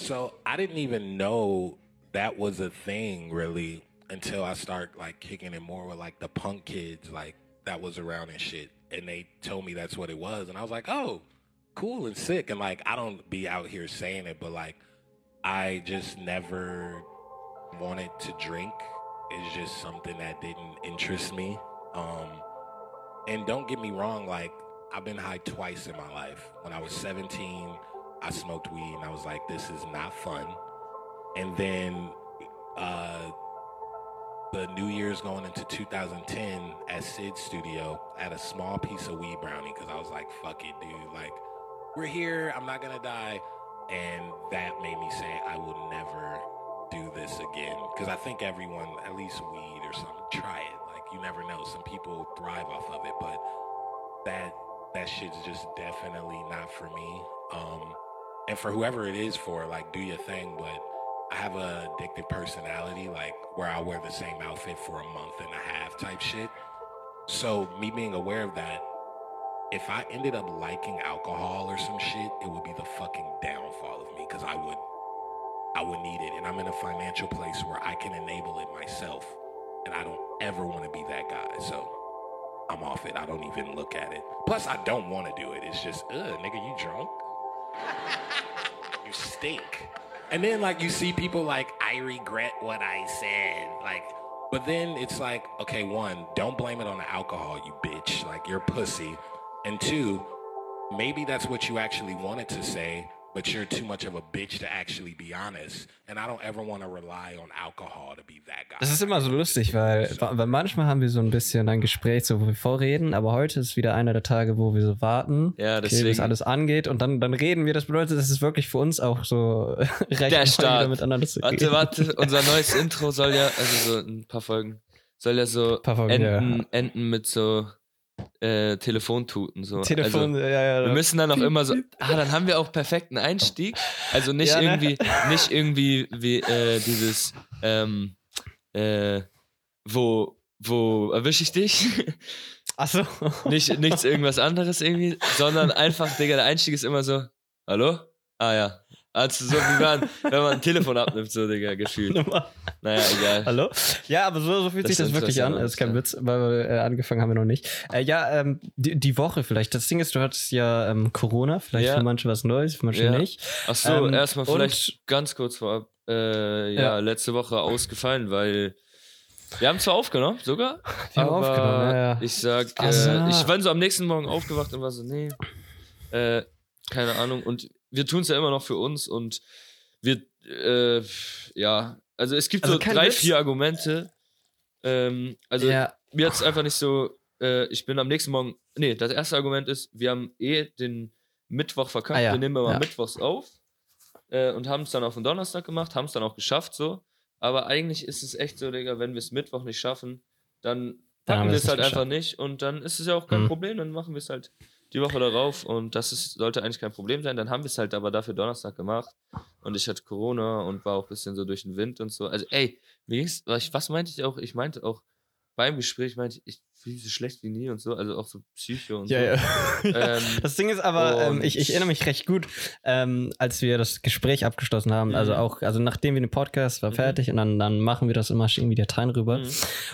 So I didn't even know that was a thing really until I start like kicking it more with like the punk kids like that was around and shit. And they told me that's what it was. And I was like, oh, cool and sick. And like I don't be out here saying it, but like I just never wanted to drink. It's just something that didn't interest me. Um and don't get me wrong, like I've been high twice in my life. When I was 17, I smoked weed and I was like, this is not fun. And then uh, the New Year's going into 2010 at Sid's studio, I had a small piece of weed brownie because I was like, fuck it, dude. Like, we're here. I'm not going to die. And that made me say, I will never do this again. Because I think everyone, at least weed or something, try it. Like, you never know. Some people thrive off of it, but that that shit's just definitely not for me. Um, and for whoever it is for, like, do your thing. But I have a addictive personality, like where I wear the same outfit for a month and a half type shit. So me being aware of that, if I ended up liking alcohol or some shit, it would be the fucking downfall of me because I would, I would need it, and I'm in a financial place where I can enable it myself, and I don't ever want to be that guy. So I'm off it. I don't even look at it. Plus, I don't want to do it. It's just, ugh, nigga, you drunk? you stink. And then like you see people like, I regret what I said. Like, but then it's like, okay, one, don't blame it on the alcohol, you bitch. Like you're pussy. And two, maybe that's what you actually wanted to say, but you're too much of a bitch to actually be honest. And I don't ever want to rely on alcohol to be that guy. Das ist immer so lustig, weil, weil manchmal haben wir so ein bisschen ein Gespräch, so wo wir vorreden, aber heute ist wieder einer der Tage, wo wir so warten, Ja, okay, deswegen. bis alles angeht und dann, dann reden wir. Das bedeutet, das ist wirklich für uns auch so recht, Der Start. wieder miteinander zu Warte, reden. warte, unser neues Intro soll ja, also so ein paar Folgen, soll ja so Folgen, enden, ja. enden mit so äh, Telefontuten. So. Telefon, Also, ja, ja. wir müssen dann auch immer so, ah, dann haben wir auch perfekten Einstieg. Also nicht Ja, ne? irgendwie, nicht irgendwie wie äh, dieses, ähm, äh, wo, wo erwische ich dich? Achso. nicht, nichts irgendwas anderes irgendwie, sondern einfach, Digga, der Einstieg ist immer so, hallo? Ah ja. Also so wie man, wenn man ein Telefon abnimmt, so, Digga, gefühlt. Naja, egal. Hallo? Ja, aber so, so fühlt Das sich das wirklich an. Das ist kein ja. Witz, weil wir, äh, angefangen haben wir noch nicht. Äh, ja, ähm, die, die Woche vielleicht. Das Ding ist, du hattest ja ähm, Corona, vielleicht Ja. für manche was Neues, für manche Ja. nicht. Ach so, Ähm, erstmal vielleicht ganz kurz vorab. Äh, ja, letzte Woche ausgefallen, weil wir haben zwar aufgenommen, sogar. Wir haben aufgenommen, ja. Ich sag, Ach so. äh, ich bin so am nächsten Morgen aufgewacht und war so, nee, äh, keine Ahnung. Und wir tun es ja immer noch für uns und wir, äh, ja, also es gibt Also so drei, Witz. vier Argumente. Ähm, also ja, mir hat es einfach nicht so, äh, ich bin am nächsten Morgen, nee, das erste Argument ist, wir haben eh den Mittwoch verkackt, Ah ja, wir nehmen immer ja. Mittwochs auf äh, und haben es dann auf den Donnerstag gemacht, haben es dann auch geschafft so, aber eigentlich ist es echt so, Digga, wenn wir es Mittwoch nicht schaffen, dann packen wir es halt nicht einfach nicht und dann ist es ja auch kein Mhm. Problem, dann machen wir es halt die Woche darauf und das ist, sollte eigentlich kein Problem sein, dann haben wir es halt aber dafür Donnerstag gemacht und ich hatte Corona und war auch ein bisschen so durch den Wind und so, also ey, mir ging's, was meinte ich auch, ich meinte auch, beim Gespräch meinte ich, ich fühle mich so schlecht wie nie und so, also auch so Psycho und ja, so. ja. Ähm, das Ding ist aber, ähm, ich, ich erinnere mich recht gut, ähm, als wir das Gespräch abgeschlossen haben. Also Mhm. auch, also nachdem wir den Podcast war Mhm. fertig und dann, dann machen wir das immer, schicken wir die Dateien rüber. Mhm.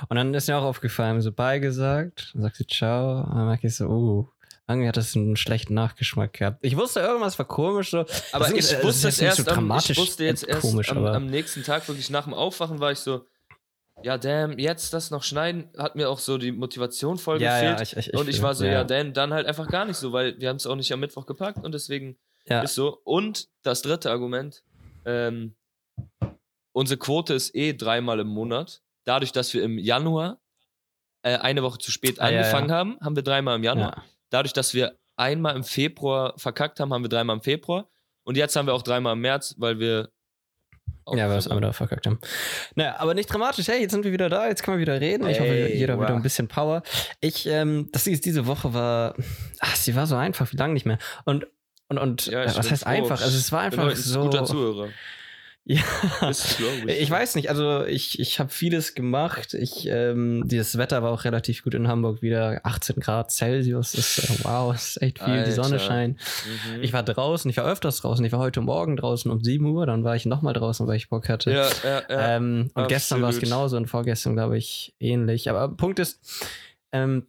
Und dann ist mir auch aufgefallen, so bye gesagt, dann sagt sie ciao, und dann merke ich so, uh, irgendwie hat das einen schlechten Nachgeschmack gehabt. Ich wusste, irgendwas war komisch so. Aber Ding ich ist, äh, ist wusste es erst, so am, ich wusste jetzt erst komisch, am, am nächsten Tag, wirklich nach dem Aufwachen war ich so, ja damn, jetzt das noch schneiden, hat mir auch so die Motivation voll Ja, ja, gefehlt. ich, ich, ich und ich war so, ja, dann, dann halt einfach gar nicht so, weil wir haben es auch nicht am Mittwoch gepackt und deswegen ja. ist so. Und das dritte Argument, ähm, unsere Quote ist eh dreimal im Monat. Dadurch, dass wir im Januar äh, eine Woche zu spät Ah, ja, angefangen ja. haben, haben wir dreimal im Januar. Dadurch, dass wir einmal im Februar verkackt haben, haben wir dreimal im Februar. Und jetzt haben wir auch dreimal im März, weil wir. Ja, weil wir das einmal da verkackt haben. Naja, aber nicht dramatisch. Hey, jetzt sind wir wieder da, jetzt können wir wieder reden. Ich hoffe, Ey, jeder hat wieder wow. ein bisschen Power. Ich, ähm, das ist diese Woche war, ach, sie war so einfach wie lange nicht mehr. Und, und, und Ja, äh, was heißt froh. einfach? Also es war Ich bin einfach so. guter Zuhörer. Ja, Das ich. ich weiß nicht, also ich, ich habe vieles gemacht. Ich, ähm, dieses Wetter war auch relativ gut in Hamburg wieder. 18 Grad Celsius ist, äh, wow, ist echt viel, die Sonne Alter. scheint. Mhm. Ich war draußen, ich war öfters draußen. Ich war heute Morgen draußen um 7 Uhr, dann war ich nochmal draußen, weil ich Bock hatte. ja, ja, ja. ähm, und gestern war es absolut. genauso und vorgestern, glaube ich, ähnlich. Aber Punkt ist, ähm,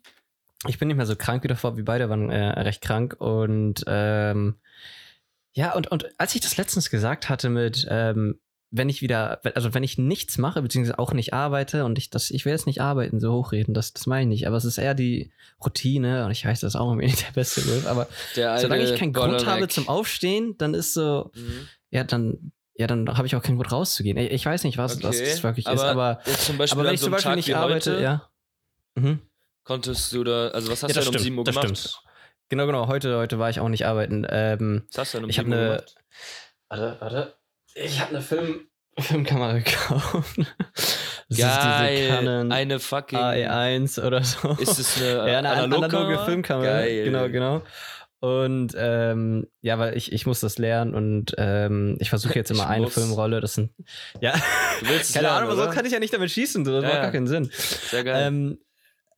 ich bin nicht mehr so krank wie davor. Wir beide waren äh, recht krank und ähm, ja, und, und als ich das letztens gesagt hatte mit, ähm, wenn ich wieder, also wenn ich nichts mache, beziehungsweise auch nicht arbeite und ich das, ich will jetzt nicht arbeiten, so hochreden, das, das meine ich nicht, aber es ist eher die Routine und ich weiß, das ist auch irgendwie nicht der beste Griff, aber solange ich keinen Grund habe zum Aufstehen, dann ist so, Mhm. ja, dann, ja, dann habe ich auch keinen Grund rauszugehen. Ich, ich weiß nicht, was, was Okay, das wirklich aber ist, aber, aber wenn ich so zum Beispiel Tag nicht arbeite, heute, ja. Mhm. konntest du da, also was hast Ja, du denn um stimmt, 7 Uhr gemacht? stimmt. Genau, genau. Heute, heute war ich auch nicht arbeiten. Ähm, Was hast du denn um Ich hab 7 Uhr ne- gemacht? warte, warte. Ich habe eine Film Filmkamera gekauft. Das Geil, ist diese Canon eine fucking, AE1 oder so. ist es eine, ja, eine Analogkamera? analoge Filmkamera. Geil. Genau, genau. Und ähm, ja, weil ich, ich muss das lernen und ähm, ich versuche jetzt immer Ich eine muss. Filmrolle. Das sind ja keine lernen, Ahnung, aber so oder? kann ich ja nicht damit schießen. Das Ja, macht gar keinen Sinn. Sehr geil. Ähm,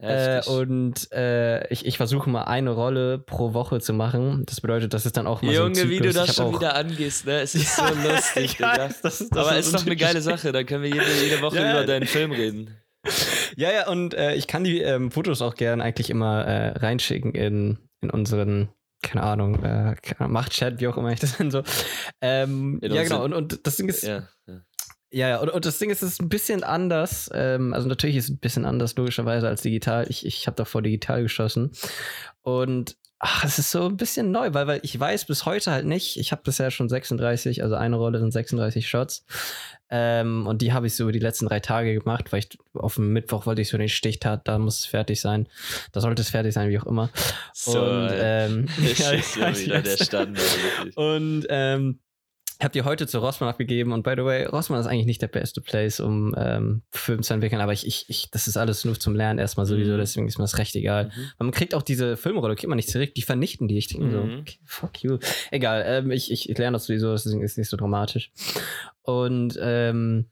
äh, und äh, ich, ich versuche mal eine Rolle pro Woche zu machen. Das bedeutet, das ist dann auch mal so ein Junge, wie du Zyklus. das schon wieder angehst, ne? Es ist Ja, so lustig, Digga. weiß, das ist, das Aber ist ist doch eine geile. Sache, da können wir jede, jede Woche Ja, über ja. deinen Film reden. Ja, ja, und äh, ich kann die ähm, Fotos auch gern eigentlich immer äh, reinschicken in, in unseren, keine Ahnung, äh, Machtchat, wie auch immer ich das nenne so. Ähm, ja, genau, und, und das Ding ist, ja, Ja. Ja. ja, und, und das Ding ist, es ist ein bisschen anders. Ähm, also natürlich ist es ein bisschen anders, logischerweise, als digital. Ich, ich habe davor digital geschossen. Und ach, es ist so ein bisschen neu, weil, weil ich weiß bis heute halt nicht, ich habe bisher schon 36, also eine Rolle sind 36 Shots. Ähm, und die habe ich so über die letzten drei Tage gemacht, weil ich auf dem Mittwoch wollte ich so den Stichtag, da muss es fertig sein. Da sollte es fertig sein, wie auch immer. So, und äh, ähm, ja, ja wieder der. Standard. Und ähm, habt ihr heute zu Rossmann abgegeben und by the way, Rossmann ist eigentlich nicht der beste Place, um ähm, Film zu entwickeln, aber ich, ich, ich, das ist alles nur zum Lernen erstmal sowieso, Mhm. deswegen ist mir das recht egal. Mhm. Man kriegt auch diese Filmrolle, kriegt man nicht zurück, die vernichten die. Ich denke mir so, Mhm. okay, fuck you. Egal, ähm, ich, ich, ich lerne das sowieso, deswegen ist es nicht so dramatisch. Und ähm,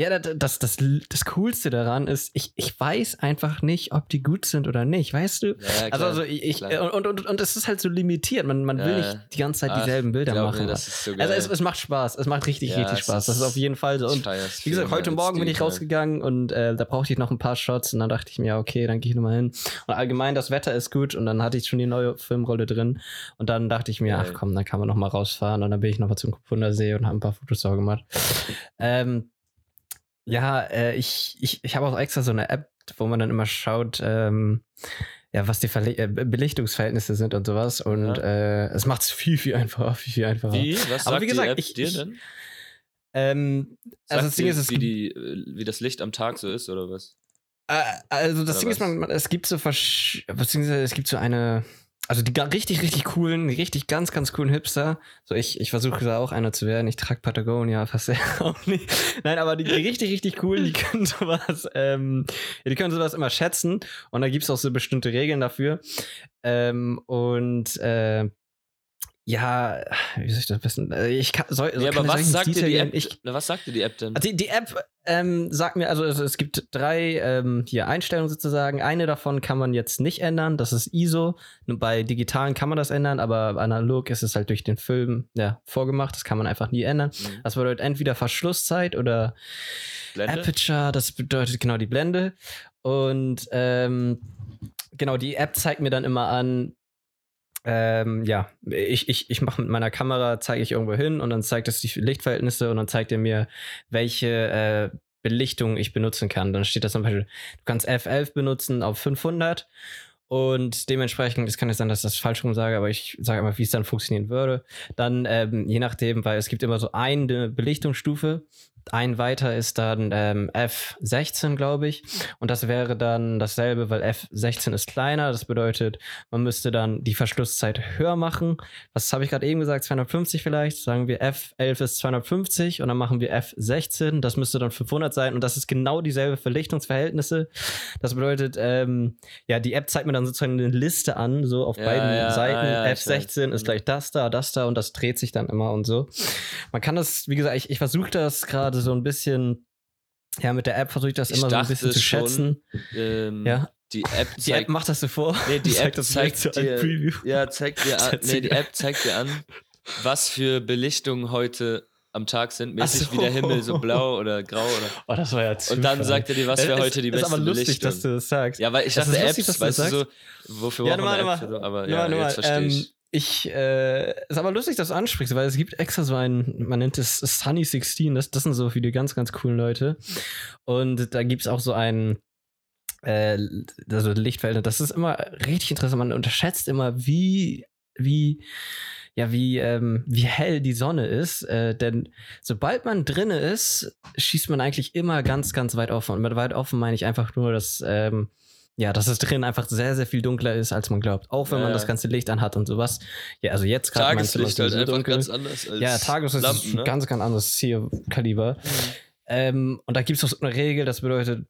ja, das, das, das, Coolste daran ist, ich, ich weiß einfach nicht, ob die gut sind oder nicht, weißt du? Ja, Also, klar, also ich, ich klar. und, und, und es ist halt so limitiert. Man, man will Ja. nicht die ganze Zeit Ach, dieselben Bilder glaub machen. Mir, das ist so geil. also es, es macht Spaß. Es macht richtig, Ja, richtig Spaß. Das ist- ist auf jeden Fall so. Ich Und wie gesagt, heute Morgen bin ich rausgegangen und äh, da brauchte ich noch ein paar Shots und dann dachte ich mir, okay, dann gehe ich nochmal hin. Und allgemein, das Wetter ist gut und dann hatte ich schon die neue Filmrolle drin und dann dachte ich mir, ach komm, dann kann man nochmal rausfahren und dann bin ich nochmal zum Kupundersee und habe ein paar Fotos auch gemacht. ähm, ja, äh, ich, ich, ich habe auch extra so eine App, wo man dann immer schaut, ähm, ja, was die Verle äh, Belichtungsverhältnisse sind und sowas. Und Ja. äh, es macht es viel, viel einfacher, viel, viel einfacher. Wie? Was Aber sagt wie gesagt, ich- dir denn? Ähm, also das Ding ist, es wie, die, äh, wie das Licht am Tag so ist, oder was? Äh, also das Oder Ding ist, was? man, man, es gibt so versch beziehungsweise es gibt so eine, also die richtig, richtig coolen, die richtig ganz, ganz coolen Hipster. So ich, ich versuche da auch einer zu werden. Ich trage Patagonia fast ja auch nicht. Nein, aber die, die richtig, richtig coolen, die können sowas, ähm, die können sowas immer schätzen. Und da gibt es auch so bestimmte Regeln dafür. Ähm, und äh, ja, wie soll ich das besten? Äh, Ich kann, soll, Ja, aber was sagt dir die? App? Ich, was sagt dir die App denn? also die, die App ähm, sagt mir, also es, es gibt drei ähm, hier Einstellungen sozusagen. Eine davon kann man jetzt nicht ändern, das ist ISO. Bei digitalen kann man das ändern, aber analog ist es halt durch den Film ja, vorgemacht. Das kann man einfach nie ändern. Mhm. Das bedeutet entweder Verschlusszeit oder Blende? Aperture, das bedeutet genau die Blende. Und ähm, genau, die App zeigt mir dann immer an, ähm, ja, ich, ich, ich mache mit meiner Kamera, zeige ich irgendwo hin und dann zeigt es die Lichtverhältnisse und dann zeigt er mir, welche äh, Belichtung ich benutzen kann. Dann steht da zum Beispiel, du kannst F11 benutzen auf 500 und dementsprechend, es kann jetzt sein, dass ich das falsch rum sage, aber ich sage mal, wie es dann funktionieren würde. Dann, ähm, je nachdem, weil es gibt immer so eine Belichtungsstufe ein weiter ist dann ähm, F16, glaube ich. Und das wäre dann dasselbe, weil F16 ist kleiner. Das bedeutet, man müsste dann die Verschlusszeit höher machen. Was habe ich gerade eben gesagt? 250 vielleicht. Sagen wir F11 ist 250 und dann machen wir F16. Das müsste dann 500 sein. Und das ist genau dieselbe Verlichtungsverhältnisse. Das bedeutet, ähm, ja, die App zeigt mir dann sozusagen eine Liste an, so auf Ja, beiden ja, Seiten. ja, ich F16 ist gleich das da, das da und das dreht sich dann immer und so. Man kann das, wie gesagt, ich, ich versuche das gerade so ein bisschen, ja, mit der App versuche ich das Ich immer so ein bisschen zu schon, schätzen. Ähm, Ja, Die App die zeigt App macht das so vor. Nee, die Zeigt App das zeigt so ein dir, ja, zeigt dir an, Das nee, die. App zeigt dir an, was für Belichtungen heute am Tag sind. Mäßig so. wie der Himmel, so blau oder grau oder. Oh, das war ja zu Und dann sagt er dir, was wäre heute die es Ist beste aber lustig, Belichtung. dass du das sagst. Ja, weil ich Es dachte, ist Apps, lustig, du weißt du das so, wofür Ja, braucht man nochmal, eine App? nochmal. für so? Aber Ja, nochmal, jetzt verstehe ähm, ich. Ich, äh, ist aber lustig, dass du ansprichst, weil es gibt extra so ein, man nennt es Sunny 16, das, das sind so viele ganz, ganz coolen Leute. Und da gibt es auch so ein, äh, also Lichtverhältnis, das ist immer richtig interessant. Man unterschätzt immer, wie, wie, ja, wie, ähm, wie hell die Sonne ist. Äh, denn sobald man drinne ist, schießt man eigentlich immer ganz, ganz weit offen. Und mit weit offen meine ich einfach nur, dass, ähm, ja, dass es drin einfach sehr, sehr viel dunkler ist, als man glaubt. Auch wenn Ja, man das ganze Licht anhat und sowas. Ja, also jetzt gerade ist Tageslicht halt einfach dunkel. ganz anders als Ja, Tageslicht ist Lampen, ein ne? ganz, ganz anderes Zielkaliber. Ähm, und da gibt es auch so eine Regel, das bedeutet,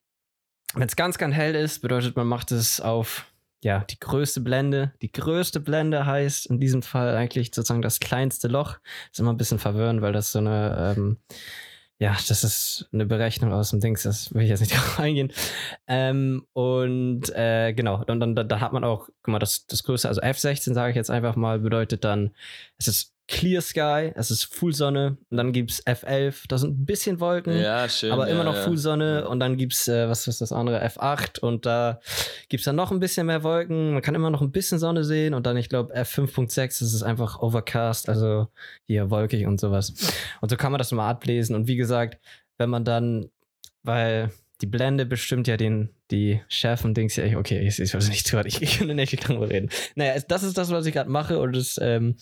wenn es ganz, ganz hell ist, bedeutet, man macht es auf ja, die größte Blende. Die größte Blende heißt in diesem Fall eigentlich sozusagen das kleinste Loch. Ist immer ein bisschen verwirrend, weil das so eine, ähm, ja, das ist eine Berechnung aus dem Dings, das will ich jetzt nicht drauf eingehen. Ähm, und äh, genau, dann, dann, dann hat man auch, guck mal, das, das größte, also F16 sage ich jetzt einfach mal, bedeutet dann, es ist Clear Sky, es ist Full Sonne und dann gibt es F11, da sind ein bisschen Wolken, Ja, schön. aber ja, immer noch ja. Full Sonne und dann gibt's äh, was ist das andere F8 und da gibt's dann noch ein bisschen mehr Wolken. Man kann immer noch ein bisschen Sonne sehen und dann ich glaube F5.6 das ist einfach Overcast, also hier wolkig und sowas. Und so kann man das mal ablesen und wie gesagt, wenn man dann weil die Blende bestimmt ja den, die schärfen Dings ja, okay, ich, ich weiß nicht zu, ich, ich kann nicht darüber reden. Naja, das ist das, was ich gerade mache und es, ähm,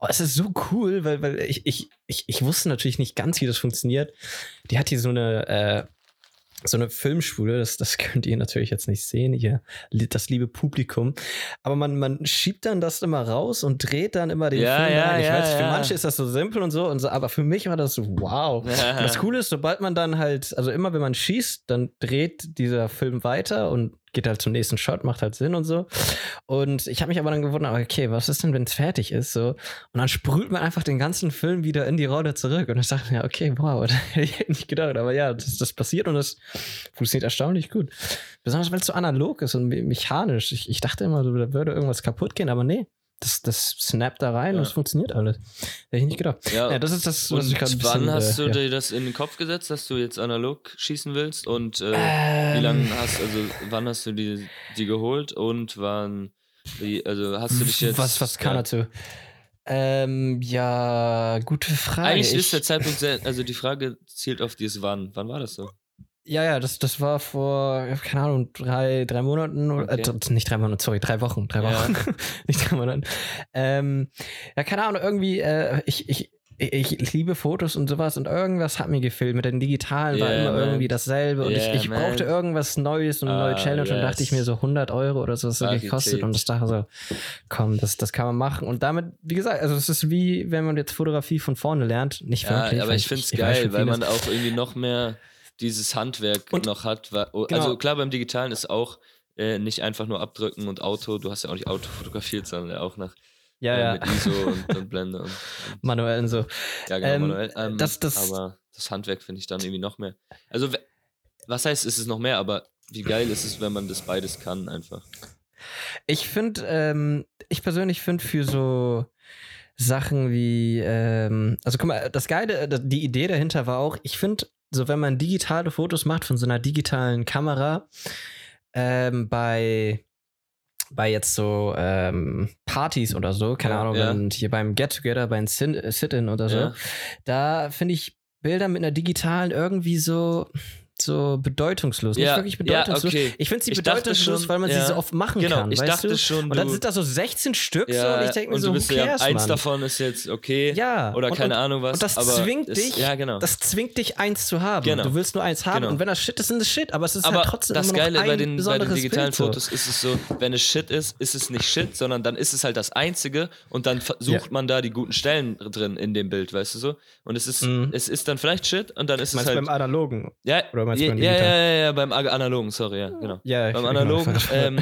oh, ist so cool, weil, weil ich, ich, ich, ich wusste natürlich nicht ganz, wie das funktioniert. Die hat hier so eine, äh, so eine Filmschule, das, das könnt ihr natürlich jetzt nicht sehen, li- das liebe Publikum. Aber man, man schiebt dann das immer raus und dreht dann immer den Ja, Film ja, rein. Ich ja, weiß, für manche ist das so simpel und so, und so, aber für mich war das so, wow. Das Coole ist, sobald man dann halt, also immer wenn man schießt, dann dreht dieser Film weiter und geht halt zum nächsten Shot, macht halt Sinn und so. Und ich habe mich aber dann gewundert, okay, was ist denn, wenn es fertig ist? So. Und dann sprüht man einfach den ganzen Film wieder in die Rolle zurück. Und ich dachte mir, okay, wow, das hätte ich nicht gedacht. Aber ja, das, das passiert und das funktioniert erstaunlich gut. Besonders weil es so analog ist und me- mechanisch. Ich, ich dachte immer, da würde irgendwas kaputt gehen, aber nee. Das, das snappt da rein Ja. und es funktioniert alles. Hätte ich nicht gedacht. Ja, Ja, das ist das, und was ich gerade wann bisschen, hast äh, du ja. dir das in den Kopf gesetzt, dass du jetzt analog schießen willst? Und äh, wie Ähm, lange hast also wann hast du die, die geholt und wann wie, also hast du dich jetzt Was, was kann dazu? Ähm, ja, gute Frage. Eigentlich ich, ist der Zeitpunkt sehr, also die Frage zielt auf dieses Wann. Wann war das so? Ja, ja, das, das war vor, keine Ahnung, drei, drei Monaten, oder- Okay. äh, nicht drei Monate, sorry, drei Wochen, drei Ja. Wochen, nicht drei Monate. Ähm, ja, keine Ahnung, irgendwie, äh, ich, ich, ich, liebe Fotos und sowas und irgendwas hat mir gefehlt. Mit den digitalen war Yeah, immer man. irgendwie dasselbe und Yeah, ich, ich man. brauchte irgendwas Neues und eine neue Ah, Challenge und dachte ich mir yes. so 100 Euro oder so, was das gekostet Qualität. und ich dachte so, komm, das, das kann man machen. Und damit, wie gesagt, also es ist wie, wenn man jetzt Fotografie von vorne lernt, nicht Ja, wirklich. aber ich finde es geil, weil man auch irgendwie noch mehr dieses Handwerk Und- noch hat. Weil, oh, Genau. Also klar, beim Digitalen ist auch äh, nicht einfach nur abdrücken und Auto. Du hast ja auch nicht Auto fotografiert, sondern ja auch nach ja, äh, ja, mit ISO und, und Blende und, und manuell und so. ja, genau, Ähm, manuell. Ähm, das- das- aber das Handwerk finde ich dann irgendwie noch mehr. Also, was heißt, ist es noch mehr, aber wie geil ist es, wenn man das beides kann, einfach. Ich finde, ähm, ich persönlich finde für so Sachen wie, ähm, also guck mal, das Geile, äh, die Idee dahinter war auch, ich finde, so wenn man digitale Fotos macht von so einer digitalen Kamera, ähm, bei bei jetzt so ähm, Partys oder so, keine Ja, Ahnung, ja. wenn hier beim Get Together, beim Sit-In oder so, Ja. da finde ich Bilder mit einer digitalen irgendwie so, so bedeutungslos. Ja, nicht wirklich ja, bedeutungslos. okay. Ich finde sie bedeutungslos, schon, weil man ja. sie so oft machen Genau, kann. ich weißt dachte du? schon, Und dann sind da so 16 Stück so Ja, und ich denke mir so, bist so, ja, eins Mann? davon ist jetzt okay. Ja. Oder und, keine und, Ahnung was. Und das zwingt es- dich, Ja, genau. das zwingt dich, eins zu haben. Genau. Du willst nur eins haben Genau. und wenn das Shit ist, ist es Shit. Aber es ist aber halt trotzdem das Geile bei den, bei den digitalen Bild, so. Fotos ist es so, wenn es Shit ist, ist es nicht Shit, sondern dann ist es halt das Einzige und dann sucht Ja. man da die guten Stellen drin in dem Bild, weißt du so? Und es ist, Mhm. es ist dann vielleicht Shit und dann ist es halt. beim Analogen? ja, meinst du ja, beim ja, ja, ja, ja, beim Analogen, sorry, ja, genau. Ja, Beim ich- Analogen, genau. ähm,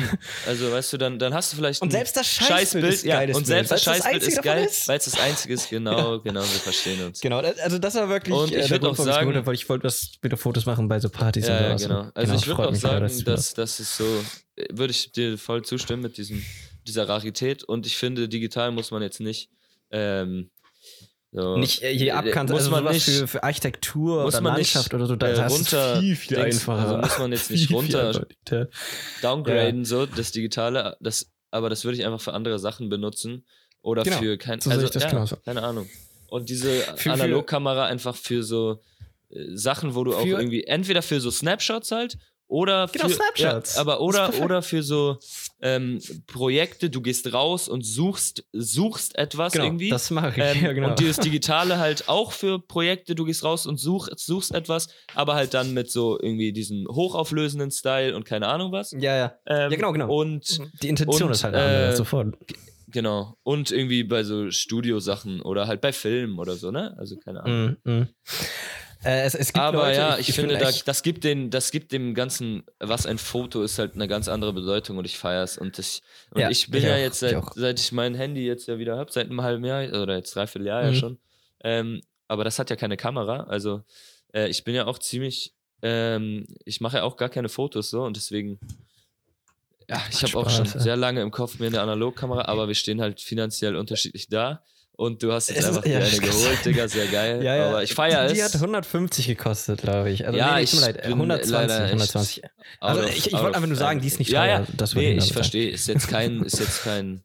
also weißt du, dann, dann hast du vielleicht Und ein selbst das Scheißbild ist ja, geiles und selbst Bild, das Scheißbild ist geil, ist. weil es das Einzige ist, genau, genau, wir verstehen uns. Genau, also das war wirklich Und ich äh, der würd Grund, auch sagen- habe, weil ich wollte was wieder Fotos machen bei so Partys und Ja, sowas. genau. Und Also ich würde auch sagen, dass das ist so, äh, würde ich dir voll zustimmen mit diesem, dieser Rarität. Und ich finde, digital muss man jetzt nicht ähm, so, nicht äh, je äh, abkann, muss also man nicht, für, für Architektur muss oder man nicht, Landschaft oder so, da äh, runter- viel, viel Dings, einfacher. also muss man jetzt nicht Viel, runter- downgraden, so das Digitale, das, aber das würde ich einfach für andere Sachen benutzen. Oder Genau, für kein, so also, ja, genauso. keine Ahnung. Und diese für- Analogkamera einfach für so äh, Sachen, wo du auch irgendwie, entweder für so Snapshots halt, oder Genau, für, Snapshots. Ja, aber oder, oder für so ähm, Projekte, du gehst raus und suchst, suchst etwas Genau, irgendwie. das mache ich. Ähm, ja, genau. Und dieses Digitale halt auch für Projekte, du gehst raus und such, suchst etwas, aber halt dann mit so irgendwie diesem hochauflösenden Style und keine Ahnung was. ja, ja. Ähm, Ja, genau, genau. Und Die Intention und, ist halt äh, sofort. genau. Und irgendwie bei so Studiosachen oder halt bei Filmen oder so, ne? Also keine Ahnung. Mm, mm. Äh, es, es gibt Aber Leute, ja, ich, finde, bin da, das, gibt den, das gibt dem Ganzen, was ein Foto ist, halt eine ganz andere Bedeutung und ich feiere es. Und, ich, und Ja, ich bin ich ja auch, jetzt, ich seit, auch. seit ich mein Handy jetzt ja wieder habe, seit einem halben Jahr oder jetzt dreiviertel Jahr ja Mhm. schon. Ähm, aber das hat ja keine Kamera. Also äh, ich bin ja auch ziemlich, ähm, ich mache ja auch gar keine Fotos so und deswegen. Ja, ich habe auch schon ja. sehr lange im Kopf mir eine Analogkamera, aber wir stehen halt finanziell unterschiedlich da. Und du hast jetzt Es ist- einfach dir ja, eine geholt. Digga, sehr geil. ja, ja. Aber ich feiere es. Die hat 150 gekostet, glaube ich. Also, Ja, nee, ich tut mir leid, äh, bin 120, leider echt 120. Out Also, of- ich- ich wollte einfach nur sagen, die ist nicht ja, teuer. Ja, nee, ich verstehe. Ist jetzt kein, ist jetzt kein,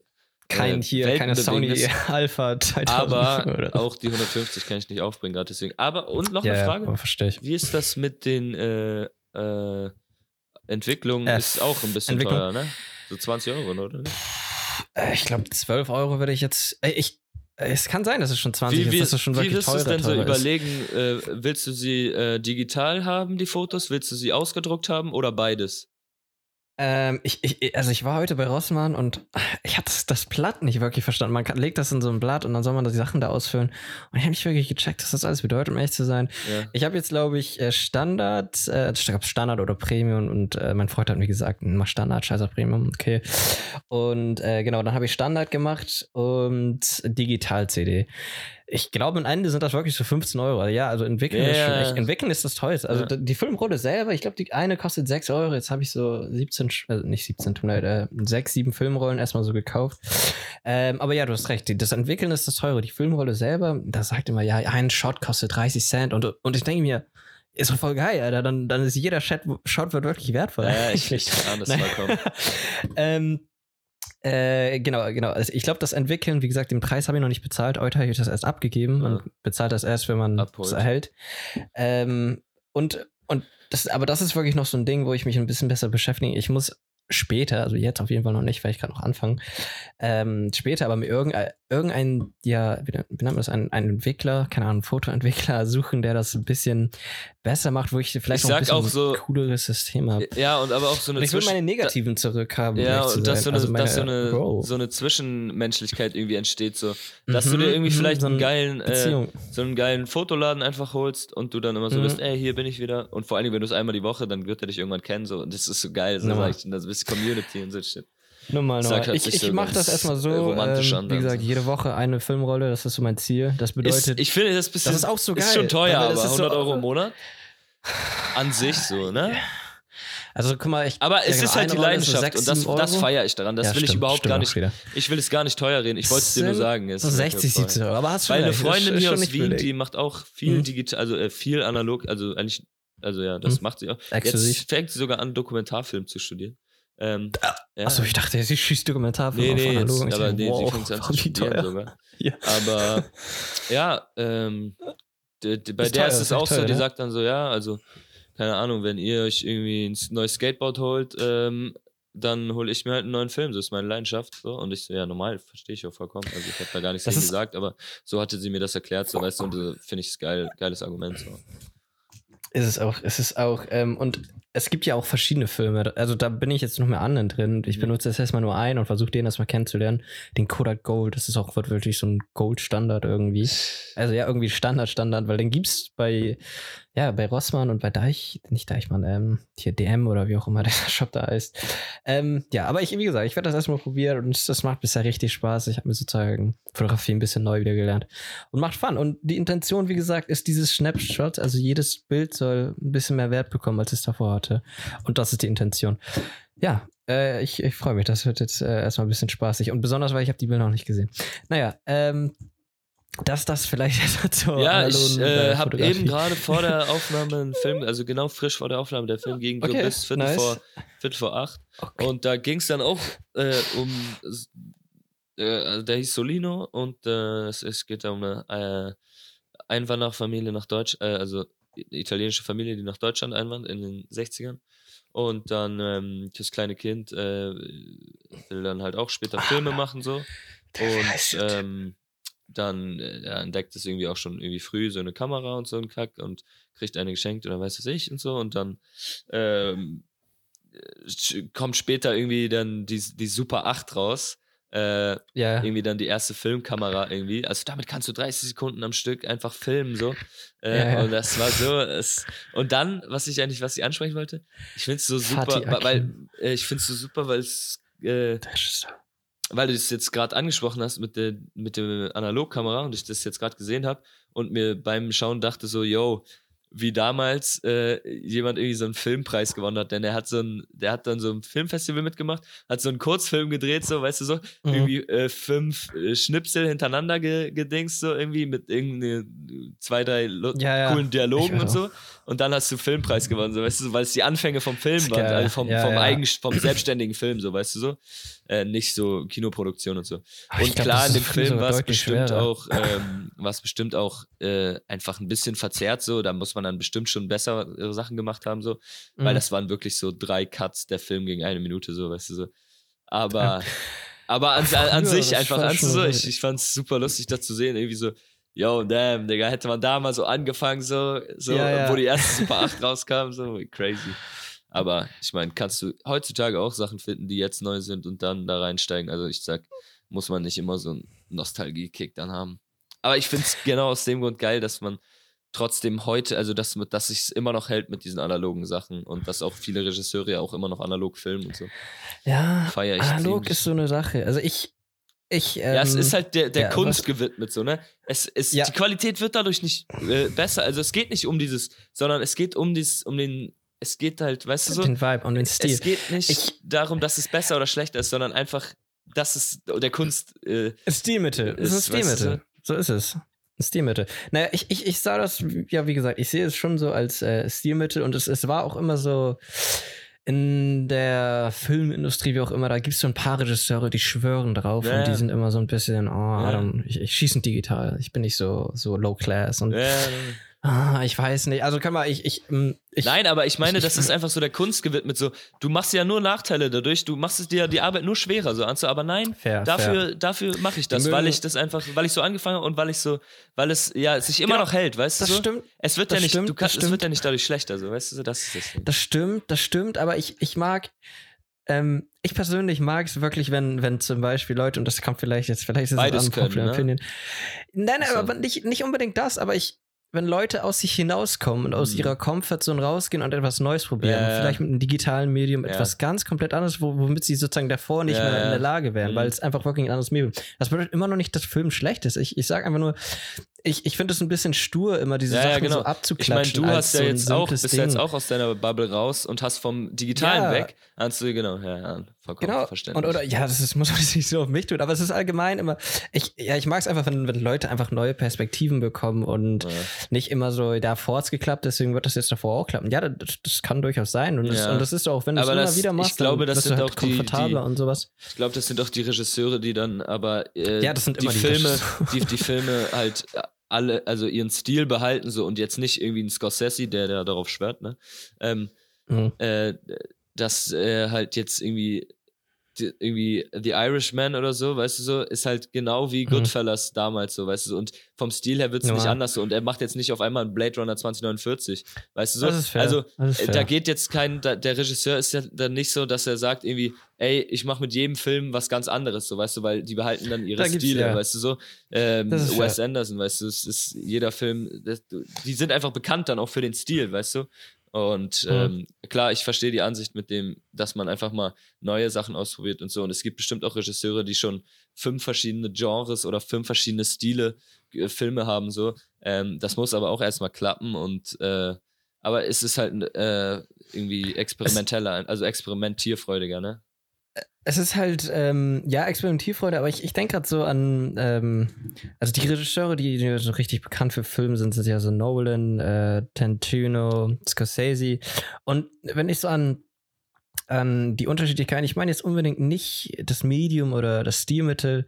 Kein äh, hier, keine Sony Alpha 2000. aber oder- auch die 150 kann ich nicht aufbringen gerade deswegen. Aber und noch ja, eine ja, Frage: aber verstehe ich. Wie ist das mit den äh, äh, Entwicklungen? Äh, ist auch ein bisschen teuer, ne? So 20 Euro, oder? Äh, ich glaube, 12 Euro würde ich jetzt. Ich, es kann sein, dass es schon 20 Wie, wie, ist, dass es schon wie wirklich wirst du teurer, es denn so überlegen? Äh, willst du sie äh, digital haben, die Fotos? Willst du sie ausgedruckt haben oder beides? Ähm, ich, ich, also ich war heute bei Rossmann und ich habe das, das Blatt nicht wirklich verstanden. Man kann, legt das in so ein Blatt und dann soll man die Sachen da ausfüllen. Und ich habe nicht wirklich gecheckt, was das alles bedeutet, um ehrlich zu sein. Ja. Ich habe jetzt, glaube ich, äh, Standard, äh, Standard oder Premium und äh, mein Freund hat mir gesagt, mach Standard, scheiß auf Premium, okay. Und äh, genau, dann habe ich Standard gemacht und Digital-CD. Ich glaube, am Ende sind das wirklich so 15 Euro. Ja, also entwickeln, ist, schon echt, entwickeln ist das teuerste. Also Ja. die Filmrolle selber, ich glaube, die eine kostet 6 Euro. Jetzt habe ich so 17, Sch- also nicht 17, tut äh, 6, 7 Filmrollen erstmal so gekauft. Ähm, aber ja, du hast recht. Das Entwickeln ist das teure. Die Filmrolle selber, da sagt immer, ja, ein Shot kostet 30 Cent. Und, und ich denke mir, ist doch voll geil, Alter. Dann, dann ist jeder Shot, Shot wird wirklich wertvoll. Ja, ich, ich das Nein. vollkommen. ähm, äh, genau, genau. Also ich glaube, das Entwickeln, wie gesagt, den Preis habe ich noch nicht bezahlt. Heute habe ich das erst abgegeben Ja. und bezahlt das erst, wenn man es erhält. Ähm, und, und das, aber das ist wirklich noch so ein Ding, wo ich mich ein bisschen besser beschäftige. Ich muss später, also jetzt auf jeden Fall noch nicht, weil ich gerade noch anfange, ähm, später aber mir irgendein, irgendein ja, wie, nennt- man das, ein, ein Entwickler, keine Ahnung, Fotoentwickler suchen, der das ein bisschen besser macht, wo ich vielleicht Ich noch ein bisschen auch so- ein cooleres System habe. Ja, und aber auch so eine Und ich will meine Negativen zurückhaben. Ja, und dass so eine, Also meine dass so, eine, Bro. so eine Zwischenmenschlichkeit irgendwie entsteht, so. Dass du Mhm, dir irgendwie mhm, vielleicht so einen eine geilen, äh, so einen geilen Fotoladen einfach holst und du dann immer so Mhm. bist, ey, hier bin ich wieder. Und vor allem, wenn du es einmal die Woche, dann wird er dich irgendwann kennen, so. Und das ist so geil, so sag ich. Und das ist Community und so shit. Normal, normal. halt Ich, ich so mache das erstmal so. romantisch ähm, an wie gesagt, jede Woche eine Filmrolle, das ist so mein Ziel. Das Ist, bedeutet, ich finde das bisschen. das ist auch so geil. Ist schon teuer, aber das ist 100 so- Euro im Monat. An sich so, ne? also guck mal, ich. Aber es genau, ist halt die Rolle ist so Leidenschaft sechs, und das, das feiere ich daran. Das Ja, will ich stimmt, überhaupt stimmt gar nicht. Ich will es gar nicht teuer reden. Ich wollte es dir nur sagen. Es So ist 60, voll. 70 Euro. Aber hast schon Weil eine Freundin ist hier aus Wien, die macht auch viel Mhm. digital, also äh, viel analog, also eigentlich, also ja, das Mhm. macht sie auch. Exklusiv. Jetzt fängt sie sogar an, Dokumentarfilm zu studieren. Ähm, ja. Achso, ich dachte, sie schießt Dokumentarfilm Nee, nee, jetzt, aber dachte, nee, wow, sie fängt an zu studieren sogar. Ja. Aber ja, ähm, bei Ist der teuer, ist es auch so, teuer, die ne? sagt dann so, ja, also, keine Ahnung, wenn ihr euch irgendwie ein neues Skateboard holt, ähm, dann hole ich mir halt einen neuen Film. Das ist meine Leidenschaft. So. Und ich so, ja, normal, verstehe ich auch vollkommen. Also ich habe da gar nichts Das gesagt, aber so hatte sie mir das erklärt, so weißt du, und äh, finde ich es geil, geiles Argument. So. Ist es auch, ist es auch. Ähm, und es gibt ja auch verschiedene Filme. Also da bin ich jetzt noch mehr anderen drin. Ich Mhm. benutze jetzt erstmal nur einen und versuche den erstmal kennenzulernen. Den Kodak Gold, das ist auch wirklich so ein Gold-Standard irgendwie. Also ja, irgendwie Standard, Standard, weil den gibt's bei, ja, bei Rossmann und bei Deich, nicht Deichmann, ähm, hier DM oder wie auch immer der Shop da heißt. Ähm, ja, aber ich, wie gesagt, ich werde das erstmal probieren und das macht bisher richtig Spaß. Ich habe mir sozusagen Fotografie ein bisschen neu wieder gelernt und macht Fun. Und die Intention, wie gesagt, ist dieses Snapshot, also jedes Bild soll ein bisschen mehr Wert bekommen, als es davor hatte. Und das ist die Intention. Ja, äh, ich, ich freue mich. Das wird jetzt äh, erstmal ein bisschen spaßig. Und besonders, weil ich habe die Bilder noch nicht gesehen. Naja, ähm, dass das vielleicht zur Ja, ich analogen, äh, habe eben gerade vor der Aufnahme einen Film, also genau frisch vor der Aufnahme, der Film ging so Okay, bis Viertel, nice. vor, Viertel vor acht. Okay. Und da ging es dann auch äh, um, äh, also der hieß Solino und äh, es, es geht da um eine äh, Einwanderfamilie nach Deutsch, äh, also italienische Familie, die nach Deutschland einwandert in den 60ern. Und dann ähm, das kleine Kind äh, will dann halt auch später Ah, Filme machen so. Und ähm, dann äh, er entdeckt es irgendwie auch schon irgendwie früh, so eine Kamera und so ein Kack und kriegt eine geschenkt oder weiß was ich und so. Und dann ähm, äh, kommt später irgendwie dann die, die Super 8 raus. Äh, ja, irgendwie dann die erste Filmkamera irgendwie. Also damit kannst du 30 Sekunden am Stück einfach filmen so. Äh, Ja, ja. Und das war so. Es, und dann, was ich eigentlich, was ich ansprechen wollte, ich finde es so super, weil äh, ich finde es so super, weil es äh. Weil du das jetzt gerade angesprochen hast mit der, mit der Analogkamera und ich das jetzt gerade gesehen habe und mir beim Schauen dachte so, yo, wie damals äh, jemand irgendwie so einen Filmpreis gewonnen hat, denn er hat so ein, der hat dann so ein Filmfestival mitgemacht, hat so einen Kurzfilm gedreht, so, weißt du so, Mhm. irgendwie äh, fünf äh, Schnipsel hintereinander ge gedingst, so irgendwie mit irgendwie zwei, drei Ja, ja. coolen Dialogen und so. Und dann hast du Filmpreis gewonnen, so, weißt du, so, weil es die Anfänge vom Film waren, also vom, Ja, vom, ja. Eigen, vom selbstständigen Film, so, weißt du so. Äh, nicht so Kinoproduktion und so. Und glaub, klar, in dem Film war es bestimmt schwerer. auch, ähm, es bestimmt auch äh, einfach ein bisschen verzerrt so. Da muss man dann bestimmt schon bessere Sachen gemacht haben, so. Weil Mhm. das waren wirklich so drei Cuts, der Film ging eine Minute, so, weißt du so. Aber, aber an, an, an sich einfach, an schon so, ich, ich fand's super lustig, das zu sehen, irgendwie so. Yo, damn, Digga, hätte man da mal so angefangen, so, so Ja, ja. wo die erste Super 8 rauskam, so crazy. Aber ich meine, kannst du heutzutage auch Sachen finden, die jetzt neu sind und dann da reinsteigen. Also ich sag, muss man nicht immer so einen Nostalgie-Kick dann haben. Aber ich finde es genau aus dem Grund geil, dass man trotzdem heute, also dass, dass sich immer noch hält mit diesen analogen Sachen und dass auch viele Regisseure ja auch immer noch analog filmen und so. Ja, Feier ich analog ziemlich. ist so eine Sache. Also ich, ich, ähm, ja, es ist halt der, der ja, Kunst gewidmet, so, ne? Es, es, Ja. Die Qualität wird dadurch nicht äh, besser. Also es geht nicht um dieses, sondern es geht um dieses, um den, es geht halt, weißt du so, den Vibe und den Stil. es geht nicht Ich- darum, dass es besser oder schlechter ist, sondern einfach, dass es der Kunst, äh, Stilmittel. Es ist Ist, ein weißt du Stilmittel. So ist es. Ein Stilmittel. Naja, ich, ich, ich sah das, ja, wie gesagt, ich sehe es schon so als äh, Stilmittel und es, es war auch immer so in der Filmindustrie, wie auch immer, da gibt es so ein paar Regisseure, die schwören drauf Ja, und die sind immer so ein bisschen, oh, Ja. Adam, ich, ich schieße digital, ich bin nicht so, so low class und äh, ah, ich weiß nicht. Also kann man, ich, ich, ähm, ich Nein, aber ich meine, ich- das ist einfach so der Kunst gewidmet. So, du machst ja nur Nachteile dadurch, du machst es dir die Arbeit nur schwerer, so Anzu, aber nein, Fair, dafür, dafür mache ich das, weil ich das einfach, weil ich so angefangen habe und weil ich so, weil es ja sich immer Genau, noch hält, weißt das du? So? stimmt. Es wird das ja nicht, stimmt, du das kannst, es wird stimmt. ja nicht dadurch schlechter, so, weißt du, das ist das. Ding. Das stimmt, das stimmt, aber ich, ich mag, ähm, ich persönlich mag es wirklich, wenn, wenn zum Beispiel Leute, und das kommt vielleicht jetzt, vielleicht ist es können, unpopular ne? opinion. Nein, nein, So. aber nicht, nicht unbedingt das, aber ich, wenn Leute aus sich hinauskommen und aus Mhm. ihrer Comfortzone rausgehen und etwas Neues probieren, Ja, ja. vielleicht mit einem digitalen Medium Ja. etwas ganz komplett anderes, wo, womit sie sozusagen davor nicht mehr in der Lage wären, Mhm. weil es einfach wirklich ein anderes Medium ist. Das bedeutet immer noch nicht, dass Film schlecht ist. Ich, ich sage einfach nur, ich, ich finde es ein bisschen stur, immer diese Ja, Sachen genau. so Ich meine, abzuklatschen. du hast ja so jetzt auch, bist ja jetzt Ding. auch aus deiner Bubble raus und hast vom Digitalen weg, du, genau, ja, ja vollkommen Genau. verständlich. Und, oder, ja, das ist, muss man nicht so auf mich tun, aber es ist allgemein immer, ich, ja, ich mag es einfach, wenn, wenn Leute einfach neue Perspektiven bekommen und Ja. nicht immer so, da vor hat's geklappt, deswegen wird das jetzt davor auch klappen. Ja, das, das kann durchaus sein und, das, Ja. und das ist auch, wenn du es immer das- wieder ich machst, glaube, dann das sind halt auch die- komfortabler die- und sowas. Ich glaube, das sind auch die Regisseure, die dann aber äh, Ja, das sind die, immer die Filme, die, die Filme halt alle, also ihren Stil behalten so und jetzt nicht irgendwie ein Scorsese, der, der darauf schwört, ne? Ähm, Mhm. äh, dass äh, halt jetzt irgendwie die, irgendwie The Irishman oder so, weißt du so, ist halt genau wie Mhm. Goodfellas damals so, weißt du so. Und vom Stil her wird es nicht Ja. anders so. Und er macht jetzt nicht auf einmal einen Blade Runner 2049, weißt du so. Das ist fair. Also ist äh, fair. da geht jetzt kein, da, der Regisseur ist ja dann nicht so, dass er sagt irgendwie, ey, ich mache mit jedem Film was ganz anderes, so, weißt du, weil die behalten dann ihre Da Stile, ja. weißt du so. Ähm, Wes fair. Anderson, weißt du, es ist jeder Film, das, die sind einfach bekannt dann auch für den Stil, weißt du. Und Mhm. ähm, klar, ich verstehe die Ansicht mit dem, dass man einfach mal neue Sachen ausprobiert und so. Und es gibt bestimmt auch Regisseure, die schon fünf verschiedene Genres oder fünf verschiedene Stile äh, Filme haben, so. Ähm, das muss aber auch erstmal klappen und äh, aber es ist halt äh, irgendwie experimenteller, also experimentierfreudiger, ne? Es ist halt, ähm, ja, Experimentierfreude, aber ich, ich denke gerade so an, ähm, also die Regisseure, die, die so richtig bekannt für Filme sind, sind ja so Nolan, äh, Tarantino, Scorsese. Und wenn ich so an, an die Unterschiedlichkeiten, ich meine jetzt unbedingt nicht das Medium oder das Stilmittel,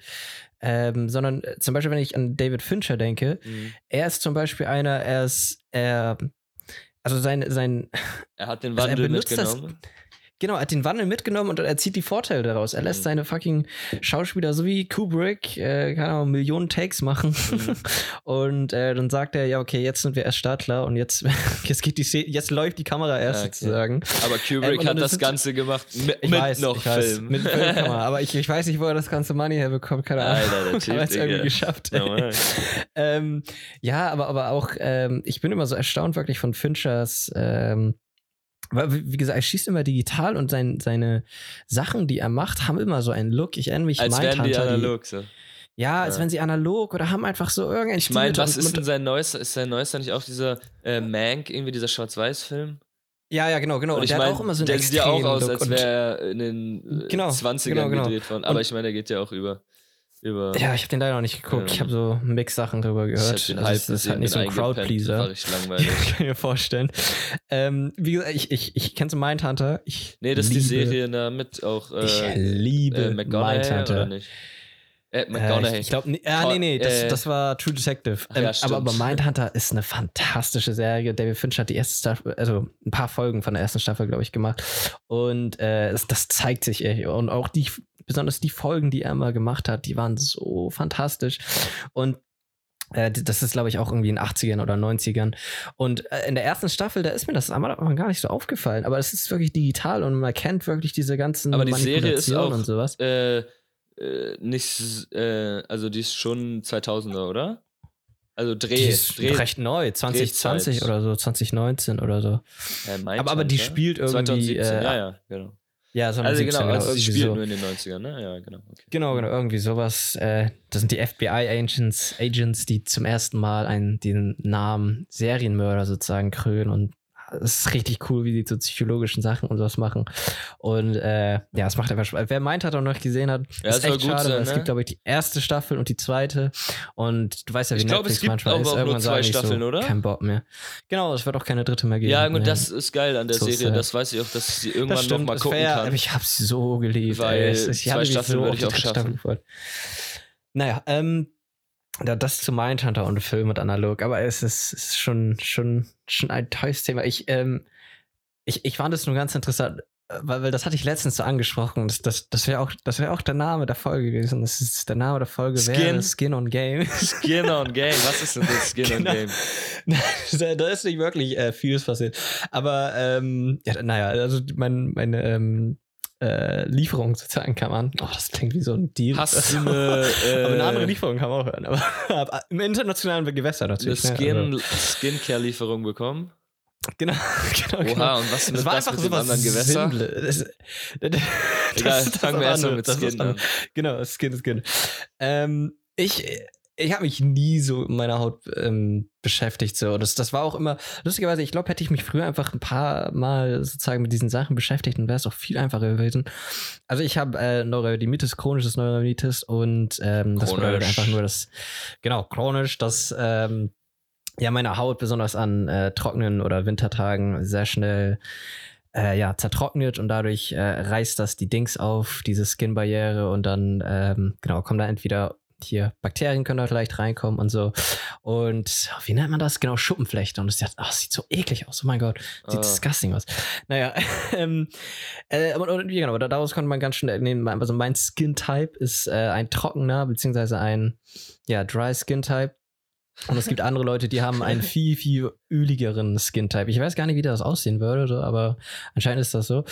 ähm, sondern äh, zum Beispiel, wenn ich an David Fincher denke, er ist zum Beispiel einer, er ist, er, also sein, sein, Er hat den Also er Wandel benutzt das- mitgenommen. Genau, er hat den Wandel mitgenommen und er zieht die Vorteile daraus. Er lässt Mhm. seine fucking Schauspieler so wie Kubrick, äh, keine Ahnung, Millionen Takes machen. Mhm. und äh, dann sagt er, ja, okay, jetzt sind wir erst Startler und jetzt, jetzt geht die Szene, jetzt läuft die Kamera erst okay. sozusagen. Aber Ähm, Kubrick und hat das das Ganze gemacht mit, mit weiß, noch ich weiß, Film. Mit Filmkamera. Aber ich, ich weiß nicht, wo er das ganze Money herbekommt. Keine Ahnung. Alter, der Typ, er hat es irgendwie geschafft. Normal. ähm, ja, aber, aber auch, ähm, ich bin immer so erstaunt wirklich von Finchers, ähm, wie gesagt, er schießt immer digital und sein, seine Sachen, die er macht, haben immer so einen Look. Ich erinnere mich Als wären die analog so. ja, als Ja. wären sie analog oder haben einfach so irgendein Ich meine, was ist denn sein neuester? Ist sein neuester nicht auch dieser äh, Mank, irgendwie dieser Schwarz-Weiß-Film? Ja, ja, genau, genau. Und Und ich der hat meine, auch immer so einen der sieht ja auch aus, Look als wäre er in den äh, Genau, 20ern genau, genau. gedreht worden. Aber Und- ich meine, der geht ja auch über. Über Ja, ich habe den leider noch nicht geguckt. Ich Ähm, habe so Mix-Sachen drüber ich gehört. hab den Also es ist halt nicht so ein Crowdpleaser. War richtig langweilig. Kann ich mir vorstellen. Ähm, wie gesagt, ich, ich, ich kenne so Mindhunter. Ich nee, das ist die liebe- Serie damit auch äh, Ich liebe äh, McGonagall Mindhunter. oder nicht? Äh, Äh, ich glaube, ah, nee, nee, das, Äh, das war True Detective. ach ja, Ähm, aber, aber. Mindhunter ist eine fantastische Serie. David Fincher hat die erste Staffel, also ein paar Folgen von der ersten Staffel, glaube ich, gemacht. Und äh, das, das zeigt sich echt. Und auch die, besonders die Folgen, die er immer gemacht hat, die waren so fantastisch. Und äh, das ist, glaube ich, auch irgendwie in den 80ern oder 90ern. Und äh, in der ersten Staffel, da ist mir das am Anfang gar nicht so aufgefallen. Aber es ist wirklich digital und man erkennt wirklich diese ganzen Aber die Serie ist auch- und sowas. äh, äh, nicht, äh, also die ist schon 2000er, oder? Also Dreh, Die ist Dreh, recht neu, 2020 Drehzeit. oder so, 2019 oder so. Mindhunter? aber- aber die spielt irgendwie, 2017, äh, ja, ja, genau. Ja, so Also 17, genau, also sie spielt so. nur in den 90ern, ne? Ja, genau. Okay. Genau, genau, irgendwie sowas. Äh, das sind die FBI-Agents, Agents, die zum ersten Mal einen, den Namen Serienmörder sozusagen krönen und es ist richtig cool, wie die so psychologischen Sachen und sowas machen. Und äh, ja, es macht einfach Spaß. Wer meint hat und noch nicht gesehen hat, Ja, ist echt schade, sein, weil es ne? gibt, glaube ich, die erste Staffel und die zweite. Und du weißt ja, wie Ich glaube, Netflix es gibt manchmal ist. Irgendwann zwei Staffeln, so, oder? Kein Bock mehr. Genau, es wird auch keine dritte mehr geben. Ja, und das ist geil an der So Serie. Das weiß ich auch, dass ich sie irgendwann das noch stimmt, mal es gucken wär- kann. ich habe sie so geliebt. Weil ey. Ich zwei Staffeln so würde ich auch schaffen. Staffel. Naja, ähm, da- das zu Mindhunter und Film und analog, aber es ist, ist schon, schon, schon ein teures Thema. Ich, ähm, ich, ich fand es nur ganz interessant, äh, weil, weil das hatte ich letztens so angesprochen. Das, das, das wäre auch, das wäre auch der Name der Folge gewesen. Das ist der Name der Folge Skin. wäre Skin on Game. Skin on Game. Was ist denn das Skin Genau. on Game? da, da ist nicht wirklich äh, vieles passiert. Aber ähm, ja, naja, also mein, meine ähm, äh, Lieferung sozusagen kam an. Oh, das klingt wie so ein Deal. Hast du eine, äh, aber eine andere Lieferung kann man auch hören. Aber, aber im internationalen Gewässer eine natürlich. ne? Skin, Also, Skincare-Lieferung bekommen? genau, genau, genau. Oha, und was mit, Das war das einfach mit so was anderen Gewässer? Das, das, Egal, das- fangen wir das erst mal andere, mit Skin an. Genau, Skin, Skin. Ähm, ich ich habe mich nie so mit meiner Haut ähm, beschäftigt. So. Das, das war auch immer, lustigerweise, ich glaube, hätte ich mich früher einfach ein paar Mal sozusagen mit diesen Sachen beschäftigt, dann wäre es auch viel einfacher gewesen. Also ich habe äh, Neurodermitis, chronisches Neurodermitis und ähm, das bedeutet einfach nur das, genau, chronisch, dass ähm, ja meine Haut besonders an äh, trockenen oder Wintertagen sehr schnell äh, ja, zertrocknet und dadurch äh, reißt das die Dings auf, diese Skin-Barriere und dann, ähm, genau, kommen da entweder hier Bakterien können da vielleicht reinkommen und so. Und wie nennt man das? Genau, Schuppenflechte. Und das, ach, sieht so eklig aus. Oh mein Gott, sieht Ah. disgusting aus. Naja, ähm, äh, und, und, genau, da- daraus konnte man ganz schnell entnehmen, also mein Skin-Type ist äh, ein trockener, beziehungsweise ein, ja, Dry Skin-Type. Und es gibt andere Leute, die haben einen viel, viel öligeren Skin-Type. Ich weiß gar nicht, wie das aussehen würde, aber anscheinend ist das so.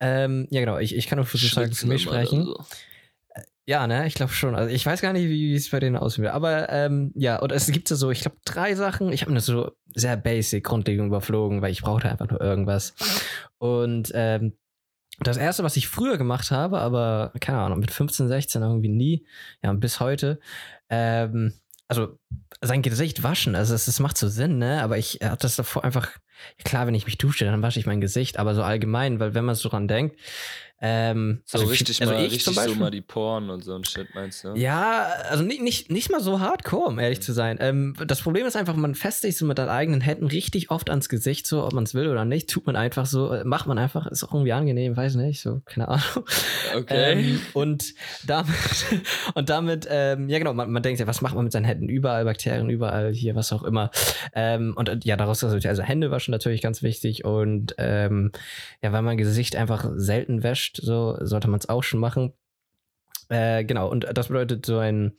Ähm, ja, genau, ich, ich kann nur für, sozusagen für mich sprechen. so. Ja, ne, ich glaube schon. Also ich weiß gar nicht, wie es bei denen wird. Aber ähm, ja, und es gibt ja so, ich glaube, drei Sachen. Ich habe das so sehr basic, grundlegend überflogen, weil ich brauchte einfach nur irgendwas. Und ähm, das erste, was ich früher gemacht habe, aber keine Ahnung, mit 15, 16 irgendwie nie, ja, und bis heute, ähm, also sein Gesicht waschen, also es macht so Sinn, ne? Aber ich hatte das davor einfach, klar, wenn ich mich dusche, dann wasche ich mein Gesicht, aber so allgemein, weil wenn man so dran denkt, ähm, So also richtig also mal, ich richtig zum so Beispiel- mal die Poren und so ein Shit, meinst du? ja, also nicht, nicht, nicht mal so hardcore, um ehrlich zu sein. Ähm, das Problem ist einfach, man sich so mit seinen eigenen Händen richtig oft ans Gesicht, so, ob man es will oder nicht, tut man einfach so, äh, macht man einfach, ist auch irgendwie angenehm, weiß nicht, so, keine Ahnung. Okay. Ähm, und damit, und damit, ähm, ja genau, man, man denkt ja, was macht man mit seinen Händen? Überall Bakterien, überall hier, was auch immer. Ähm, und äh, ja, daraus resultiert, also Hände waschen natürlich ganz wichtig und ähm, ja, weil man Gesicht einfach selten wäscht, so sollte man es auch schon machen. Äh, genau, und das bedeutet, so ein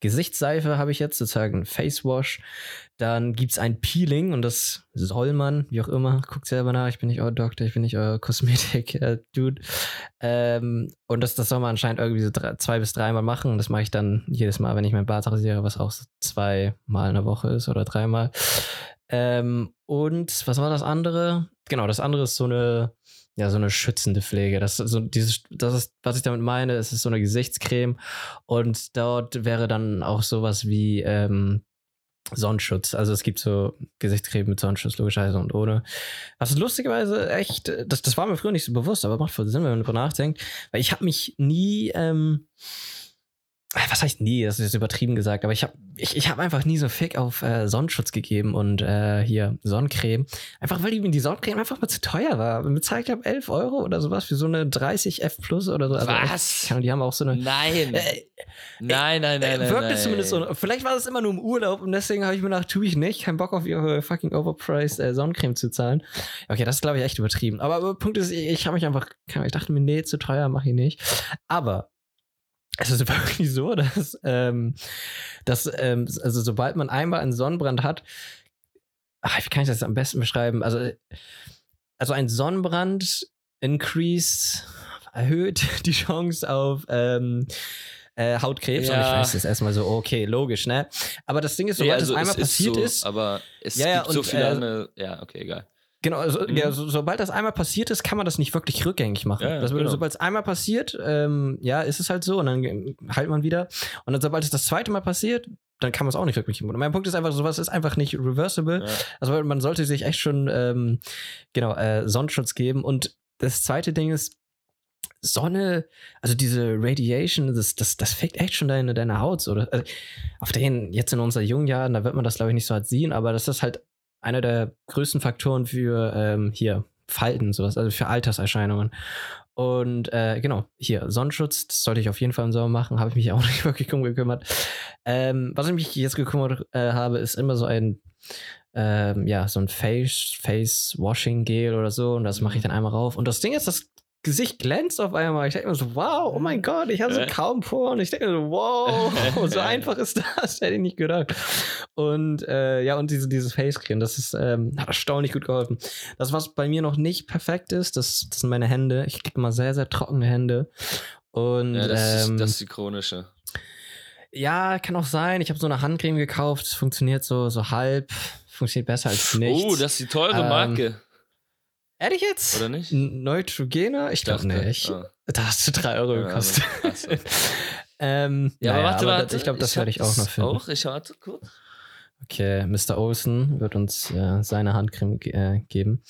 Gesichtsseife habe ich jetzt, sozusagen Face Wash. Dann gibt es ein Peeling und das soll man, wie auch immer, guckt selber nach, ich bin nicht euer Doktor, ich bin nicht euer Kosmetik-Dude. Ähm, und das, das soll man anscheinend irgendwie so drei, zwei bis dreimal machen. Das mache ich dann jedes Mal, wenn ich mein Bart rasiere, was auch so zweimal in der Woche ist oder dreimal. Ähm, und was war das andere? Genau, das andere ist so eine, ja, so eine schützende Pflege. Das ist so dieses, das ist, was ich damit meine, es ist so eine Gesichtscreme. Und dort wäre dann auch sowas wie ähm, Sonnenschutz. Also es gibt so Gesichtscreme mit Sonnenschutz, logischerweise und ohne. Was lustigerweise echt, das, das war mir früher nicht so bewusst, aber macht voll Sinn, wenn man darüber nachdenkt. Weil ich habe mich nie, ähm, was heißt nie, das ist jetzt übertrieben gesagt, aber ich habe ich, ich hab einfach nie so Fick auf äh, Sonnenschutz gegeben und äh, hier Sonnencreme. Einfach weil die, die Sonnencreme einfach mal zu teuer war. Man bezahlt, glaube 11 Euro oder sowas für so eine 30 F Plus oder so. Also Was? Echt, die haben auch so eine. Nein. Äh, nein, nein, nein, äh, nein. wirkt nein. es zumindest so. Vielleicht war das immer nur im Urlaub und deswegen habe ich mir gedacht, tue ich nicht. Kein Bock auf ihre fucking overpriced äh, Sonnencreme zu zahlen. Okay, das ist, glaube ich, echt übertrieben. Aber, aber Punkt ist, ich, ich habe mich einfach, ich dachte mir, nee, zu teuer mache ich nicht. Aber es ist wirklich so, dass, ähm, dass ähm, also sobald man einmal einen Sonnenbrand hat, ach, wie kann ich das am besten beschreiben? Also, also ein Sonnenbrand increase, erhöht die Chance auf ähm, äh, Hautkrebs. Und ich Ja. weiß das erstmal so, okay, logisch, ne? Aber das Ding ist, sobald Ja, das also einmal es ist passiert so, ist, Aber es Ja, ja, gibt so und, viele äh, andere. Ja, okay, egal. Genau, also, Mhm. ja, so, sobald das einmal passiert ist, kann man das nicht wirklich rückgängig machen. Ja, ja, das genau. sobald es einmal passiert, ähm, ja, ist es halt so und dann ähm, heilt man wieder. Und dann, sobald es das zweite Mal passiert, dann kann man es auch nicht rückgängig machen. Und mein Punkt ist einfach, sowas ist einfach nicht reversible. Also man sollte sich echt schon, ähm, genau, äh, Sonnenschutz geben. Und das zweite Ding ist, Sonne, also diese Radiation, das, das, das fickt echt schon deine, deine Haut. So. Also auf den, jetzt in unseren jungen Jahren, da wird man das, glaube ich, nicht so hart sehen, aber das ist halt einer der größten Faktoren für ähm, hier Falten, sowas, also für Alterserscheinungen. Und äh, genau, hier, Sonnenschutz, das sollte ich auf jeden Fall im Sommer machen, habe ich mich auch nicht wirklich drum gekümmert. Ähm, was ich mich jetzt gekümmert äh, habe, ist immer so ein, ähm, ja, so ein Face, Face Washing Gel oder so. Und das mache ich dann einmal rauf. Und das Ding ist, das Gesicht glänzt auf einmal. Ich denke mir so, wow, oh mein Gott, ich habe so Äh. kaum Poren. Ich denke mir so, wow, so einfach ist das, hätte ich nicht gedacht. Und äh, ja, und diese, dieses Face Cream, das ist, ähm, hat erstaunlich gut geholfen. Das, was bei mir noch nicht perfekt ist, das, das sind meine Hände. Ich kriege immer sehr, sehr trockene Hände. Und Ja, das, ähm, ist, das ist die chronische. ja, kann auch sein. Ich habe so eine Handcreme gekauft. Es funktioniert so, so halb. Funktioniert besser als nichts. Oh, das ist die teure Ähm, Marke. Ehrlich jetzt? Oder nicht? Neutrogena? Ich glaube nicht. ah. Da hast du drei Euro Ja, gekostet. also, ach so. ähm, Ja, aber naja, warte, warte. Das, ich glaube, das werde ich auch noch finden. Auch, ich warte kurz. Okay, Mr. Olsen wird uns äh, seine Handcreme äh, geben.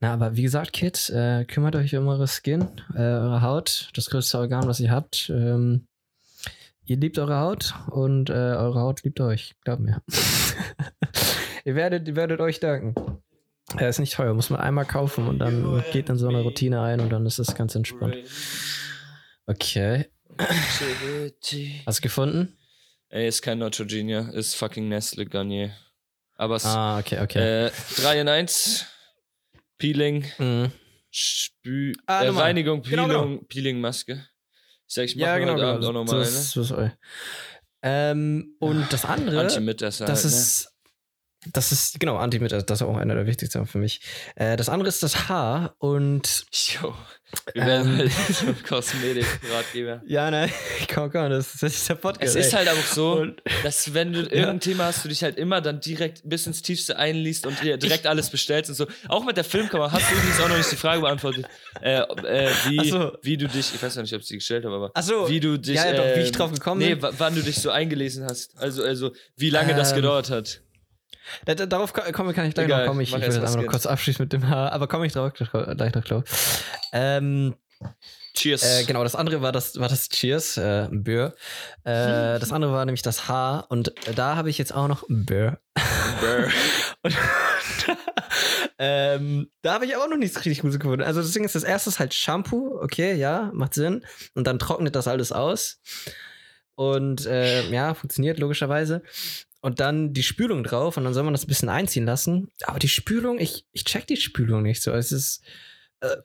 Na, aber wie gesagt, Kid, äh, kümmert euch um eure Skin, äh, eure Haut, das größte Organ, was ihr habt. Ähm, ihr liebt eure Haut und äh, eure Haut liebt euch, glaubt mir. ihr, werdet, ihr werdet euch danken. Er ist nicht teuer, muss man einmal kaufen und dann geht in so eine Routine ein und dann ist es ganz entspannt. Okay, hast du gefunden? Ey, ist kein Neutrogena, ist fucking Nestle Garnier. Aber es, Ah, okay, okay. äh, 3 in 1, Peeling, Mhm. Spü Ah, äh. Reinigung, Genau, Peeling, genau. Peeling-Maske. Ich sag, ich mach Ja, genau, heute genau. Abend auch nochmal eine. das, das, das, ähm, und das andere, das halt, ne? Ist, das ist, genau, Antimit, das ist auch einer der wichtigsten für mich. Äh, das andere ist das Haar und Jo, wir werden Ähm. halt Kosmetik-Ratgeber. ja, ne, komm, komm, das, das ist der Podcast. Es ist ey. halt auch so, Und- dass wenn du irgendein Thema hast, du dich halt immer dann direkt bis ins Tiefste einliest und dir direkt alles bestellst und so. Auch mit der Filmkamera hast du übrigens auch noch nicht die Frage beantwortet, äh, äh, wie, so. wie du dich, ich weiß ja nicht, ob ich sie gestellt habe, aber Ach so, wie du dich, ja, ja, doch, wie ich ähm, drauf gekommen nee, bin. wa- wann du dich so eingelesen hast. Also, also wie lange das Ähm, gedauert hat. Da, da, darauf ko- komme kann ich gleich Egal, noch kommen. Ich, ich will das einfach noch kurz abschließen mit dem Haar, aber komme ich drauf gleich noch, glaube ähm, Cheers. äh, Genau, das andere war das, war das Cheers, äh, Bör. Äh, das andere war nämlich das Haar und da habe ich jetzt auch noch Bör. Brr. Und ähm, da habe ich aber auch noch nichts richtig Gutes gefunden. Also das Ding ist, das erste ist halt Shampoo, okay, ja, macht Sinn. Und dann trocknet das alles aus. Und äh, ja, funktioniert logischerweise. Und dann die Spülung drauf und dann soll man das ein bisschen einziehen lassen. Aber die Spülung, ich, ich check die Spülung nicht so. Es ist. Äh,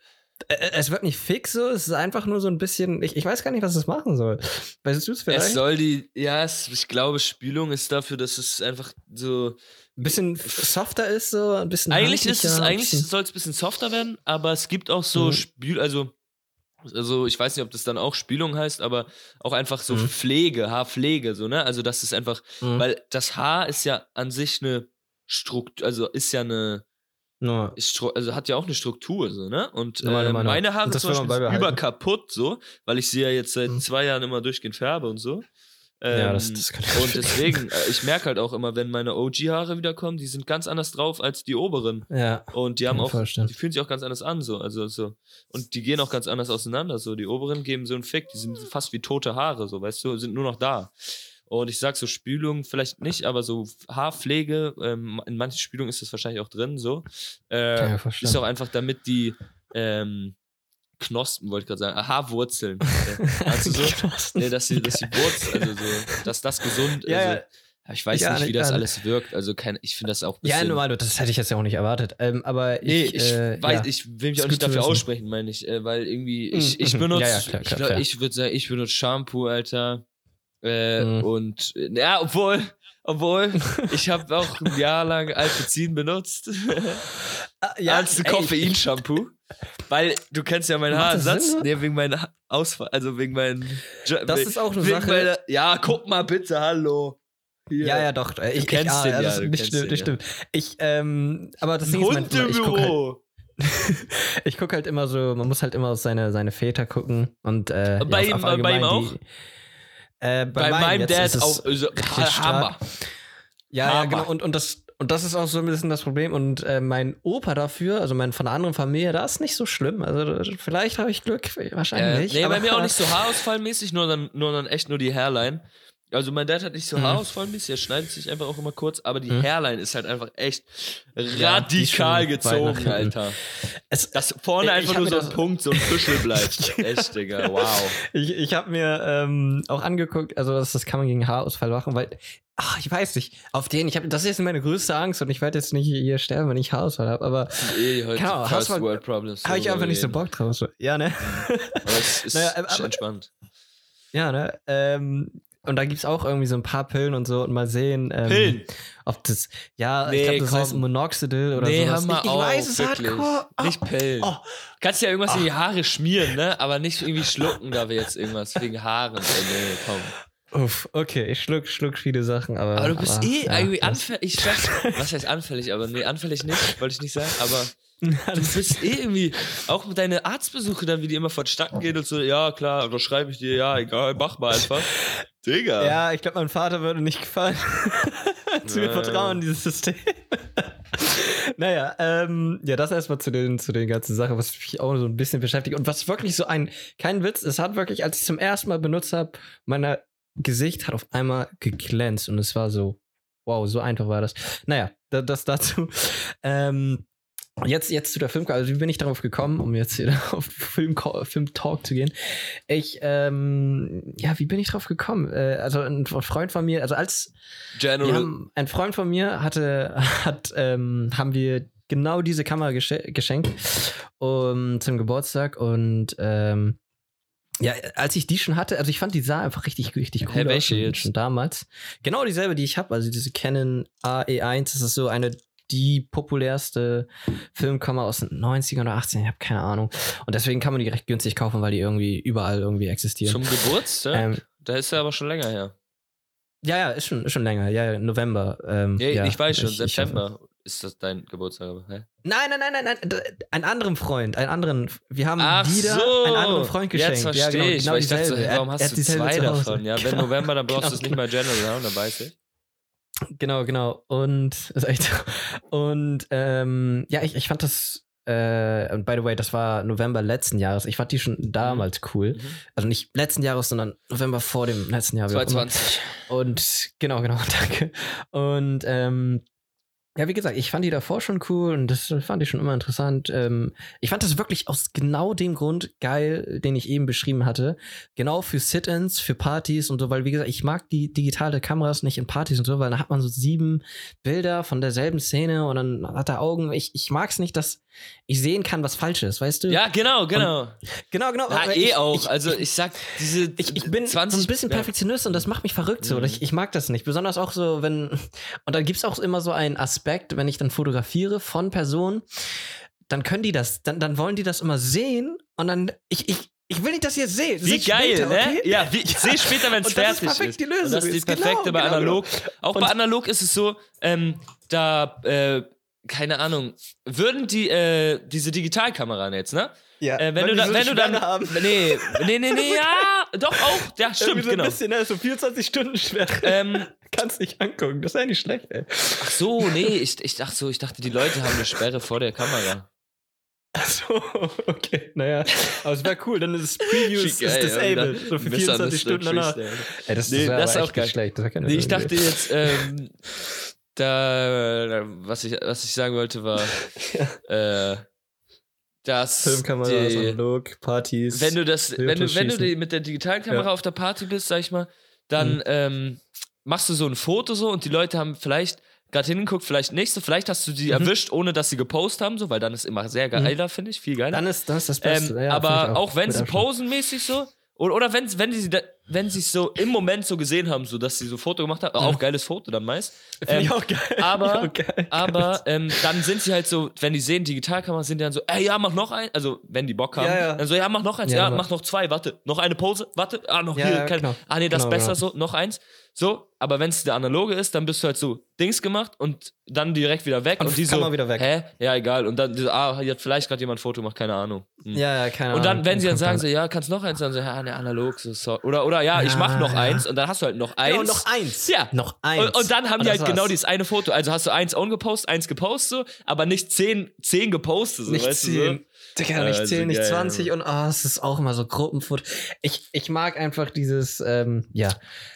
äh, es wird nicht fix so, es ist einfach nur so ein bisschen. Ich, ich weiß gar nicht, was es machen soll. Weißt du es vielleicht? Es soll die, ja, es, ich glaube, Spülung ist dafür, dass es einfach so. ein bisschen softer ist, so ein bisschen. Eigentlich ist es, soll es ein bisschen softer werden, aber es gibt auch so Mhm. Spül, also, also ich weiß nicht, ob das dann auch Spülung heißt, aber auch einfach so Mhm. Pflege, Haarpflege, so, ne? Also das ist einfach, Mhm. weil das Haar ist ja an sich eine Struktur, also ist ja eine, stru- also hat ja auch eine Struktur, so, ne? Und äh, normal, meine Haare das zum Beispiel sind beibehalten. überkaputt, so, weil ich sie ja jetzt seit Mhm. zwei Jahren immer durchgehend färbe und so. Ja, das- Ähm, das kann ich und verstehen. deswegen, äh, ich merke halt auch immer, wenn meine OG-Haare wiederkommen, die sind ganz anders drauf als die oberen. Ja. Und die haben auch, vorstellen. die fühlen sich auch ganz anders an, so. Also so. Und die gehen auch ganz anders auseinander. So, die oberen geben so einen Fick, die sind fast wie tote Haare, so, weißt du, sind nur noch da. Und ich sag so, Spülung vielleicht nicht, aber so Haarpflege, ähm, in manchen Spülungen ist das wahrscheinlich auch drin, so. Äh, vorstellen. ist auch einfach, damit die ähm, Knospen, wollte ich gerade sagen, ah, äh, weißt du so? Nee, dass sie, dass die Wurzel, also so, dass das gesund Ja, also, ja. ja, Ich weiß Ja, nicht, wie das ja. alles wirkt. Also kein, ich finde das auch ein Ja, bisschen. normal, das hätte ich jetzt ja auch nicht erwartet. Ähm, aber Nee, ich, ich äh, weiß, ja. ich will mich Ist auch nicht dafür aussprechen, meine ich, äh, weil irgendwie, ich, Mhm, ich mhm. benutze, Ja, ja, klar, klar, ich, ich würde sagen, ich benutze Shampoo, Alter. Äh, Mhm. Und, äh, ja, obwohl, obwohl, ich habe auch ein Jahr lang Alpezin benutzt. Ah, ja, als ey, Koffeinshampoo. Weil du kennst ja meinen das so? Nee, wegen meinem Ha- Ausfall, also wegen meinem. Jo- Das ist auch eine Sache. Meiner, ja, guck mal bitte, hallo. Hier. Ja, ja, doch. äh, Ich, kennst ich, ah, den ja, ja, das du kennst stimmt, den ja. stimmt. Ich, ähm, aber das Ein Ding ist, im ich gucke halt, ich guck halt immer so, man muss halt immer auf seine, seine Väter gucken und äh, Bei ja, ihm- bei ihm auch? Die, äh, bei, Bei meinem Dad auch also, richtig stark. Hammer. Ja, ja, genau. Und, und, das, und das ist auch so ein bisschen das Problem. Und äh, mein Opa dafür, also mein von einer anderen Familie, da ist nicht so schlimm. Also vielleicht habe ich Glück, Äh, wahrscheinlich. nee, aber, bei mir auch nicht so haarausfallmäßig, nur dann, nur dann echt nur die Hairline. Also mein Dad hat nicht so Mhm. haarausfallmäßig, er schneidet sich einfach auch immer kurz, aber die Mhm. Hairline ist halt einfach echt Ja, radikal nach gezogen. Alter. Es, Dass vorne Ich- einfach ich nur hab so ein Punkt, so ein Büschel bleibt. echt, Digga, wow. ich ich habe mir ähm, auch angeguckt, also das, das kann man gegen Haarausfall machen, weil, ach, ich weiß nicht, auf den, ich habe, das ist jetzt meine größte Angst und ich werde jetzt nicht hier sterben, wenn ich Haarausfall habe, aber eh heute Genau, First Haarausfall- World Problems. habe ich einfach nicht so. Bock drauf. Ja, ne? Aber es ist Naja, aber- schon entspannt. Ja, ne? Ähm, und da gibt's auch irgendwie so ein paar Pillen und so und mal sehen, ähm, Pillen? ob das, ja, Nee, ich glaube, das heißt komm. Monoxidil oder nee, sowas. hör mal ich, ich auf, weiß, es wirklich. hardcore. Oh, Nicht Pillen. oh. Kannst ja irgendwas in Ah. die Haare schmieren, ne? Aber nicht irgendwie schlucken, da wir jetzt irgendwas wegen Haaren. Ey, nee, komm. Uff, okay, ich schluck, schluck viele Sachen, aber. Aber du bist eh ja, irgendwie anfällig. Was heißt anfällig? Aber nee, anfällig nicht, wollte ich nicht sagen. Aber du Alles- bist eh irgendwie, auch mit deinen Arztbesuche dann, wie die immer vonstatten gehen und so, ja klar, oder schreibe ich dir, ja, egal, mach mal einfach. Digga. Ja, ich glaube, mein Vater würde nicht gefallen. zu mir Ja. vertrauen, dieses System. naja, ähm, ja, das erstmal zu den, zu den ganzen Sachen, was mich auch so ein bisschen beschäftigt. Und was wirklich so ein, kein Witz, es hat wirklich, als ich zum ersten Mal benutzt habe, mein Gesicht hat auf einmal geglänzt und es war so, wow, so einfach war das. Naja, da, das dazu. Ähm, Jetzt, jetzt zu der Film, also wie bin ich darauf gekommen, um jetzt hier auf Film, Film Talk zu gehen? Ich, ähm, ja, wie bin ich drauf gekommen? Äh, also ein Freund von mir, also als haben, ein Freund von mir hatte, hat, ähm, haben wir genau diese Kamera gesche geschenkt um, zum Geburtstag und ähm, ja, als ich die schon hatte, also ich fand, die sah einfach richtig, richtig cool Hä, aus. welche jetzt? Schon damals. Genau dieselbe, die ich habe, also diese Canon AE1, das ist so eine die populärste Filmkamera aus den 90ern oder 18, ich habe keine Ahnung. Und deswegen kann man die recht günstig kaufen, weil die irgendwie überall irgendwie existieren. Zum Geburtstag? Ähm, da ist er aber schon länger her. ja, ja, ist schon, ist schon länger. Ja, ja, November. Ähm, Ja, ja, ich weiß schon, ich- ich. September ist das dein Geburtstag. Hä? Nein, nein, nein, nein, nein, einen anderen Freund, einen anderen. Wir haben Ach wieder so, einen anderen Freund geschenkt. Jetzt verstehe ja, genau, ich, genau ich dachte, warum Er- hast du zwei davon? Ja, wenn Genau. November, dann brauchst du es Genau, nicht mal General dann weiß ich. Genau, genau. Und ist echt. Und ähm, ja, ich, ich fand das. Äh, und by the way, das war November letzten Jahres. Ich fand die schon damals cool. Mhm. Also nicht letzten Jahres, sondern November vor dem letzten Jahr. wie auch immer. 220. Und genau, genau, danke. Und ähm, ja, wie gesagt, ich fand die davor schon cool und das fand ich schon immer interessant. Ähm, ich fand das wirklich aus genau dem Grund geil, den ich eben beschrieben hatte. Genau für Sit-ins, für Partys und so, weil wie gesagt, ich mag die digitale Kameras nicht in Partys und so, weil da hat man so sieben Bilder von derselben Szene und dann hat er Augen. Ich, ich mag es nicht, dass ich sehen kann, was falsch ist, weißt du? Ja, genau, genau. genau, genau. Ja, aber eh ich, auch. Ich, also ich sag, diese ich, ich bin 20, so ein bisschen ja. Perfektionist und das macht mich verrückt so. Mhm. Ich, ich mag das nicht. Besonders auch so, wenn. Und dann gibt es auch immer so einen Aspekt, wenn ich dann fotografiere von Personen, dann können die das, dann, dann wollen die das immer sehen und dann. Ich, ich, ich will nicht, dass ihr es seht. Wie Seht geil, später, ne? okay? Ja, wie, ich sehe später, wenn es Und das ist fertig perfekt die Und Lösung das ist die ist. Genau, perfekte bei genau, analog. Auch Und- bei analog ist es so, ähm, da, äh, keine Ahnung, würden die, äh, diese Digitalkameran jetzt, ne? Ja, Äh, wenn du, da, so wenn du dann, haben. nee, nee, nee, nee, ja, doch auch, ja, stimmt, so genau. ein bisschen, ne? So 24 Stunden schwer. Ähm, Kannst nicht angucken. Das ist ja nicht schlecht, ey. ach so, nee, ich, ich dachte so, ich dachte, die Leute haben eine Sperre vor der Kamera. Achso, okay, naja. Aber es wäre cool, dann ist das Preview ist, ist disabled. So für 24 Stunden danach. Ey, das, Nee, das ist auch echt geil. nicht schlecht. Das Nee, ich Idee. dachte jetzt, ähm, da, was ich, was ich sagen wollte war, äh, dass Filmkameras, die, analog, Partys. wenn du das, wenn du, wenn du mit der digitalen Kamera Ja. auf der Party bist, sag ich mal, dann Mhm. ähm, machst du so ein Foto so und die Leute haben vielleicht gerade hingeguckt, vielleicht nicht so, vielleicht hast du die Mhm. erwischt, ohne dass sie gepostet haben, so, weil dann ist immer sehr geiler, finde ich, viel geiler. dann ist das das Beste. Ähm, ja, aber ich auch, wenn sie posenmäßig so, oder, oder wenn, wenn sie da, wenn sie es so im Moment so gesehen haben, so dass sie so Foto gemacht haben, auch geiles Foto dann meist. Ähm, ich auch geil. aber- auch geil. aber ähm, dann sind sie halt so, wenn die sehen Digitalkamera, sind die dann so, ey, ja, mach noch ein, also wenn die Bock haben, Ja, ja. dann so, ja, mach noch eins, Ja, ja, aber- mach noch zwei, warte, noch eine Pose, warte, ah, noch hier, kein, genau. ah, nee, das Genau, besser genau. so, noch eins, so, aber wenn es der analoge ist, dann bist du halt so Dings gemacht und dann direkt wieder weg und, Und die so, man wieder weg. hä, ja, egal, und dann, so, ah, hier hat vielleicht gerade jemand ein Foto gemacht, keine Ahnung. Hm. Ja, ja, keine Und dann, Ahnung. wenn sie dann sagen, so, ja, kannst noch eins, dann so, ja, ne, analog, so, so. Oder, oder, ja, ich mach Ja, noch ja. eins und dann hast du halt noch eins. Genau, noch eins. Ja. Noch eins. Und, und dann haben Und die halt genau war's. dieses eine Foto. Also hast du eins on gepostet, eins gepostet, so, aber nicht zehn, zehn gepostet, so, nicht weißt zehn. Digga, nicht Also 10, nicht geil, 20 und ah, es ist auch immer so Gruppenfoto. Ich, ich mag einfach dieses, ähm, ja,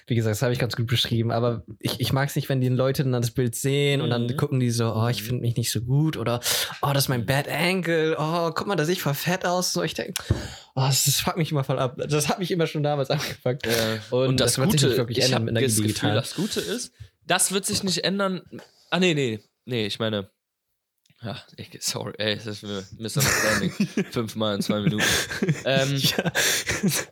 wie gesagt, das habe ich ganz gut beschrieben, aber ich, ich mag es nicht, wenn die Leute dann das Bild sehen und dann Mhm. gucken die so, oh, ich finde mich nicht so gut oder oh, das ist mein Bad Angle, oh, guck mal, da sehe ich voll fett aus. So, ich denke, oh, das, das fuckt mich immer voll ab. Das hat mich immer schon damals angefangen. du? Ja. Und, Und, das, wird sich Gute, wirklich ich ändern habe das Gefühl, das Gute ist, das wird sich nicht ändern. Ah, nee, nee, nee, ich meine, ja, ich, sorry, ey, das ist mir Misunderstanding. Fünfmal in zwei Minuten. Ähm, ja.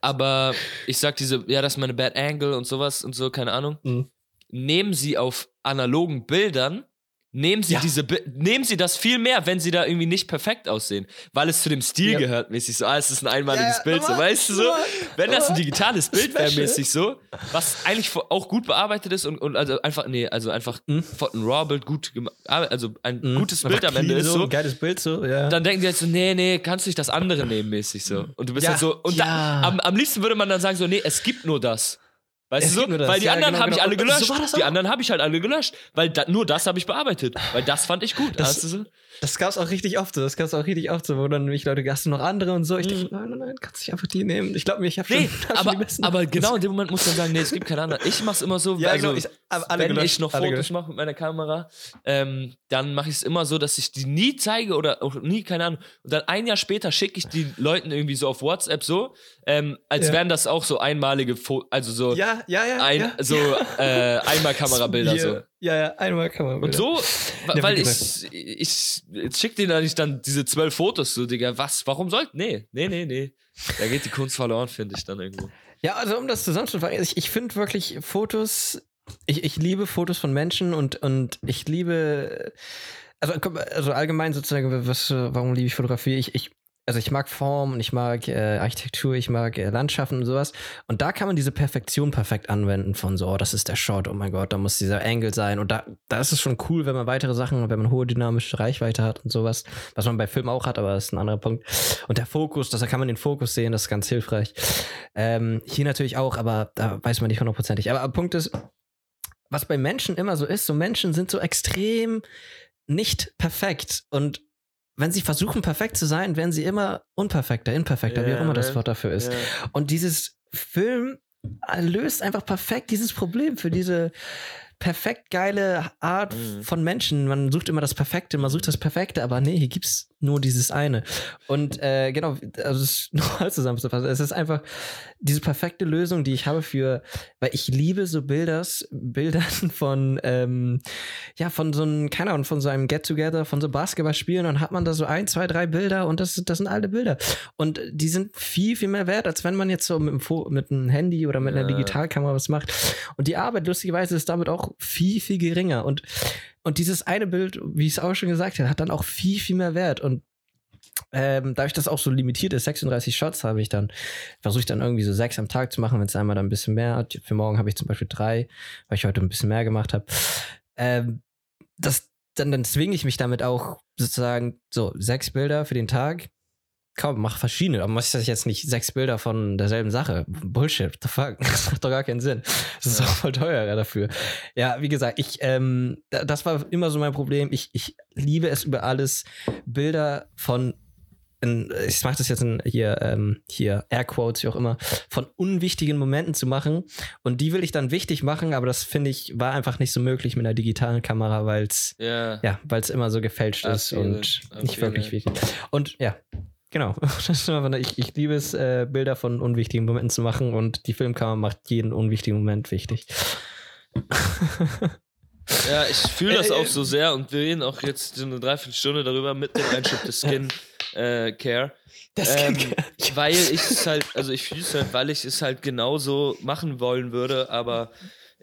Aber ich sag diese, ja, das ist meine Bad Angle und sowas und so, keine Ahnung. Mhm. Nehmen Sie auf analogen Bildern, nehmen Sie Ja. diese, nehmen Sie das viel mehr, wenn Sie da irgendwie nicht perfekt aussehen, weil es zu dem Stil Ja. gehört, mäßig so, ah, es ist ein einmaliges Ja, Bild, so, weißt du so. Wenn das ein digitales Bild wäre, mäßig so, was eigentlich auch gut bearbeitet ist und, und also einfach, nee, also einfach Mhm. ein RAW-Bild gut gemacht, also ein Mhm. gutes Bild am Ende ist so, Ein geiles Bild so, ja. dann denken die halt so, nee, nee, kannst du nicht das andere nehmen, mäßig so. Und du bist Ja, halt so, und ja. da, am, am liebsten würde man dann sagen so, nee, es gibt nur das. Weißt Es du so? das, Weil die ja, anderen genau, habe ich genau. alle Und so gelöscht. das die anderen habe ich halt alle gelöscht. Weil da, nur das habe ich bearbeitet. Weil das fand ich gut. Das- weißt du so? Das gab's auch richtig oft so. Das gab's auch richtig oft so, wo dann mich Leute, hast du noch andere und so. Ich Mhm. dachte, nein, nein, nein, kannst du nicht einfach die nehmen. Ich glaube mir, ich habe schon, Nee, hab schon aber, die besten. aber genau in dem Moment muss man sagen, nee, es gibt keine anderen. Ich mach's immer so, Ja, also, genau, ich- wenn gelöscht, ich noch Fotos mache mit meiner Kamera, ähm, dann mache ich es immer so, dass ich die nie zeige oder auch nie, keine Ahnung. Und dann ein Jahr später schicke ich die Leuten irgendwie so auf WhatsApp so, ähm, als Ja. wären das auch so einmalige Fotos, also so, Ja, ja, ja. ein, ja. so äh, einmal Kamerabilder so. Ja, ja, einmal Kamerabilder. Und so, Ja, weil ich, ich, ich schick denen dann nicht dann diese zwölf Fotos so, Digga, was, warum sollt, nee, nee, nee, nee. Da geht die Kunst verloren, finde ich dann irgendwo. Ja, also um das zusammenzufassen, ich, ich finde wirklich Fotos, ich, ich liebe Fotos von Menschen und, und ich liebe, also, also allgemein sozusagen, was, warum liebe ich Fotografie? Ich, ich, also ich mag Form und ich mag äh, Architektur, ich mag äh, Landschaften und sowas. Und da kann man diese Perfektion perfekt anwenden von so, oh, das ist der Shot, oh mein Gott, da muss dieser Angle sein. Und da, da ist es schon cool, wenn man weitere Sachen, wenn man hohe dynamische Reichweite hat und sowas, was man bei Film auch hat, aber das ist ein anderer Punkt. Und der Fokus, da kann man den Fokus sehen, das ist ganz hilfreich. Ähm, hier natürlich auch, aber da weiß man nicht hundertprozentig. Aber der Punkt ist, was bei Menschen immer so ist, so Menschen sind so extrem nicht perfekt. Und wenn sie versuchen, perfekt zu sein, werden sie immer unperfekter, imperfekter, wie Ja, auch immer das. Wort dafür ist. Ja. Und dieses Film löst einfach perfekt dieses Problem für diese perfekt geile Art Mhm. von Menschen. Man sucht immer das Perfekte, man sucht das Perfekte, aber nee, hier gibt's nur dieses eine. Und äh, genau, also es ist nochmal zusammenzufassen. Es ist einfach diese perfekte Lösung, die ich habe für, weil ich liebe so Bilders, Bildern von, ähm, ja, von so einem, keine Ahnung, von so einem Get-Together, von so Basketballspielen, dann hat man da so ein, zwei, drei Bilder und das, das sind alte Bilder. Und die sind viel, viel mehr wert, als wenn man jetzt so mit, mit einem Handy oder mit einer Ja. Digitalkamera was macht. Und die Arbeit, lustigerweise, ist damit auch viel, viel geringer. Und, und dieses eine Bild, wie ich es auch schon gesagt habe, hat dann auch viel, viel mehr Wert. Und ähm, dadurch, dass auch so limitiert ist, 36 Shots habe ich dann, versuche ich dann irgendwie so sechs am Tag zu machen, wenn es einmal dann ein bisschen mehr hat. Für morgen habe ich zum Beispiel drei, weil ich heute ein bisschen mehr gemacht habe. Ähm, das, dann, dann zwinge ich mich damit auch sozusagen so sechs Bilder für den Tag. Komm, mach verschiedene. Aber muss ich jetzt nicht sechs Bilder von derselben Sache? Bullshit, what the fuck? Das macht doch gar keinen Sinn. Das ist Ja. auch voll teuer dafür. Ja, wie gesagt, ich, ähm, da- das war immer so mein Problem. Ich, ich liebe es über alles, Bilder von, ich mache das jetzt in, hier, ähm, hier, Airquotes, wie auch immer, von unwichtigen Momenten zu machen. Und die will ich dann wichtig machen, aber das finde ich, war einfach nicht so möglich mit einer digitalen Kamera, weil es Ja. ja, weil es immer so gefälscht Auf ist und nicht wirklich wichtig. Und ja, genau. Ich, ich liebe es, äh, Bilder von unwichtigen Momenten zu machen und die Filmkamera macht jeden unwichtigen Moment wichtig. Ja, ich fühle das Äh, auch so sehr und wir reden auch jetzt so eine Dreiviertelstunde darüber mit dem Einschub des Skin äh, Care. Das Ähm, weil ich es halt, also ich fühle es halt, weil ich es halt genauso machen wollen würde, aber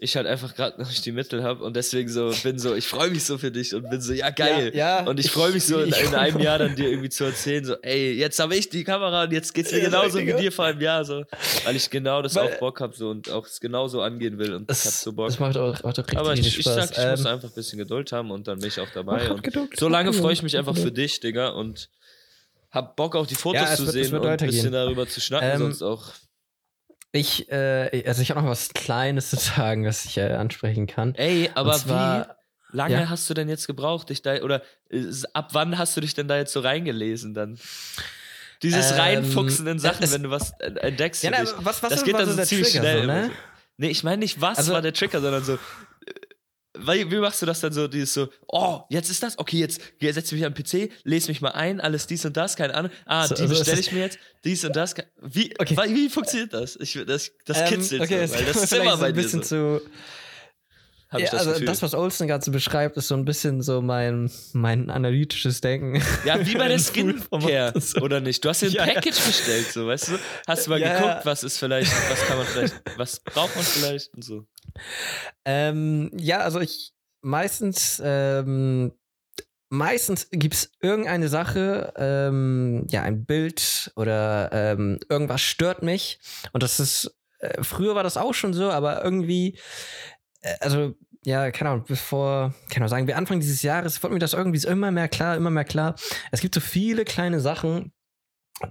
ich halt einfach gerade noch nicht die Mittel habe und deswegen so bin so, ich freue mich so für dich und bin so, ja geil. Ja, ja, und ich freue mich so in, in einem Jahr dann dir irgendwie zu erzählen, so, ey, jetzt habe ich die Kamera und jetzt geht's mir Ja, genauso wie dir vor einem Jahr, so, weil ich genau das Weil- auch Bock habe so und auch es genauso angehen will und ich hab das, so Bock. das macht auch, macht auch richtig, Aber ich, ich Spaß. sag, ich muss Ähm, einfach ein bisschen Geduld haben und dann bin ich auch dabei. Und Geduld, so lange freue ich mich einfach für dich, Digga, und hab Bock auch die Fotos Ja, zu wird- sehen und ein bisschen darüber zu schnacken, Ähm, sonst auch. Ich, äh, also ich habe noch was Kleines zu sagen, was ich äh, ansprechen kann. Ey, aber zwar, wie lange ja. hast du denn jetzt gebraucht, dich da, oder äh, ab wann hast du dich denn da jetzt so reingelesen dann? Dieses Ähm, Reinfuchsen in Sachen, es- wenn du was äh, entdeckst. Ja, na, was, was das geht dann so ziemlich Trigger schnell. so, ne? so. Nee, ich meine nicht, was Also- war der Trigger, sondern so. Wie, wie machst du das dann so, dieses so, oh, jetzt ist das, okay, jetzt geh- setz mich am PC, lese mich mal ein, alles dies und das, keine Ahnung. Ah, So, die also es bestelle ich mir jetzt, dies und das. Wie, Okay. wie, wie funktioniert das? Ich, das das Ähm, kitzelt okay, so, weil das ist immer bei ein bisschen so. zu, ja, ich das also Gefühl. das, was Olsen gerade so beschreibt, ist so ein bisschen so mein, mein analytisches Denken. Ja, wie bei der Skincare, oder nicht? Du hast dir ein Ja, ja. Package bestellt, so, weißt du? Hast du mal Ja, geguckt, ja. was ist vielleicht, was kann man vielleicht, was braucht man vielleicht und so. Ähm, ja, also ich meistens, ähm, meistens gibt es irgendeine Sache, ähm, ja, ein Bild oder ähm, irgendwas stört mich. Und das ist, äh, früher war das auch schon so, aber irgendwie, äh, also ja, keine Ahnung, bevor, keine Ahnung, sagen wir Anfang dieses Jahres, wurde mir das irgendwie immer mehr klar, immer mehr klar. Es gibt so viele kleine Sachen,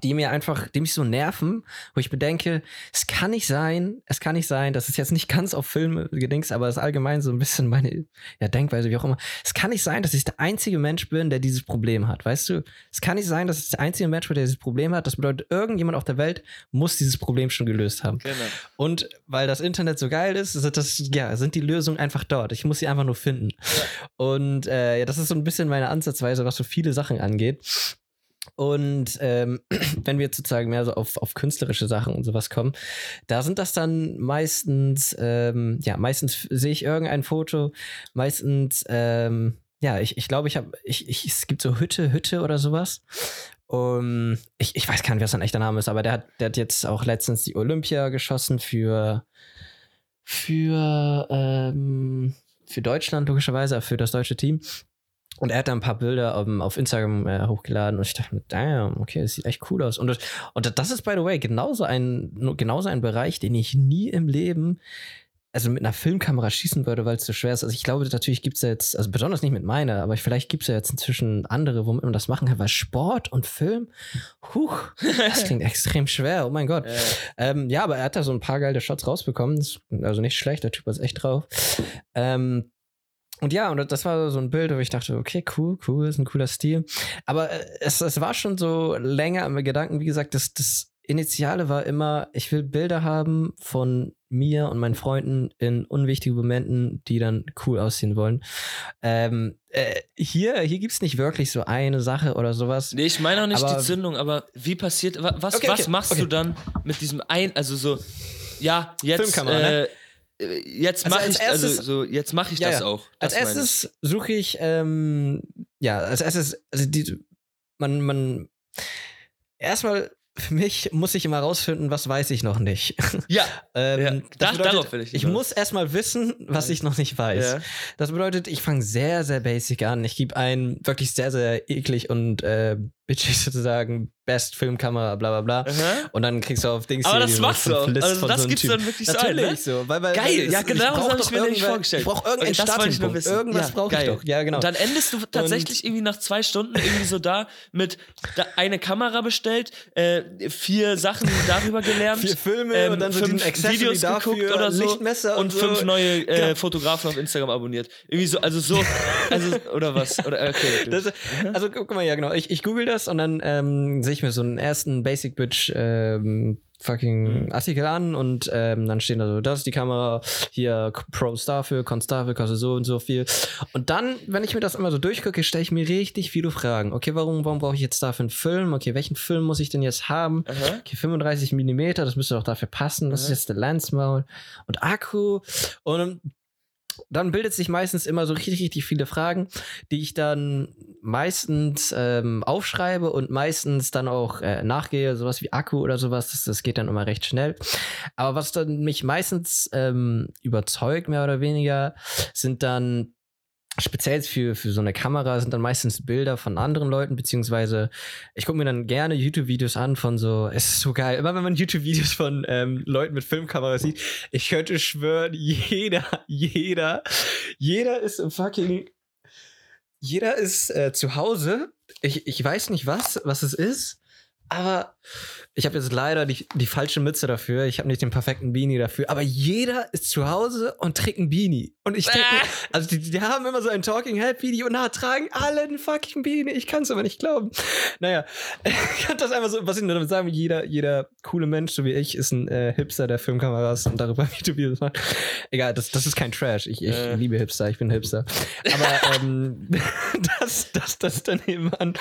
die mir einfach, die mich so nerven, wo ich bedenke, es kann nicht sein, es kann nicht sein, das ist jetzt nicht ganz auf Filme gedings, aber es ist allgemein so ein bisschen meine ja, Denkweise, wie auch immer. Es kann nicht sein, dass ich der einzige Mensch bin, der dieses Problem hat, weißt du? Es kann nicht sein, dass ich der einzige Mensch bin, der dieses Problem hat. Das bedeutet, irgendjemand auf der Welt muss dieses Problem schon gelöst haben. Genau. Und weil das Internet so geil ist, sind, das, ja, sind die Lösungen einfach dort. Ich muss sie einfach nur finden. Und äh, ja, das ist so ein bisschen meine Ansatzweise, was so viele Sachen angeht. Und ähm, wenn wir jetzt sozusagen mehr so auf, auf künstlerische Sachen und sowas kommen, da sind das dann meistens, ähm, ja, meistens sehe ich irgendein Foto, meistens, ähm, ja, ich, ich glaube, ich habe, ich, ich, es gibt so Hütte, Hütte oder sowas. Um, ich, ich weiß gar nicht, was sein echter Name ist, aber der hat, der hat jetzt auch letztens die Olympia geschossen für, für, ähm, für Deutschland, logischerweise, für das deutsche Team. Und er hat da ein paar Bilder um, auf Instagram äh, hochgeladen und ich dachte mir, damn, okay, das sieht echt cool aus. Und, und das ist, by the way, genauso ein, genauso ein Bereich, den ich nie im Leben, also mit einer Filmkamera schießen würde, weil es so schwer ist. Also ich glaube, natürlich gibt es jetzt, also besonders nicht mit meiner, aber vielleicht gibt es ja jetzt inzwischen andere, womit man das machen kann, weil Sport und Film, huch, das klingt extrem schwer, oh mein Gott. Äh, Ähm, ja, aber er hat da so ein paar geile Shots rausbekommen. Das- Also nicht schlecht, der Typ ist echt drauf. Ähm, und ja, und das war so ein Bild, wo ich dachte, okay, cool, cool, ist ein cooler Stil. Aber äh, es, es war schon so länger im Gedanken, wie gesagt, das, das Initiale war immer, ich will Bilder haben von mir und meinen Freunden in unwichtigen Momenten, die dann cool aussehen wollen. Ähm, äh, hier hier gibt es nicht wirklich so eine Sache oder sowas. nee, ich meine auch nicht die Zündung, aber wie passiert, wa- was, Okay, was okay, machst okay. du dann mit diesem ein, also so, ja, jetzt, Filmkamera, ne? Äh, jetzt Also mache als ich, also so, jetzt mache ich Ja, das ja. auch. Als Das ich. erstes suche ich, ähm, ja, als erstes, also die, man, man, erstmal für mich muss ich immer rausfinden, was weiß ich noch nicht. Ja, ähm, Ja, das da- darauf will ich ich muss erstmal wissen, was ich noch nicht weiß. ja. Das bedeutet, ich fange sehr, sehr basic an. Ich gebe ein wirklich sehr, sehr eklig und äh, bitchig sozusagen Best Filmkamera, bla bla bla. Aha. Und dann kriegst du auf Dings Aber das machst du auch. Also das so gibt's Typ. dann wirklich so ein, Natürlich ne? so. Weil, weil, Geil, weil ja genau, so habe ich mir irgendwer- vorgestellt. Ich brauche irgendeinen das Startpunkt. Irgendwas Ja, brauche ich doch. Ja, genau. Und dann endest du tatsächlich irgendwie nach zwei Stunden irgendwie so da mit da eine Kamera bestellt, äh, vier Sachen darüber gelernt, Vier Filme ähm, und dann so fünf Videos dafür, geguckt oder so Lichtmesser und und so. fünf neue äh, Genau. Fotografen auf Instagram abonniert. Irgendwie so, also so, also oder was? Oder okay. Das, also guck mal, ja genau. Ich, ich google das und dann ähm, sehe ich mir so einen ersten Basic Bitch ähm, fucking Mhm. Artikel an und ähm, dann stehen da so, das ist die Kamera, hier Pros dafür, Cons dafür, kostet so und so viel. Und dann, wenn ich mir das immer so durchgucke, stelle ich mir richtig viele Fragen. Okay, warum, warum brauche ich jetzt dafür einen Film? Okay, welchen Film muss ich denn jetzt haben? Aha. Okay, 35 Millimeter, das müsste doch dafür passen. Das ist Mhm. jetzt der Lensmount und Akku. Und dann bildet sich meistens immer so richtig, richtig viele Fragen, die ich dann meistens ähm, aufschreibe und meistens dann auch äh, nachgehe, sowas wie Akku oder sowas. Das, das geht dann immer recht schnell. Aber was dann mich meistens ähm, überzeugt, mehr oder weniger, sind dann speziell für, für so eine Kamera sind dann meistens Bilder von anderen Leuten, beziehungsweise ich gucke mir dann gerne YouTube-Videos an von so, es ist so geil, immer wenn man YouTube-Videos von ähm, Leuten mit Filmkameras sieht, ich könnte schwören, jeder, jeder, jeder ist im fucking, jeder ist äh, zu Hause, ich, ich weiß nicht was, was es ist, aber ich habe jetzt leider die, die falsche Mütze dafür. Ich habe nicht den perfekten Beanie dafür. Aber jeder ist zu Hause und trägt ein Beanie. Und ich denke, mir, also die, die haben immer so ein Talking Head Video und da tragen alle ein fucking Beanie. Ich kann es aber nicht glauben. Naja, ich kann das einfach so, was ich nur damit sagen will, jeder, jeder coole Mensch, so wie ich, ist ein äh, Hipster der Filmkameras und darüber YouTube-Videos macht. Egal, das, das ist kein Trash. Ich, ich Äh. liebe Hipster, ich bin Hipster. Aber ähm, das, das, das daneben an.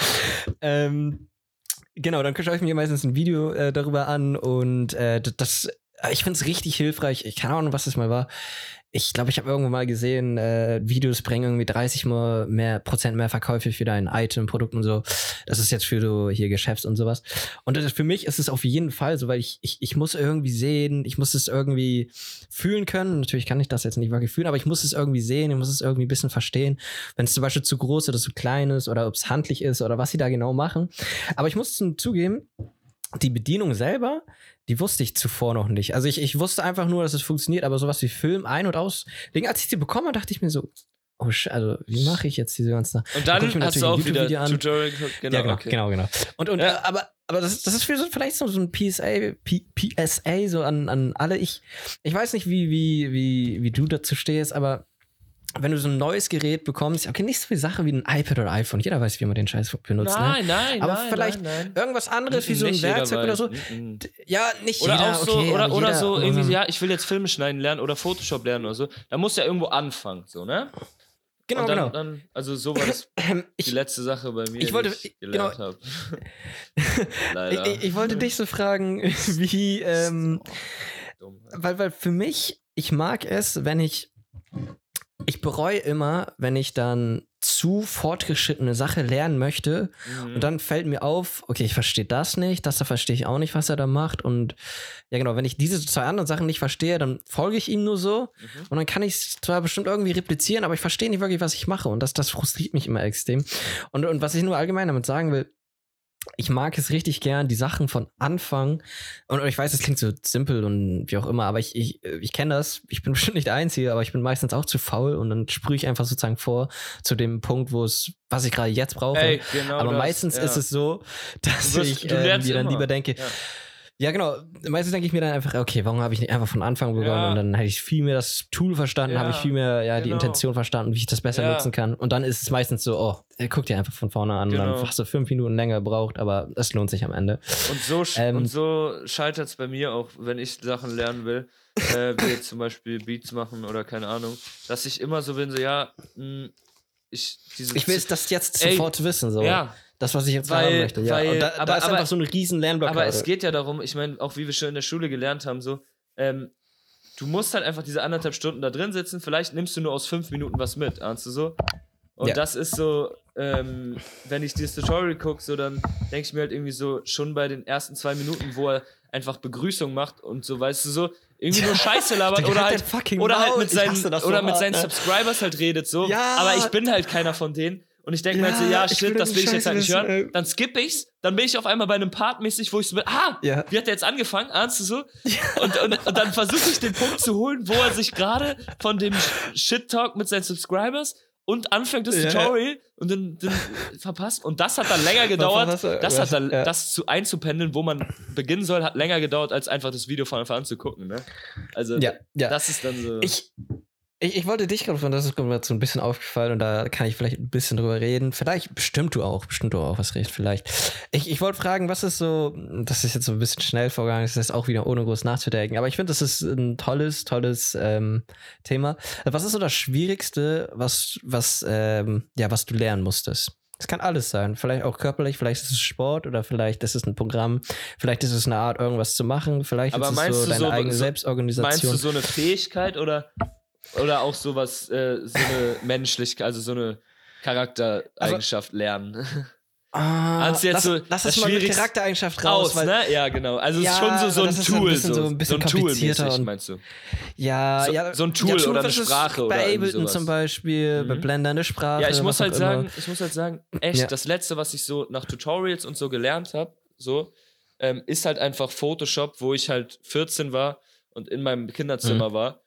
Ähm, Genau, dann schaue ich mir meistens ein Video äh, darüber an und äh, das, ich finde es richtig hilfreich. Ich keine Ahnung, was das mal war. Ich glaube, ich habe irgendwo mal gesehen, äh, Videos bringen irgendwie 30 mal mehr Prozent mehr Verkäufe für dein Item, Produkt und so. Das ist jetzt für so hier Geschäfts und sowas. Und das, für mich ist es auf jeden Fall so, weil ich, ich, ich muss irgendwie sehen, ich muss es irgendwie fühlen können. Natürlich kann ich das jetzt nicht wirklich fühlen, aber ich muss es irgendwie sehen, ich muss es irgendwie ein bisschen verstehen. Wenn es zum Beispiel zu groß oder zu klein ist oder ob es handlich ist oder was sie da genau machen. Aber ich muss zugeben, die Bedienung selber, die wusste ich zuvor noch nicht. Also ich, ich wusste einfach nur, dass es funktioniert, aber sowas wie Film ein- und aus. Wegen, als ich sie bekommen habe, dachte ich mir so, oh, also wie mache ich jetzt diese ganzen Und Da dann mir hast du auch wieder YouTube-Video an. Tutorial. Genau, ja, genau, okay. genau, genau. Und, und Ja. aber aber das, das ist für so, vielleicht so, so ein PSA, P, PSA so an, an alle. Ich, ich weiß nicht, wie, wie, wie, wie du dazu stehst, aber wenn du so ein neues Gerät bekommst, okay, nicht so viel Sache wie ein iPad oder iPhone. Jeder weiß, wie man den Scheiß benutzt. Nein, ne? nein, Aber nein, vielleicht nein, nein. irgendwas anderes wie so ein Werkzeug oder so. Mhm. D- Ja, nicht Oder jeder, auch so, okay, oder, oder jeder, so irgendwie, ja, ich will jetzt Filme schneiden lernen oder Photoshop lernen oder so. Da musst du ja irgendwo anfangen, so, ne? Genau, dann, genau. Dann, also so war das Ähm, die ich, letzte Sache bei mir, ich wollte- die ich genau. gelernt habe. ich, ich, ich wollte dich so fragen, wie, ähm, Dumm. weil, weil für mich, ich mag es, wenn ich, ich bereue immer, wenn ich dann zu fortgeschrittene Sache lernen möchte Mhm. und dann fällt mir auf, okay, ich verstehe das nicht, das da verstehe ich auch nicht, was er da macht und ja genau, wenn ich diese zwei anderen Sachen nicht verstehe, dann folge ich ihm nur so Mhm. und dann kann ich es zwar bestimmt irgendwie replizieren, aber ich verstehe nicht wirklich, was ich mache und das, das frustriert mich immer extrem und, und was ich nur allgemein damit sagen will, ich mag es richtig gern, die Sachen von Anfang. Und ich weiß, es klingt so simpel und wie auch immer, aber ich, ich, ich kenne das. Ich bin bestimmt nicht der Einzige, aber ich bin meistens auch zu faul und dann sprühe ich einfach sozusagen vor zu dem Punkt, wo es, was ich gerade jetzt brauche. Ey, genau aber das, meistens ja. ist es so, dass Du wirst- ich äh, mir dann immer. lieber denke, Ja. Ja, genau. Meistens denke ich mir dann einfach, okay, warum habe ich nicht einfach von Anfang begonnen? Ja. Und dann hätte ich viel mehr das Tool verstanden, Ja, habe ich viel mehr ja, die genau. Intention verstanden, wie ich das besser Ja. nutzen kann. Und dann ist es meistens so, oh, guck dir einfach von vorne an. Und Genau. dann hast du fünf Minuten länger gebraucht, aber es lohnt sich am Ende. Und so, Ähm, und so scheitert es bei mir auch, wenn ich Sachen lernen will, äh, wie jetzt zum Beispiel Beats machen oder keine Ahnung, dass ich immer so bin, so, ja, mh, ich, diese Ich will das jetzt Ey, sofort wissen, so. Ja, Das, was ich jetzt Weil- haben möchte. Ja. weil- da, da aber- ist aber- einfach so eine riesen Lernblockade. aber es geht ja darum, ich meine, auch wie wir schon in der Schule gelernt haben, so, ähm, du musst halt einfach diese anderthalb Stunden da drin sitzen, vielleicht nimmst du nur aus fünf Minuten was mit, ahnst du so? Und Ja. das ist so, ähm, wenn ich dieses Tutorial gucke, so dann denke ich mir halt irgendwie so, schon bei den ersten zwei Minuten, wo er einfach Begrüßung macht und so, weißt du, so, irgendwie nur Scheiße labert Digga, oder halt halt, oder halt mit seinen, oder mit seinen ne? Subscribers halt redet, so. Ja. Aber ich bin halt keiner von denen. Und ich denke mir halt so, Ja, ja, shit, das will ich jetzt halt nicht hören. ey. Dann skippe ich's, dann bin ich auf einmal bei einem Part mäßig, wo ich so bin, ah, Ja. wie hat der jetzt angefangen, ahnst du so? Und, und, und dann versuche ich den Punkt zu holen, wo er sich gerade von dem Shit-Talk mit seinen Subscribers und anfängt das Ja. Tutorial und dann, dann verpasst. Und das hat dann länger gedauert. Das hat dann, ja. das zu einzupendeln, wo man beginnen soll, hat länger gedauert, als einfach das Video von Anfang an zu gucken, ne? Also, ja, ja. das ist dann so. Ich, ich, ich wollte dich gerade von, das ist mir so ein bisschen aufgefallen und da kann ich vielleicht ein bisschen drüber reden. Vielleicht, bestimmt du auch, bestimmt du auch was recht, vielleicht. Ich, ich wollte fragen, was ist so, das ist jetzt so ein bisschen schnell vorgegangen, das ist auch wieder ohne groß nachzudenken, aber ich finde, das ist ein tolles, tolles ähm, Thema. Was ist so das Schwierigste, was, was, ähm, ja, was du lernen musstest? Es kann alles sein. Vielleicht auch körperlich, vielleicht ist es Sport oder vielleicht ist es ein Programm, vielleicht ist es eine Art, irgendwas zu machen, vielleicht Aber ist es so deine so- eigene so- Selbstorganisation. Meinst du so eine Fähigkeit oder, oder auch sowas, äh, so eine Menschlichkeit, also so eine Charaktereigenschaft lernen? Ah, jetzt lass, so lass das es mal mit Charaktereigenschaft raus, Aus, ne? Ja, genau. Also es Ja, ist schon so, so ein das ist so Tool, so, so ein bisschen so ein Tool und- meinst du? ja, so- ja, so ein Tool ja, oder eine Sprache oder bei irgendwie Ableton zum Beispiel, bei Mhm. Blender eine Sprache. Ja, ich muss halt sagen, ich muss halt sagen, echt, Ja. das letzte, was ich so nach Tutorials und so gelernt habe, so, ähm, ist halt einfach Photoshop, wo ich halt 14 war und in meinem Mhm. Kinderzimmer war.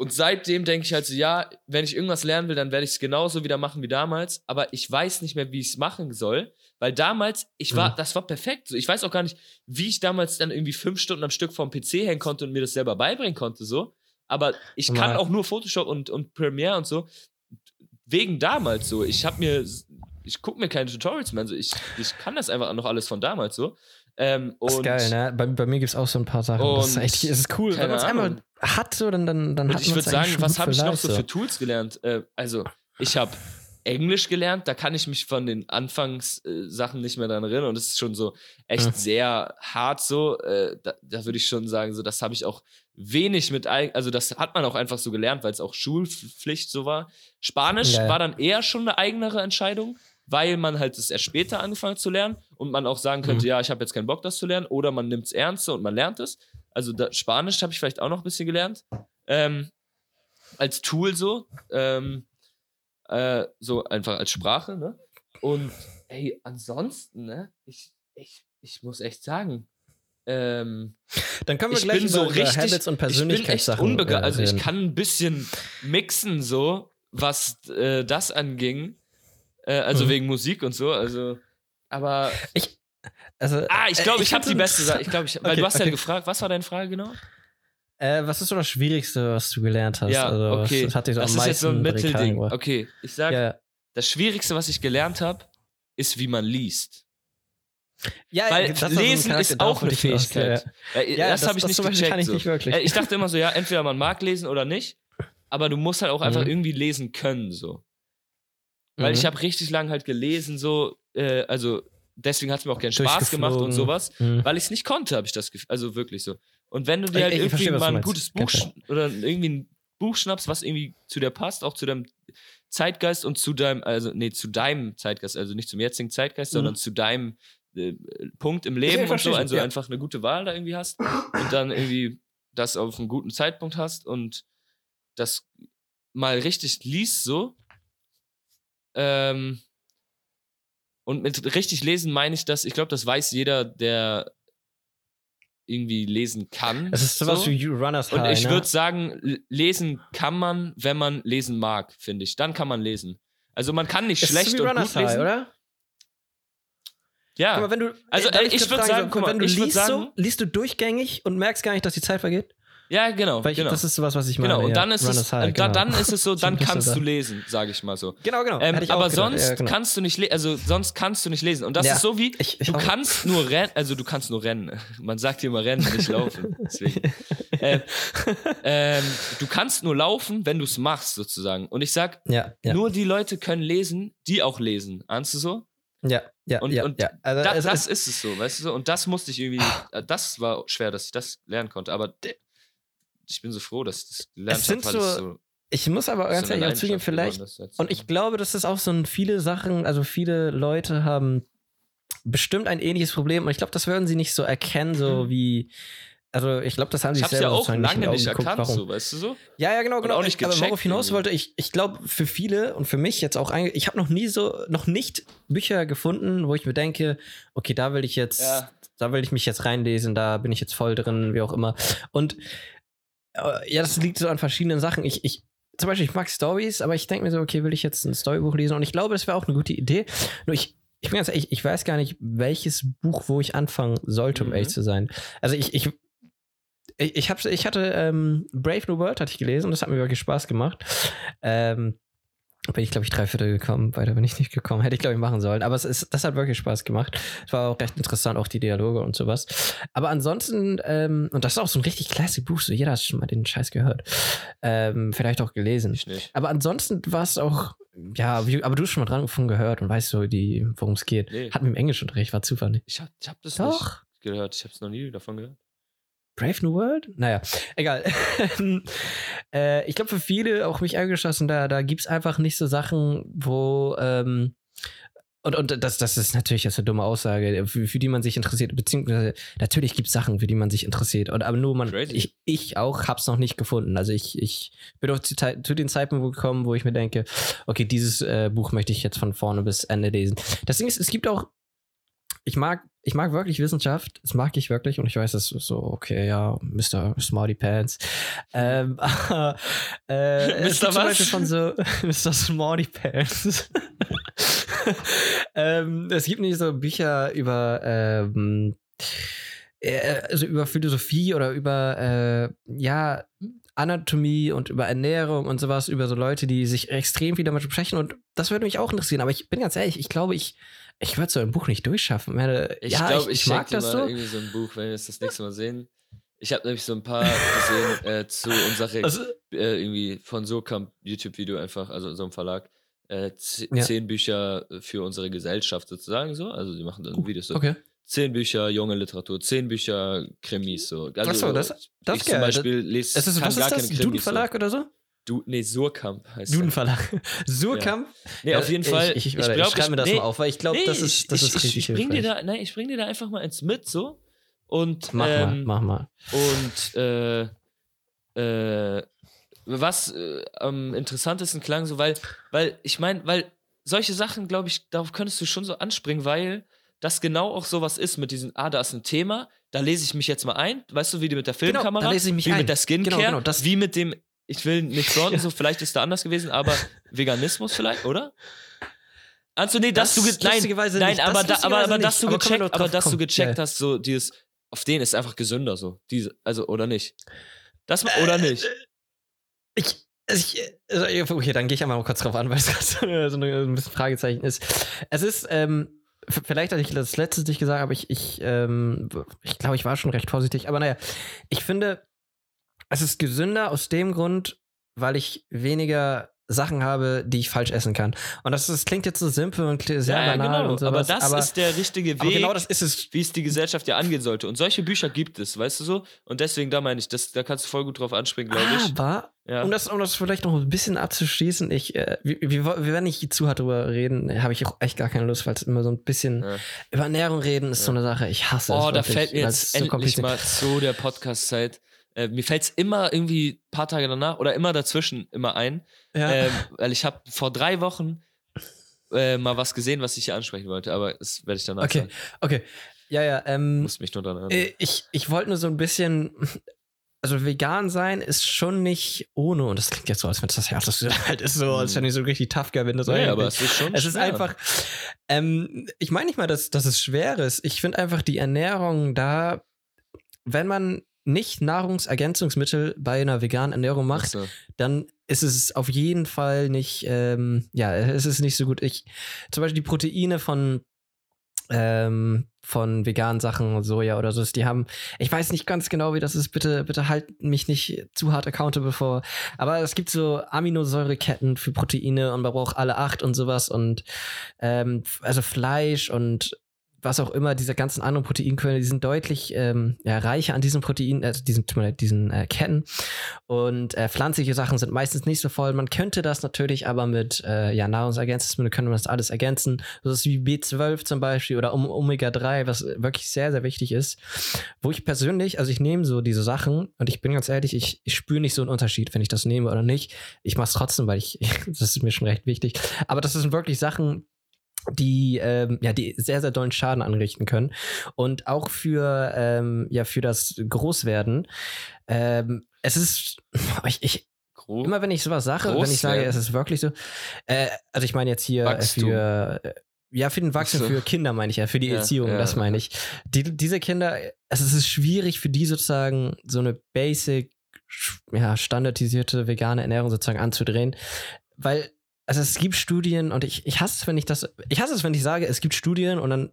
Und seitdem denke ich halt so, ja, wenn ich irgendwas lernen will, dann werde ich es genauso wieder machen wie damals, aber ich weiß nicht mehr, wie ich es machen soll, weil damals, ich war, Mhm. das war perfekt. So, ich weiß auch gar nicht, wie ich damals dann irgendwie fünf Stunden am Stück vom PC hängen konnte und mir das selber beibringen konnte, so. Aber ich kann auch nur Photoshop und, und Premiere und so. Wegen damals so. Ich habe mir, ich gucke mir keine Tutorials mehr. an, So. Ich, ich kann das einfach noch alles von damals so. Ähm, Das ist geil, ne? Bei, bei mir gibt es auch so ein paar Sachen. das ist echt, das ist cool. Wenn man es einmal Ahnung. hat, so, dann, dann, dann hat ich würde sagen, was habe ich noch so für Tools gelernt? Äh, also, ich habe Englisch gelernt, da kann ich mich von den Anfangssachen nicht mehr dran erinnern und das ist schon so echt Ja. sehr hart so. Äh, da da würde ich schon sagen, so das habe ich auch wenig mit, also das hat man auch einfach so gelernt, weil es auch Schulpflicht so war. Spanisch Ja, war dann eher schon eine eigenere Entscheidung, weil man halt es erst später angefangen zu lernen und man auch sagen könnte, Mhm. ja, ich habe jetzt keinen Bock, das zu lernen, oder man nimmt es ernst und man lernt es. Also da, Spanisch habe ich vielleicht auch noch ein bisschen gelernt. Ähm, als Tool so. Ähm, äh, so einfach als Sprache, ne? Und ey, ansonsten, ne? Ich, ich, ich muss echt sagen, ähm, Dann können wir ich gleich bin so richtig, Habits und ich bin echt Persönlichkeitssachen unbegeistert. äh, Also ich kann ein bisschen mixen so, was äh, das anging. Äh, also Mhm. wegen Musik und so. Also, aber Ich, Also, Ah, ich äh, glaube, ich, habe die beste Sache. Ich glaube, ich, weil Okay, du hast ja okay. gefragt, was war deine Frage genau? Äh, was ist so das Schwierigste, was du gelernt hast? ja, also, okay. So das am ist jetzt so ein Mittelding. Okay, ich sag, Ja, das Schwierigste, was ich gelernt habe, ist, wie man liest. ja, Weil das so Lesen Charakter, ist auch eine ich ja, Fähigkeit. Ja, Äh, Ja, das, habe ich das nicht gecheckt. kann ich so. nicht wirklich. Äh, Ich dachte immer so, ja, entweder man mag lesen oder nicht, aber du musst halt auch einfach Mhm. irgendwie lesen können, so. Weil Mhm. ich habe richtig lang halt gelesen, so, äh, also deswegen hat es mir auch keinen Spaß gemacht und sowas, Mhm. weil ich es nicht konnte, habe ich das Gefühl. Also wirklich so. Und wenn du dir halt ich irgendwie verstehe, mal ein gutes Buch oder irgendwie ein Buch schnappst, was irgendwie zu dir passt, auch zu deinem Zeitgeist und zu deinem, also nee, zu deinem Zeitgeist, also nicht zum jetzigen Zeitgeist, Mhm. sondern zu deinem äh, Punkt im Leben ich und so, also ja. einfach eine gute Wahl da irgendwie hast und dann irgendwie das auf einen guten Zeitpunkt hast und das mal richtig liest so. Ähm, und mit richtig lesen meine ich das, ich glaube, das weiß jeder, der irgendwie lesen kann. Es ist sowas so. wie Runners Und High. ich ne? würde sagen, lesen kann man, wenn man lesen mag, finde ich. Dann kann man lesen. Also man kann nicht Es ist schlecht so wie und Runners gut lesen. High, oder? Ja. Mal, wenn du, Also, ich kurz würd fragen, sagen, so, guck mal, wenn du ich liest, sagen- so, liest du durchgängig und merkst gar nicht, dass die Zeit vergeht? Ja, genau. Weil ich, genau. das ist sowas, was ich meine. genau. Und ja. dann ist Runners es, High, und da, genau. dann ist es so, dann kannst ist du lesen, sage ich mal so. Genau, genau. Ähm, aber sonst ja, genau. kannst du nicht lesen, also sonst kannst du nicht lesen. Und das Ja, ist so wie, ich, ich du auch. kannst nur rennen, also du kannst nur rennen. Man sagt hier immer rennen, nicht laufen. Deswegen. äh, ähm, du kannst nur laufen, wenn du es machst, sozusagen. Und ich sag, Ja, ja, nur die Leute können lesen, die auch lesen. Ahnst du so? ja, ja, und- ja, und ja. Also, Da, es das ist, ist es so, weißt du so? Und das musste ich irgendwie, äh, das war schwer, dass ich das lernen konnte. Aber ich bin so froh, dass ich das gelernt Es sind habe, so- so, ich muss aber ganz so ehrlich auch zugeben, vielleicht. Und ich glaube, das ist auch so ein viele Sachen, also viele Leute haben bestimmt ein ähnliches Problem und ich glaube, das würden sie nicht so erkennen, so Mhm. wie. Also ich glaube, das haben sie selber ja auch lange nicht geguckt, erkannt, warum. so, weißt du so? Ja, ja, genau, Und genau. auch nicht aber gecheckt worauf hinaus wollte, ich, ich glaube, für viele und für mich jetzt auch, einge- ich habe noch nie so, noch nicht Bücher gefunden, wo ich mir denke, okay, da will ich jetzt, Ja. da will ich mich jetzt reinlesen, da bin ich jetzt voll drin, wie auch immer. Und ja, das liegt so an verschiedenen Sachen. Ich, ich, zum Beispiel, ich mag Stories, aber ich denke mir so, okay, will ich jetzt ein Storybuch lesen? Und ich glaube, das wäre auch eine gute Idee. Nur ich, ich bin ganz ehrlich, ich weiß gar nicht, welches Buch, wo ich anfangen sollte, um Mhm. ehrlich zu sein. Also ich, ich, ich, ich, hab, ich hatte ähm, Brave New World hatte ich gelesen und das hat mir wirklich Spaß gemacht. Ähm, bin ich, glaube ich, drei Viertel gekommen. Weiter bin ich nicht gekommen. Hätte ich, glaube ich, machen sollen. Aber es ist, das hat wirklich Spaß gemacht. Es war auch recht interessant, auch die Dialoge und sowas. Aber ansonsten, ähm, und das ist auch so ein richtig classic Buch, so jeder hat schon mal den Scheiß gehört. Ähm, vielleicht auch gelesen. Ich nicht. Aber ansonsten war es auch, ja, wie, aber du hast schon mal dran davon gehört und weißt so, die, worum es geht. Nee. Hatten wir im Englischunterricht, war zufällig. Ich hab, ich hab das Doch. nicht gehört. Ich hab's noch nie davon gehört. Brave New World? Naja, egal. äh, ich glaube, für viele, auch mich eingeschlossen, da, da gibt es einfach nicht so Sachen, wo. Ähm, und, und das, das ist natürlich jetzt eine dumme Aussage, für, für die man sich interessiert. Beziehungsweise, natürlich gibt es Sachen, für die man sich interessiert. Und, aber nur man, Crazy. ich, ich auch hab's noch nicht gefunden. Also ich, ich bin auch zu, zu den Zeitpunkt gekommen, wo ich mir denke, okay, dieses äh, Buch möchte ich jetzt von vorne bis Ende lesen. Das Ding ist, es gibt auch ich mag, ich mag wirklich Wissenschaft, das mag ich wirklich und ich weiß, das ist so, okay, ja, Mr. Smarty Pants. Ähm, äh, es Mr. was? Von so Mr. Smarty Pants. ähm, es gibt nicht so Bücher über, ähm, äh, also über Philosophie oder über, äh, ja, Anatomie und über Ernährung und sowas, über so Leute, die sich extrem viel damit beschäftigen und das würde mich auch interessieren, aber ich bin ganz ehrlich, ich glaube, ich, ich würde so ein Buch nicht durchschaffen. Ich ja, glaube, ich, ich, mag das mal so. irgendwie so ein Buch, wenn wir es das nächste Mal sehen. Ich habe nämlich so ein paar gesehen äh, zu unserer Also, äh, irgendwie von Surkamp YouTube-Video einfach, also so einem Verlag. Äh, Ja. Zehn Bücher für unsere Gesellschaft sozusagen so. Also die machen dann Videos so. okay. Zehn Bücher junge Literatur, zehn Bücher Krimis so. Also, Ach so, das- das ich ist zum geil. Beispiel lese Es ist, kann was gar ist das? keine Krimis. Duden Verlag oder so? Du, nee, Surkamp heißt Duden der. Verlag. Surkamp? Nee, auf jeden Fall. Ich, ich, ich, ich ich, glaub, schreibe mir das nee, mal auf, weil ich glaube, nee, das ist, das ich, ist ich, richtig ich bring dir da, nein, ich bring dir da einfach mal ins mit so und Mach ähm, mal, mach mal. Und äh, äh, was äh, am interessantesten klang, so weil, weil ich meine, weil solche Sachen, glaube ich, darauf könntest du schon so anspringen, weil das genau auch sowas ist mit diesem, ah, da ist ein Thema, da lese ich mich jetzt mal ein, weißt du, wie die mit der Filmkamera, Genau, da lese ich mich wie ein. mit der Skincare, Genau, genau, das- wie mit dem, ich will nicht fronten, so vielleicht ist da anders gewesen, aber Veganismus vielleicht, oder? Anthony, dass Das du nein, nein, nicht. Das aber, da, aber, aber dass du Aber gecheckt, aber dass du gecheckt Ja. hast, so dieses, auf den ist einfach gesünder so, diese, also oder nicht? Das oder nicht? Ich, ich, also, okay, dann gehe ich einmal kurz drauf an, weil es gerade so, ein bisschen Fragezeichen ist. Es ist, ähm, vielleicht hatte ich das letzte nicht gesagt, aber ich, ich, ähm, ich glaube, ich war schon recht vorsichtig. Aber naja, ich finde, es ist gesünder aus dem Grund, weil ich weniger Sachen habe, die ich falsch essen kann. Und das, das klingt jetzt so simpel und sehr Ja, ja, banal genau. und sowas. aber das ist der richtige aber Weg, genau das ist es. wie es die Gesellschaft ja angehen sollte. Und solche Bücher gibt es, weißt du so? Und deswegen, da meine ich, das, da kannst du voll gut drauf anspringen, glaube ich. Aber Ja. Um das, um das vielleicht noch ein bisschen abzuschließen, ich, äh, wir, wir, wir werden nicht zu hart drüber reden, habe ich auch echt gar keine Lust, weil es immer so ein bisschen Ja. über Ernährung reden ist so eine Sache. Ich hasse es. Oh, da fällt mir jetzt so endlich mal zu der Podcast-Zeit. Äh, mir fällt es immer irgendwie ein paar Tage danach oder immer dazwischen immer ein. Ja. Ähm, weil ich habe vor drei Wochen äh, mal was gesehen, was ich hier ansprechen wollte, aber das werde ich danach Okay. sagen. okay. Ja, ja. Ähm, Muss mich nur daran erinnern. äh, ich ich wollte nur so ein bisschen. Also vegan sein ist schon nicht ohne, und das klingt jetzt so, als wenn das das halt ist so, als wenn ich so richtig tough wäre, wenn das nee, aber es ist schon Es ist schwer. einfach, ähm, ich meine nicht mal, dass, dass es schwer ist. Ich finde einfach die Ernährung da, wenn man nicht Nahrungsergänzungsmittel bei einer veganen Ernährung macht, So. dann ist es auf jeden Fall nicht, ähm, ja, es ist nicht so gut. Ich, zum Beispiel die Proteine von, ähm, von veganen Sachen, Soja oder so, die haben, ich weiß nicht ganz genau, wie das ist, bitte, bitte halt mich nicht zu hart accountable vor, aber es gibt so Aminosäureketten für Proteine und man braucht alle acht und sowas und, ähm, also Fleisch und was auch immer, diese ganzen anderen Proteinquellen, die sind deutlich ähm, ja, reicher an diesen Proteinen, also diesen, diesen äh, Ketten. Und äh, pflanzliche Sachen sind meistens nicht so voll. Man könnte das natürlich aber mit äh, ja, Nahrungsergänzungsmitteln könnte man das alles ergänzen. Das ist wie B12 zum Beispiel oder Om- Omega-3, was wirklich sehr, sehr wichtig ist. Wo ich persönlich, also ich nehme so diese Sachen und ich bin ganz ehrlich, ich, ich spüre nicht so einen Unterschied, wenn ich das nehme oder nicht. Ich mache es trotzdem, weil ich, das ist mir schon recht wichtig. Aber das sind wirklich Sachen, die ähm, ja die sehr sehr dollen Schaden anrichten können und auch für ähm, ja für das Großwerden ähm, es ist ich, ich Grob. immer wenn ich sowas sage wenn ich sage es ist wirklich so äh, also ich meine jetzt hier äh, Wachstum. für äh, ja, für den Wachstum, für Kinder meine ich ja, für die Ja, Erziehung, ja, das meine ich. Die, diese Kinder, also es ist schwierig für die sozusagen so eine basic, ja, standardisierte vegane Ernährung sozusagen anzudrehen, weil also es gibt Studien und ich, ich hasse es, wenn ich das, ich hasse es, wenn ich sage, es gibt Studien und dann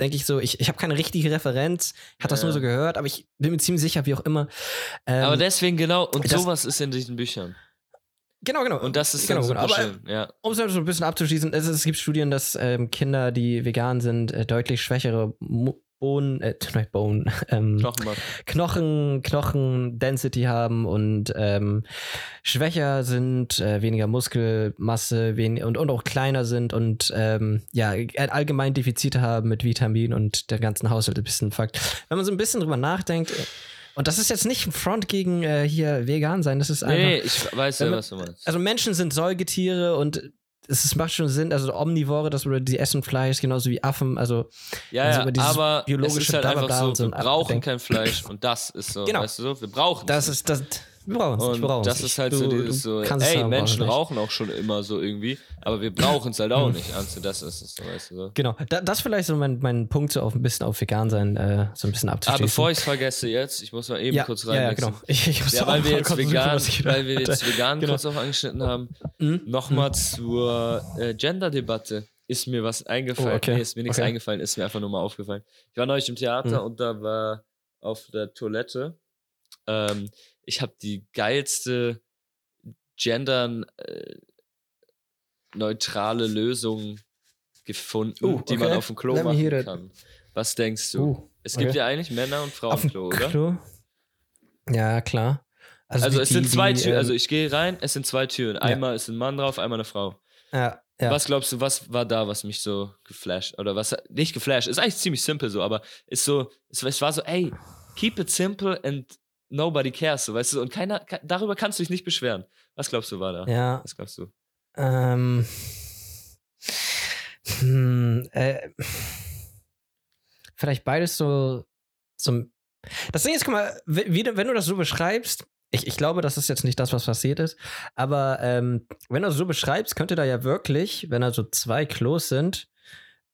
denke ich so, ich, ich habe keine richtige Referenz, ich habe das Ja. nur so gehört, aber ich bin mir ziemlich sicher, wie auch immer. Ähm, aber deswegen genau, und das- sowas ist in diesen Büchern. genau, genau. Und das ist genau, super aber, schön. Ja. Um es so ein bisschen abzuschließen, es, es gibt Studien, dass ähm, Kinder, die vegan sind, äh, deutlich schwächere Mo Bohnen, äh, Bohnen, ähm, Knochenmark. Knochen, Knochen-Density haben und ähm, schwächer sind, äh, weniger Muskelmasse wen und, und auch kleiner sind und ähm, ja, allgemein Defizite haben mit Vitamin und der ganzen Haushalt ein bisschen Fakt. Wenn man so ein bisschen drüber nachdenkt, äh, und das ist jetzt nicht ein Front gegen äh, hier vegan sein, das ist einfach. Nee, ich weiß ja, man- was du meinst. Also Menschen sind Säugetiere und es ist- macht schon Sinn, also Omnivore, das oder die essen Fleisch, genauso wie Affen, also Ja, also ja, dieses aber es biologische ist halt einfach so, wir brauchen kein Fleisch und das ist so, Genau. weißt du so, wir brauchen das ist das. Wir brauchen es nicht, und das ist halt Du- so dieses so, ey, Menschen rauchen auch schon immer so irgendwie, aber wir brauchen es halt auch Hm. nicht, Ernst, das ist es so, weißt du so. Genau, da, das vielleicht so mein, mein Punkt, so auf ein bisschen auf vegan sein, äh, so ein bisschen Aber abzuschließen. bevor ich es vergesse jetzt, ich muss mal eben ja, kurz ja, ja, reinwechseln. genau. Ich, ich Ja, weil wir jetzt vegan, weil wir jetzt vegan Genau. kurz auch angeschnitten haben, Mhm. nochmal zur äh, Gender-Debatte ist mir was eingefallen. Oh, okay. Nee, ist mir nichts Okay. eingefallen, ist mir einfach nur mal aufgefallen. Ich war neulich im Theater Mhm. und da war auf der Toilette, ähm, ich habe die geilste gendern äh, neutrale Lösung gefunden, Oh, die man okay. auf dem Klo Let machen kann. Was denkst du? Uh, es gibt okay. ja eigentlich Männer- und auf dem Frauenklo, oder? Klo? Ja, klar. Also wie es die- sind zwei Türen, ähm, also ich gehe rein, es sind zwei Türen. Einmal ist ein Mann drauf, einmal eine Frau. ja, ja. Was glaubst du, was war da, was mich so geflasht? Oder was, nicht geflasht, ist eigentlich ziemlich simpel so, aber ist so, es, es war so, ey, keep it simple and nobody cares, so, weißt du, und keiner, ke- darüber kannst du dich nicht beschweren. Was glaubst du, war da? ja, Was glaubst du? Ähm. Hm, äh, vielleicht beides so. so das Ding ist, guck mal, wie, wenn du das so beschreibst, ich, ich glaube, das ist jetzt nicht das, was passiert ist. Aber ähm, wenn du es so beschreibst, könnte da ja wirklich, wenn da so zwei Klos sind,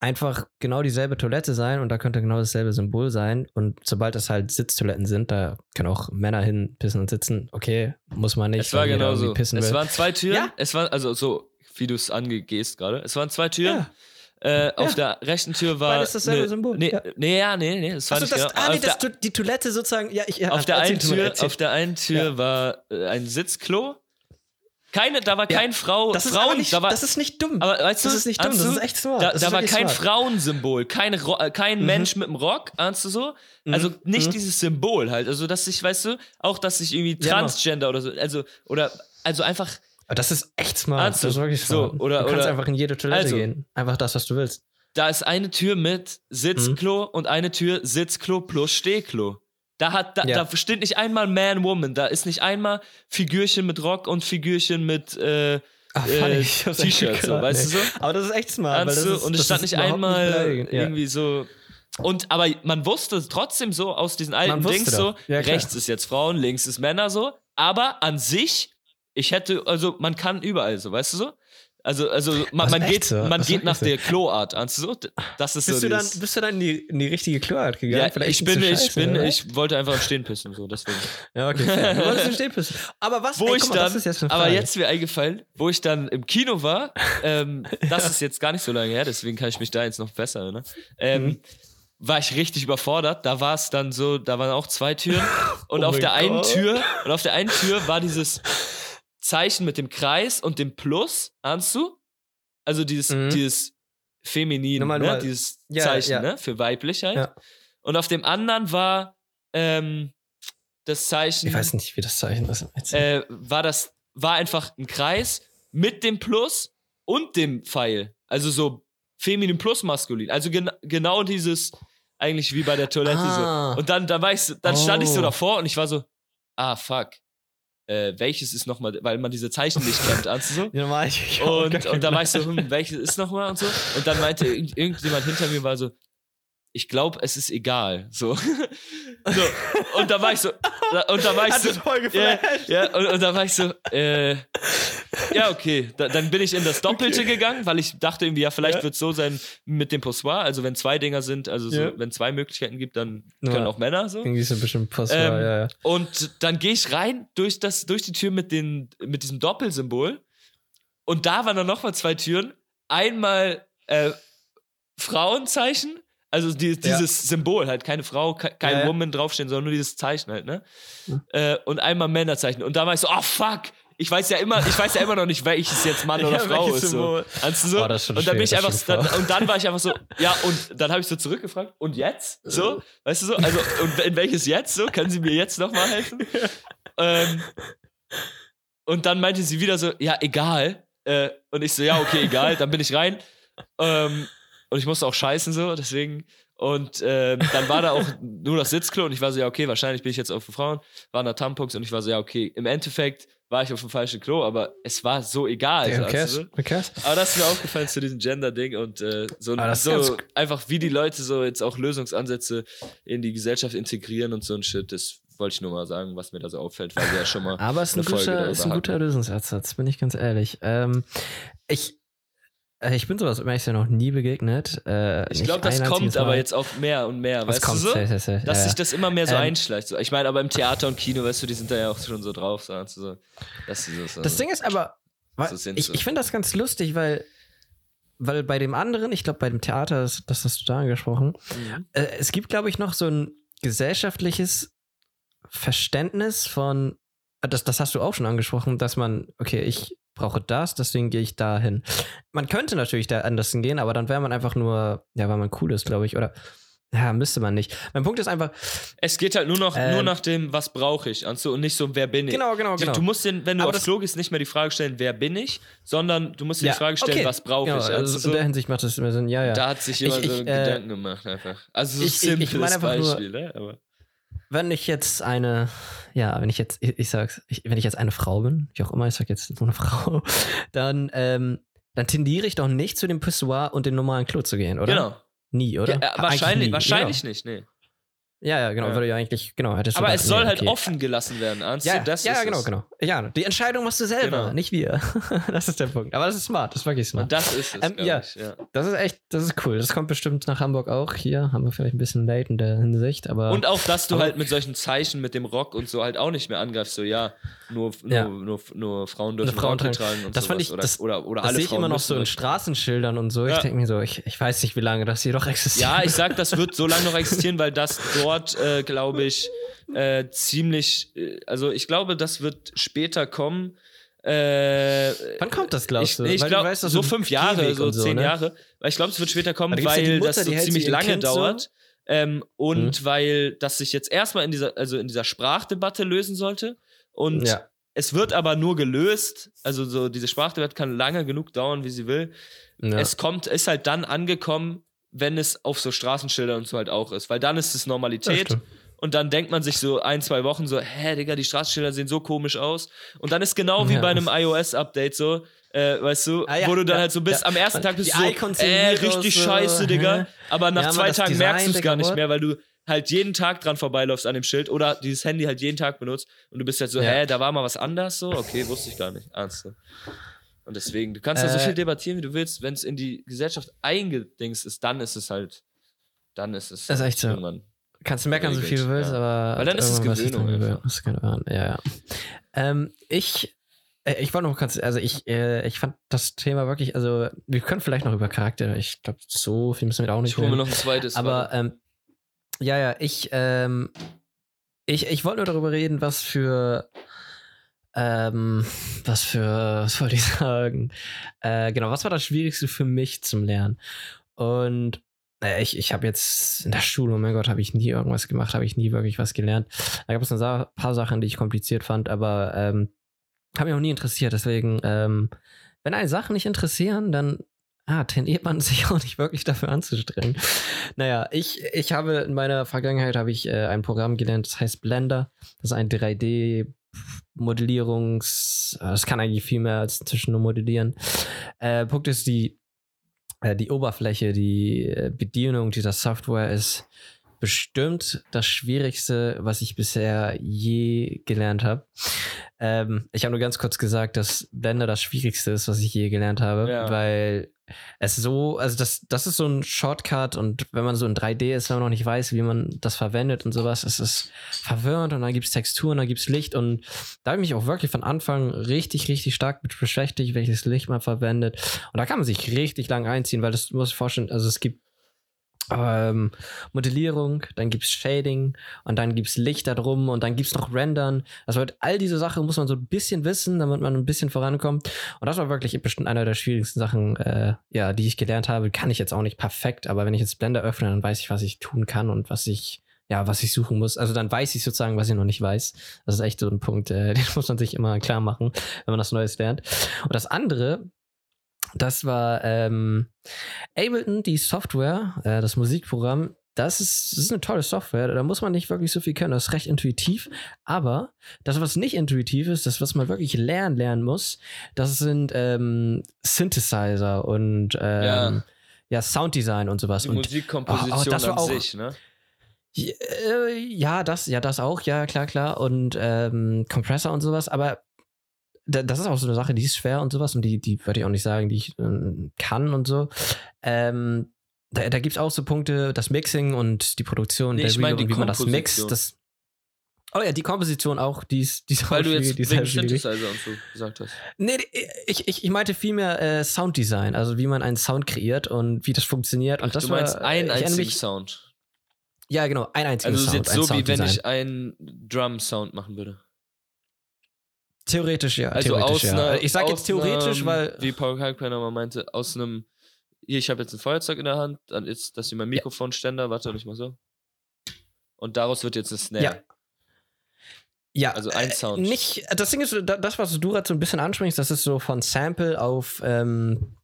einfach genau dieselbe Toilette sein und da könnte genau dasselbe Symbol sein. Und sobald es halt Sitztoiletten sind, da können auch Männer hin pissen und sitzen. Okay, muss man nicht. Es war genau so. Pissen Es will. waren zwei Türen. Ja. Es war, also so, wie du es angehst gerade. Es waren zwei Türen. Ja. Äh, Auf der rechten Tür war. Beides dasselbe ne, Symbol, Nee, ja. nee, ja, nee, nee, das war Achso, nicht das, genau. ah, nee, das, der, die Toilette sozusagen, ja, ich, ja, auf, der einen Tür, auf der einen Tür Ja. war äh, ein Sitzklo. Keine, da war Ja. kein Frau, das ist Frauen, aber nicht, da war, das ist nicht dumm. aber weißt du, das ist nicht dumm, das du, ist echt smart. Da, da ist war kein smart. Frauensymbol, kein, Ro äh, kein Mhm. Mensch mit einem Rock, ahnst du so? Also nicht mhm. dieses Symbol halt. Also, dass ich, weißt du, auch, dass ich irgendwie Ja, genau. Transgender oder so, also, oder, also einfach, Aber Das ist echt smart. Ahnst das ist du? wirklich So, smart. oder- du kannst oder- einfach in jede Toilette Also. gehen. Einfach das, was du willst. da ist eine Tür mit Sitzklo Mhm. und eine Tür Sitzklo plus Stehklo. Da hat, da, Ja. da steht nicht einmal Man, Woman, da ist nicht einmal Figürchen mit Rock und Figürchen mit, äh, Ach, Äh, T-Shirts, so, weißt du so? Aber das ist echt smart. weil das ist, und es stand nicht einmal. Ja. irgendwie so. Und aber man wusste trotzdem so aus diesen alten Dings so. Ja, rechts ist jetzt Frauen, links ist Männer so. Aber an sich, ich hätte, also man kann überall so, weißt du so? Also, also man, man geht, so. man geht nach der Kloart, ahnst du so? Das ist Bist, so du dann, bist du dann in die, in die richtige Kloart gegangen? ja, Vielleicht ich bin, ich scheiße, bin, oder? ich wollte einfach im Stehen pissen, so, deswegen. Ja, okay. fair. Du wolltest im Stehen pissen. Aber was, Wo ey, ich mal, dann, jetzt aber jetzt mir eingefallen, wo ich dann im Kino war, ähm, das ist jetzt gar nicht so lange her, deswegen kann ich mich da jetzt noch besser erinnern, ähm, Mhm. war ich richtig überfordert. Da war es dann so, da waren auch zwei Türen und Oh auf der einen Gott. Tür und auf der einen Tür war dieses Zeichen mit dem Kreis und dem Plus, ahnst du? Also dieses, Mhm. dieses Feminin, Nochmal, ne? nochmal. dieses Ja, Zeichen, ja. ne? Für weiblich halt. Ja. Und auf dem anderen war ähm, das Zeichen ich weiß nicht, wie das Zeichen ist. Äh, war das, war einfach ein Kreis mit dem Plus und dem Pfeil. Also so feminin plus maskulin. Also gen genau dieses, eigentlich wie bei der Toilette Ah. so. Und dann, da war ich, dann stand ich so Oh. davor und ich war so, ah fuck. Äh, welches ist nochmal, weil man diese Zeichen nicht kennt, du so? ja, normal, ich, Und, und da war ich so, hm, welches ist nochmal und so. Und dann meinte irgend, irgendjemand hinter mir war so, ich glaube, es ist egal. So. so. Und da war ich so, und da war ich so, ja, ja und, und da war ich so, äh, ja, okay. Da, dann bin ich in das Doppelte gegangen, weil ich dachte irgendwie, ja, vielleicht Ja. wird es so sein mit dem Poussoir. Also, wenn zwei Dinger sind, also so, Ja. wenn zwei Möglichkeiten gibt, dann können auch Männer so. Irgendwie so ein bisschen Post Ähm, ja, ja. Und dann gehe ich rein durch, das, durch die Tür mit, den, mit diesem Doppelsymbol. Und da waren dann nochmal zwei Türen. Einmal äh, Frauenzeichen, also die, dieses Symbol halt, keine Frau, ke kein Ja, ja. Woman draufstehen, sondern nur dieses Zeichen halt, ne? Ja. Äh, und einmal Männerzeichen. Und da war ich so, oh fuck! Ich weiß ja immer, ich weiß ja immer noch nicht, welches jetzt Mann oder Ja, Frau ist. So. Du so? Oh, das ist schon und dann bin ich einfach, dann, und dann war ich einfach so, ja, und dann habe ich so zurückgefragt, und jetzt? So, weißt du so? Also, und in welches jetzt? So, können Sie mir jetzt nochmal helfen? ähm, und dann meinte sie wieder so, ja, egal. Äh, und ich so, ja, okay, egal. Dann bin ich rein. Ähm, und ich musste auch scheißen so, deswegen. Und ähm, dann war da auch nur das Sitzklo und ich war so, ja, okay, wahrscheinlich bin ich jetzt auf für Frauen. Waren da Tampons und ich war so, ja, okay. Im Endeffekt war ich auf dem falschen Klo, aber es war so egal. Cares? du? Who cares? Aber das ist mir aufgefallen zu diesem Gender-Ding und äh, so, Ah, so einfach, wie die Leute so jetzt auch Lösungsansätze in die Gesellschaft integrieren und so ein Shit, das wollte ich nur mal sagen, was mir da so auffällt, weil wir ja schon mal. Aber es ist ein eine Folge guter, ist ein guter. Lösungsansatz, bin ich ganz ehrlich. Ähm, ich, äh, ich bin sowas übrigens ja noch nie begegnet. Äh, Ich glaube, das kommt aber jetzt auch mehr und mehr, Was weißt kommt? du so? Safe, safe, safe. Dass Ja, sich das immer mehr so Ähm, einschleicht. Ich meine, aber im Theater und Kino, weißt du, die sind da ja auch schon so drauf, so, so, sie so, so Das Ding ist aber, So ich, ich finde das ganz lustig, weil, weil bei dem anderen, ich glaube bei dem Theater, das, das hast du da angesprochen, Mhm. äh, es gibt, glaube ich, noch so ein gesellschaftliches Verständnis von, äh, das, das hast du auch schon angesprochen, dass man, okay, ich brauche das, deswegen gehe ich dahin. Man könnte natürlich da anders hingehen, aber dann wäre man einfach nur, ja, weil man cool ist, glaube ich, oder ja, müsste man nicht. Mein Punkt ist einfach, Es geht halt nur noch Ähm, nur nach dem, was brauche ich, du, und nicht so, wer bin ich. genau, genau, genau. Du musst den, wenn du Aber aufs das- Klo gehst, nicht mehr die Frage stellen, wer bin ich, sondern du musst dir Ja, die Frage stellen, okay. was brauche genau, ich. also Also so, in der Hinsicht macht das immer Sinn, ja, ja. Da hat sich jemand Ich- so ich, äh, Gedanken gemacht einfach. Also so ich- ich- ich simples meine einfach nur- Beispiel, ne? Aber wenn ich jetzt eine, ja, wenn ich jetzt, ich, ich sag's, ich, wenn ich jetzt eine Frau bin, wie auch immer, ich sag jetzt nur eine Frau, dann, ähm, dann tendiere ich doch nicht zu dem Pissoir und dem normalen Klo zu gehen, oder? genau. Nie, oder? Ja, äh, wahrscheinlich nie, wahrscheinlich genau. nicht, nee. Ja, ja, genau, Ja. würde ja eigentlich, genau. Aber gedacht, es soll nee, halt okay. offen gelassen werden, Ernst? Ja? Das ja, ist genau, es. genau. Ja, die Entscheidung machst du selber, Genau. nicht wir. das ist der Punkt. Aber das ist smart, das ist wirklich smart. Und das ist es, Ähm, ja. ich. Ja. Das ist echt, das ist cool. Das kommt bestimmt nach Hamburg auch. Hier haben wir vielleicht ein bisschen late in der Hinsicht, aber. Und auch, dass du halt mit solchen Zeichen mit dem Rock und so halt auch nicht mehr angreifst, so ja, nur, nur, Ja. nur, nur Frauen dürfen Nur Frauen tragen. tragen und Das sowas. fand ich- oder, das- oder, oder das alle sehe ich Frauen immer noch so in. Straßenschildern und so. Ich denke mir so, ich, ich weiß nicht, wie lange das hier noch existiert. Ja, ich sag, das wird so lange noch existieren, weil das dort, äh, glaube ich, äh, ziemlich, äh, also ich glaube, das wird später kommen. Äh, Wann kommt das, glaubst ich, du? ich Weil du glaube, so du fünf Jahre, so so, zehn ne? Jahre. Weil ich glaube, es wird später kommen, gibt's ja weil Mutter, das so ziemlich so lange Kind so. dauert. Ähm, und Mhm. weil das sich jetzt erstmal in dieser, also in dieser Sprachdebatte lösen sollte. Und Ja. es wird aber nur gelöst. Also so diese Sprachdebatte kann lange genug dauern, wie sie will. Ja. Es kommt, ist halt dann angekommen, wenn es auf so Straßenschildern und so halt auch ist. Weil dann ist es Normalität. Und dann denkt man sich so ein, zwei Wochen so, hä, Digga, die Straßenschilder sehen so komisch aus. Und dann ist genau wie Ja. bei einem iOS-Update so, äh, weißt du, Ah, ja, wo du dann ja, halt so bist, ja. am ersten Tag bist Die du so, äh, richtig so, scheiße, hä? Digga. Aber nach Ja, zwei Tagen Design, merkst du es gar nicht mehr, weil du halt jeden Tag dran vorbeiläufst an dem Schild oder dieses Handy halt jeden Tag benutzt und du bist halt so, Ja. hä, da war mal was anders so? Okay, wusste ich gar nicht. Ernst. So. Und deswegen, du kannst so Äh, viel debattieren, wie du willst. Wenn es in die Gesellschaft eingedingst ist, dann ist es halt, dann ist es Das ist echt so. irgendwann. Kannst du meckern, so viel du willst, Ja. aber. Weil dann ist es Gewöhnung ist gewöhnt, Ja, ja. Ähm, ich. äh, Ich wollte noch kurz, also ich, äh, ich fand das Thema wirklich, also wir können vielleicht noch über Charakter, ich glaube, so viel müssen wir da auch nicht Ich hole mir noch ein zweites. Aber ähm, ja, ja, ich, ähm, ich, ich wollte nur darüber reden, was für, ähm, was für, was wollte ich sagen? Äh, genau, was war das Schwierigste für mich zum Lernen? Und äh, ich, ich habe jetzt in der Schule, oh mein Gott, habe ich nie irgendwas gemacht, habe ich nie wirklich was gelernt. Da gab es ein paar Sachen, die ich kompliziert fand, aber ähm, haben mich auch nie interessiert. Deswegen, ähm, wenn eine Sachen nicht interessieren, dann ah, trainiert man sich auch nicht wirklich dafür anzustrengen. Naja, ich, ich habe in meiner Vergangenheit habe ich äh, ein Programm gelernt, das heißt Blender. Das ist ein 3D Modellierungs, äh, das kann eigentlich viel mehr als inzwischen nur modellieren. Äh, Punkt ist die äh, die Oberfläche, die äh, Bedienung dieser Software ist bestimmt das Schwierigste, was ich bisher je gelernt habe. Ähm, ich habe nur ganz kurz gesagt, dass Blender das Schwierigste ist, was ich je gelernt habe, Ja. weil es so, also das, das ist so ein Shortcut und wenn man so in 3D ist, wenn man noch nicht weiß, wie man das verwendet und sowas, es ist verwirrend und dann gibt es Texturen, dann gibt es Licht und da habe ich mich auch wirklich von Anfang richtig, richtig stark mit beschäftigt, welches Licht man verwendet und da kann man sich richtig lang einziehen, weil das musst dir vorstellen, also es gibt ähm, Modellierung, dann gibt's Shading und dann gibt's Licht da drum und dann gibt's noch Rendern. Also halt all diese Sachen muss man so ein bisschen wissen, damit man ein bisschen vorankommt. Und das war wirklich bestimmt einer der schwierigsten Sachen, äh, ja, die ich gelernt habe. Kann ich jetzt auch nicht perfekt, aber wenn ich jetzt Blender öffne, dann weiß ich, was ich tun kann und was ich ja, was ich suchen muss. Also dann weiß ich sozusagen, was ich noch nicht weiß. Das ist echt so ein Punkt, äh, den muss man sich immer klar machen, wenn man das Neues lernt. Und das andere, das war ähm, Ableton, die Software, äh, das Musikprogramm. Das ist, das ist eine tolle Software. Da muss man nicht wirklich so viel können. Das ist recht intuitiv. Aber das, was nicht intuitiv ist, das, was man wirklich lernen, lernen muss, das sind ähm, Synthesizer und ähm, Ja. ja. Sounddesign und sowas. die und Musikkomposition oh, oh, das war an auch- sich, ne? ja, äh, ja, das, ja, das auch, ja, klar, klar. Und ähm, Kompressor und sowas, aber das ist auch so eine Sache, die ist schwer und sowas und die, die würde ich auch nicht sagen, die ich ähm, kann und so. Ähm, da da gibt es auch so Punkte, das Mixing und die Produktion, Nee, der ich Reverb die und wie man das mixt. Das, oh ja, die Komposition auch, die ist, die ist Weil du jetzt wegen schwierig. Synthesizer und so gesagt hast. Nee, ich, ich, ich meinte vielmehr äh, Sounddesign, also wie man einen Sound kreiert und wie das funktioniert. Und das du meinst war, einzigen mich, Sound. Ja, genau, ein einziger Also es ist Sound. jetzt ein so, wie wenn ich einen Drum-Sound machen würde. Theoretisch ja. Also theoretisch, aus ja. einer, ich sage jetzt theoretisch, einem, weil. Wie Paul Kalkbrenner mal meinte, aus einem. Hier, ich habe jetzt ein Feuerzeug in der Hand, dann ist das hier mein Mikrofonständer, warte nicht mal so. Und daraus wird jetzt eine Snare. Ja. Ja, Also ein äh, Sound. Nicht, das Ding ist, da- das, was du gerade so ein bisschen ansprichst, das ist so von Sample auf, ähm,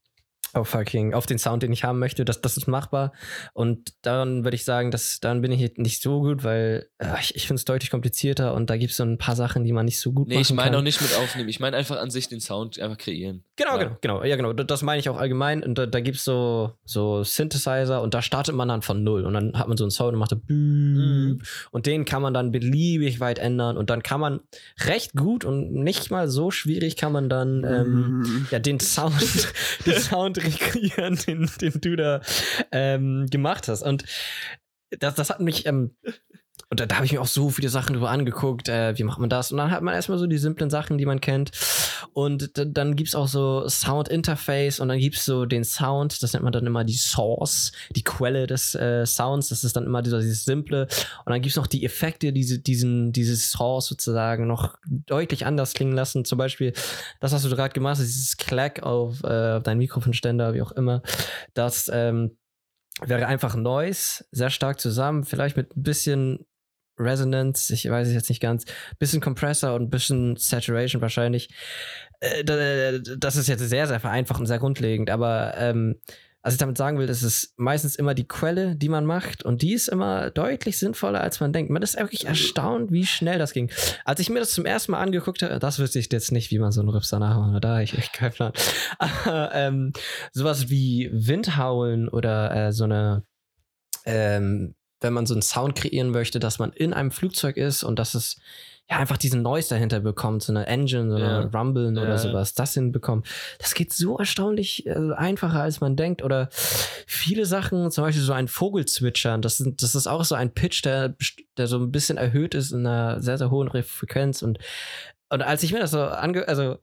auf fucking, auf den Sound, den ich haben möchte. Das, das ist machbar. Und dann würde ich sagen, dass dann bin ich nicht so gut, weil äh, ich, ich finde es deutlich komplizierter und da gibt es so ein paar Sachen, die man nicht so gut Nee, machen ich meine kann. auch nicht mit aufnehmen. Ich meine einfach an sich den Sound einfach kreieren. Genau, Ja. genau, genau, ja, genau. Das meine ich auch allgemein. Und da, da gibt es so, so Synthesizer und da startet man dann von null. Und dann hat man so einen Sound und macht so Büb. Mhm. Und den kann man dann beliebig weit ändern. Und dann kann man recht gut und nicht mal so schwierig kann man dann ähm, ja, den Sound, den Sound rekreieren, den, den du da ähm, gemacht hast. Und das, das hat mich, ähm, und da, da habe ich mir auch so viele Sachen drüber angeguckt, äh, wie macht man das? Und dann hat man erstmal so die simplen Sachen, die man kennt. Und dann gibt es auch so Sound Interface und dann gibt es so den Sound, das nennt man dann immer die Source, die Quelle des äh, Sounds. Das ist dann immer dieser, dieses Simple. Und dann gibt es noch die Effekte, die diese, diesen, dieses Source sozusagen noch deutlich anders klingen lassen. Zum Beispiel das, was du gerade gemacht hast, dieses Clack auf äh, dein Mikrofonständer, wie auch immer. Das ähm, wäre einfach Noise, sehr stark zusammen, vielleicht mit ein bisschen Resonance, ich weiß es jetzt nicht ganz, bisschen Compressor und ein bisschen Saturation wahrscheinlich. Äh, da- das ist jetzt sehr, sehr vereinfacht und sehr grundlegend, aber ähm, was ich damit sagen will, das ist meistens immer die Quelle, die man macht und die ist immer deutlich sinnvoller, als man denkt. Man ist wirklich erstaunt, wie schnell das ging. Als ich mir das zum ersten Mal angeguckt habe, das wüsste ich jetzt nicht, wie man so einen Rips danach macht. Da ich echt keinen Plan. Aber ähm, sowas wie Windhaulen oder äh, so eine, ähm, wenn man so einen Sound kreieren möchte, dass man in einem Flugzeug ist und dass es ja einfach diesen Noise dahinter bekommt, so eine Engine, so eine Ja. Rumblen oder Ja. sowas, das hinbekommt. Das geht so erstaunlich äh, einfacher, als man denkt. Oder viele Sachen, zum Beispiel so ein Vogelzwitschern, das, sind, das ist auch so ein Pitch, der, der so ein bisschen erhöht ist in einer sehr, sehr hohen Frequenz. Und, und als ich mir das so ange... Also,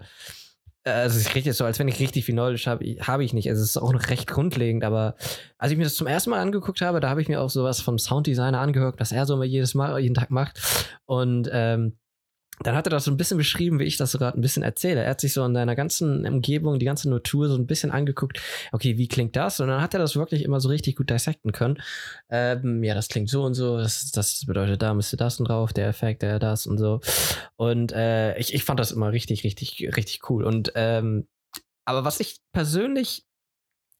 also ich rede jetzt so, als wenn ich richtig viel Knowledge habe, habe ich nicht. Also es ist auch noch recht grundlegend, aber als ich mir das zum ersten Mal angeguckt habe, da habe ich mir auch sowas vom Sounddesigner angehört, was er so immer jedes Mal, jeden Tag macht. Und ähm, dann hat er das so ein bisschen beschrieben, wie ich das so gerade ein bisschen erzähle. Er hat sich so in seiner ganzen Umgebung, die ganze Natur so ein bisschen angeguckt, okay, wie klingt das? Und dann hat er das wirklich immer so richtig gut dissecten können. Ähm, ja, das klingt so und so, das, das bedeutet, da müsste das und drauf, der Effekt, der das und so. Und äh, ich, ich fand das immer richtig, richtig, richtig cool. Und ähm, aber was ich persönlich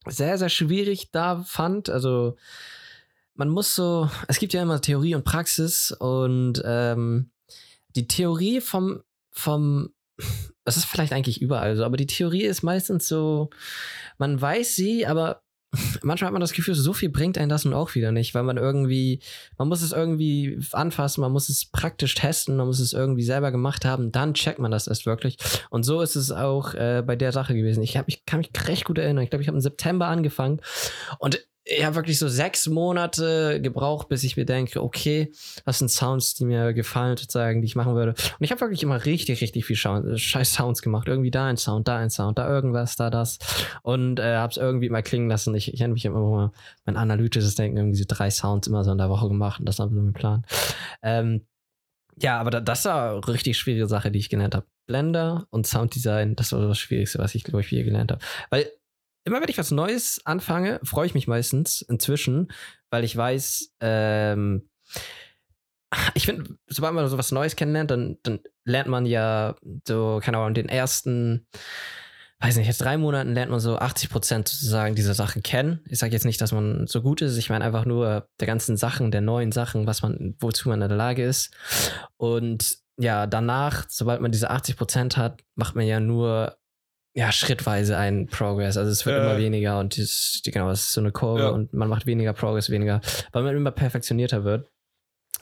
sehr, sehr schwierig da fand, also man muss so, es gibt ja immer Theorie und Praxis und ähm, die Theorie vom, vom, das ist vielleicht eigentlich überall so, aber die Theorie ist meistens so, man weiß sie, aber manchmal hat man das Gefühl, so viel bringt einen das nun auch wieder nicht, weil man irgendwie, man muss es irgendwie anfassen, man muss es praktisch testen, man muss es irgendwie selber gemacht haben, dann checkt man das erst wirklich. Und so ist es auch äh, bei der Sache gewesen. Ich, hab, ich kann mich recht gut erinnern. Ich glaube, ich habe im September angefangen und ich habe wirklich so sechs Monate gebraucht, bis ich mir denke, okay, das sind Sounds, die mir gefallen, sozusagen, die ich machen würde. Und ich habe wirklich immer richtig, richtig viel scheiß Sounds gemacht. Irgendwie da ein Sound, da ein Sound, da irgendwas, da das. Und äh, habe es irgendwie mal klingen lassen. Ich, ich mich immer mal, mein analytisches Denken, irgendwie so drei Sounds immer so in der Woche gemacht. Und das war so mein Plan. Ähm, ja, aber da, das war eine richtig schwierige Sache, die ich gelernt habe. Blender und Sounddesign, das war das Schwierigste, was ich, glaube ich, je gelernt habe. Weil immer wenn ich was Neues anfange, freue ich mich meistens inzwischen, weil ich weiß, ähm, ich finde, sobald man so was Neues kennenlernt, dann, dann lernt man ja so, keine Ahnung, den ersten, weiß nicht, jetzt drei Monaten lernt man so 80 Prozent sozusagen dieser Sachen kennen. Ich sage jetzt nicht, dass man so gut ist, ich meine einfach nur der ganzen Sachen, der neuen Sachen, was man, wozu man in der Lage ist. Und ja, danach, sobald man diese 80 Prozent hat, macht man ja nur ja, schrittweise einen Progress. Also es wird Ja. immer weniger und das, genau, es ist so eine Kurve Ja. und man macht weniger Progress, weniger, weil man immer perfektionierter wird.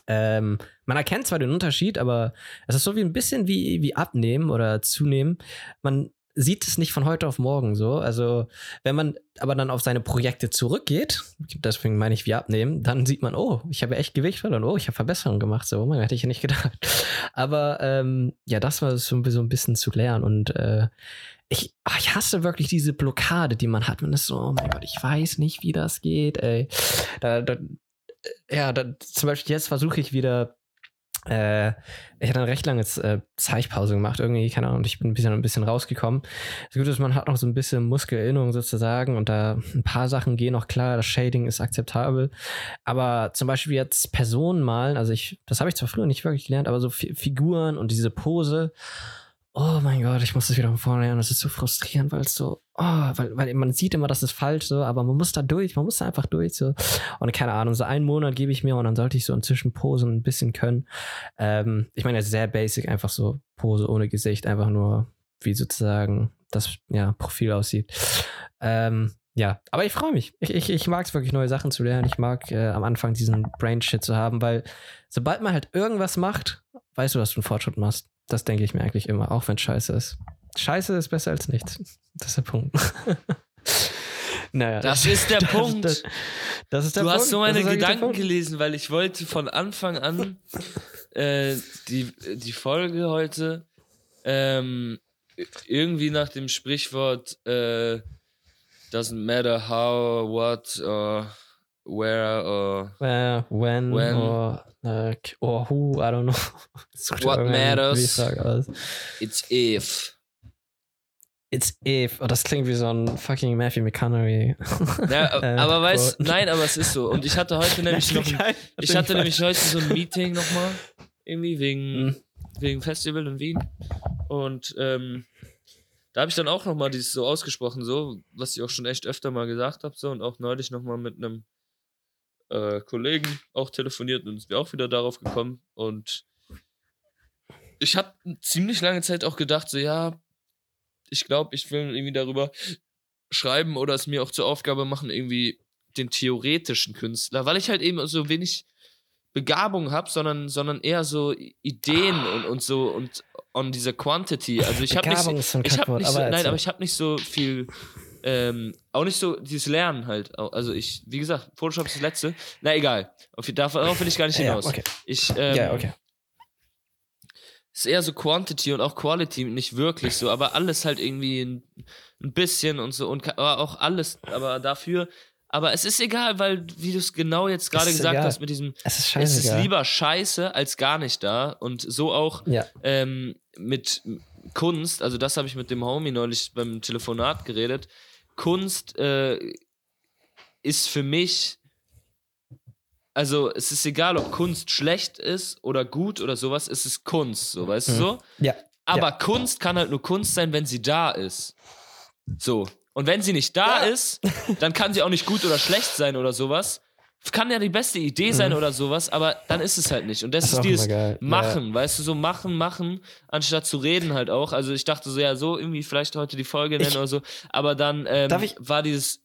Ähm, man erkennt zwar den Unterschied, aber es ist so wie ein bisschen wie, wie abnehmen oder zunehmen. Man sieht es nicht von heute auf morgen so. Also, wenn man aber dann auf seine Projekte zurückgeht, deswegen meine ich wie abnehmen, dann sieht man, oh, ich habe echt Gewicht verloren, oh, ich habe Verbesserungen gemacht. So, oh Gott, hätte ich ja nicht gedacht. Aber ähm, ja, das war so, so ein bisschen zu lernen und äh, ich, ach, ich hasse wirklich diese Blockade, die man hat. Man ist so, oh mein Gott, ich weiß nicht, wie das geht, ey. Da, da, ja, da, zum Beispiel jetzt versuche ich wieder. Äh, ich hatte eine recht lange äh, Zeichpause gemacht, irgendwie, keine Ahnung, und ich bin ein bisschen, ein bisschen rausgekommen. Das Gute ist, man hat noch so ein bisschen Muskelerinnerung sozusagen und da ein paar Sachen gehen noch klar, das Shading ist akzeptabel. Aber zum Beispiel jetzt Personen malen, also ich, das habe ich zwar früher nicht wirklich gelernt, aber so Fi Figuren und diese Pose, oh mein Gott, ich muss das wieder von vorne lernen. Das ist so frustrierend, weil es so, oh, weil, weil man sieht immer, das ist falsch, so, aber man muss da durch, man muss da einfach durch, so. Und keine Ahnung, so einen Monat gebe ich mir und dann sollte ich so inzwischen Posen ein bisschen können. Ähm, ich meine, sehr basic, einfach so Pose ohne Gesicht, einfach nur, wie sozusagen das ja, Profil aussieht. Ähm, ja, aber ich freue mich. Ich, ich, ich mag es wirklich, neue Sachen zu lernen. Ich mag äh, am Anfang diesen Brain-Shit zu haben, weil sobald man halt irgendwas macht, weißt du, dass du einen Fortschritt machst. Das denke ich mir eigentlich immer, auch wenn es scheiße ist. Scheiße ist besser als nichts. Das ist der Punkt. naja, Das ist der Punkt. Das, das ist der du Punkt. hast so Das meine Gedanken gelesen, weil ich wollte von Anfang an äh, die, die Folge heute ähm, irgendwie nach dem Sprichwort äh, doesn't matter how, what, or where, or Äh, when, When. or, like, or who, I don't know. What matters. It's if. It's if. Oh, das klingt wie so ein fucking Matthew McConaughey. Ja, Äh, aber weißt Quote. nein, aber es ist so. Und ich hatte heute nämlich noch, ein- ich hatte nämlich heute so ein Meeting nochmal, irgendwie wegen, Mhm. wegen Festival in Wien. Und ähm, da habe ich dann auch nochmal dieses so ausgesprochen, so, was ich auch schon echt öfter mal gesagt habe, so, und auch neulich nochmal mit einem äh, Kollegen auch telefoniert und ist mir auch wieder darauf gekommen. Und ich habe ziemlich lange Zeit auch gedacht, so, ja, ich glaube, ich will irgendwie darüber schreiben oder es mir auch zur Aufgabe machen, irgendwie den theoretischen Künstler, weil ich halt eben so wenig Begabung habe, sondern, sondern eher so Ideen und, und so und on diese Quantity. Also ich habe nicht, ich hab nicht so, nein, aber ich habe nicht so viel, ähm, auch nicht so dieses Lernen halt. Also ich, wie gesagt, Photoshop ist das letzte. Na egal, auf, darauf will ich gar nicht Ja, hinaus. okay. Ich, ähm, ja, okay. ist eher so Quantity und auch Quality nicht wirklich so, aber alles halt irgendwie ein, ein bisschen und so und auch alles, aber dafür. Aber es ist egal, weil, wie du es genau jetzt gerade gesagt egal. hast, mit diesem, Es ist es ist lieber scheiße als gar nicht da. Und so auch Ja. ähm, mit Kunst, also das habe ich mit dem Homie neulich beim Telefonat geredet. Kunst äh, ist für mich, also es ist egal, ob Kunst schlecht ist oder gut oder sowas, es ist Kunst, so weißt du Mhm. so. Ja. Aber Kunst kann halt nur Kunst sein, wenn sie da ist. So. Und wenn sie nicht da Ja. ist, dann kann sie auch nicht gut oder schlecht sein oder sowas. Kann ja die beste Idee sein Mhm. oder sowas, aber dann ist es halt nicht. Und das, Das ist dieses. Machen, weißt du, so machen, machen, anstatt zu reden halt auch. Also ich dachte so, ja, so irgendwie vielleicht heute die Folge nennen Ich- oder so. Aber dann ähm, war dieses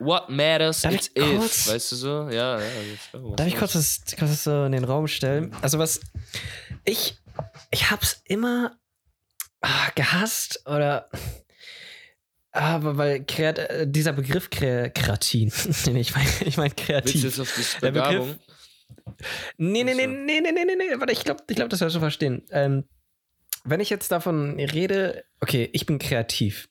What matters, Darf it's if. kurz- Weißt du so? Ja, ja. was Darf ich kurz das, kurz das so in den Raum stellen? Also was ich ich hab's immer ah, gehasst oder aber weil kreat, äh, dieser Begriff Kre Kreatin, nee, ich meine ich mein Willst du kreativ. auf die Der Begriff-? Nee, nee, nee, nee, nee, nee, nee, nee, warte, ich glaube, ich glaub, das wirst du verstehen. Ähm, wenn ich jetzt davon rede, okay, ich bin kreativ.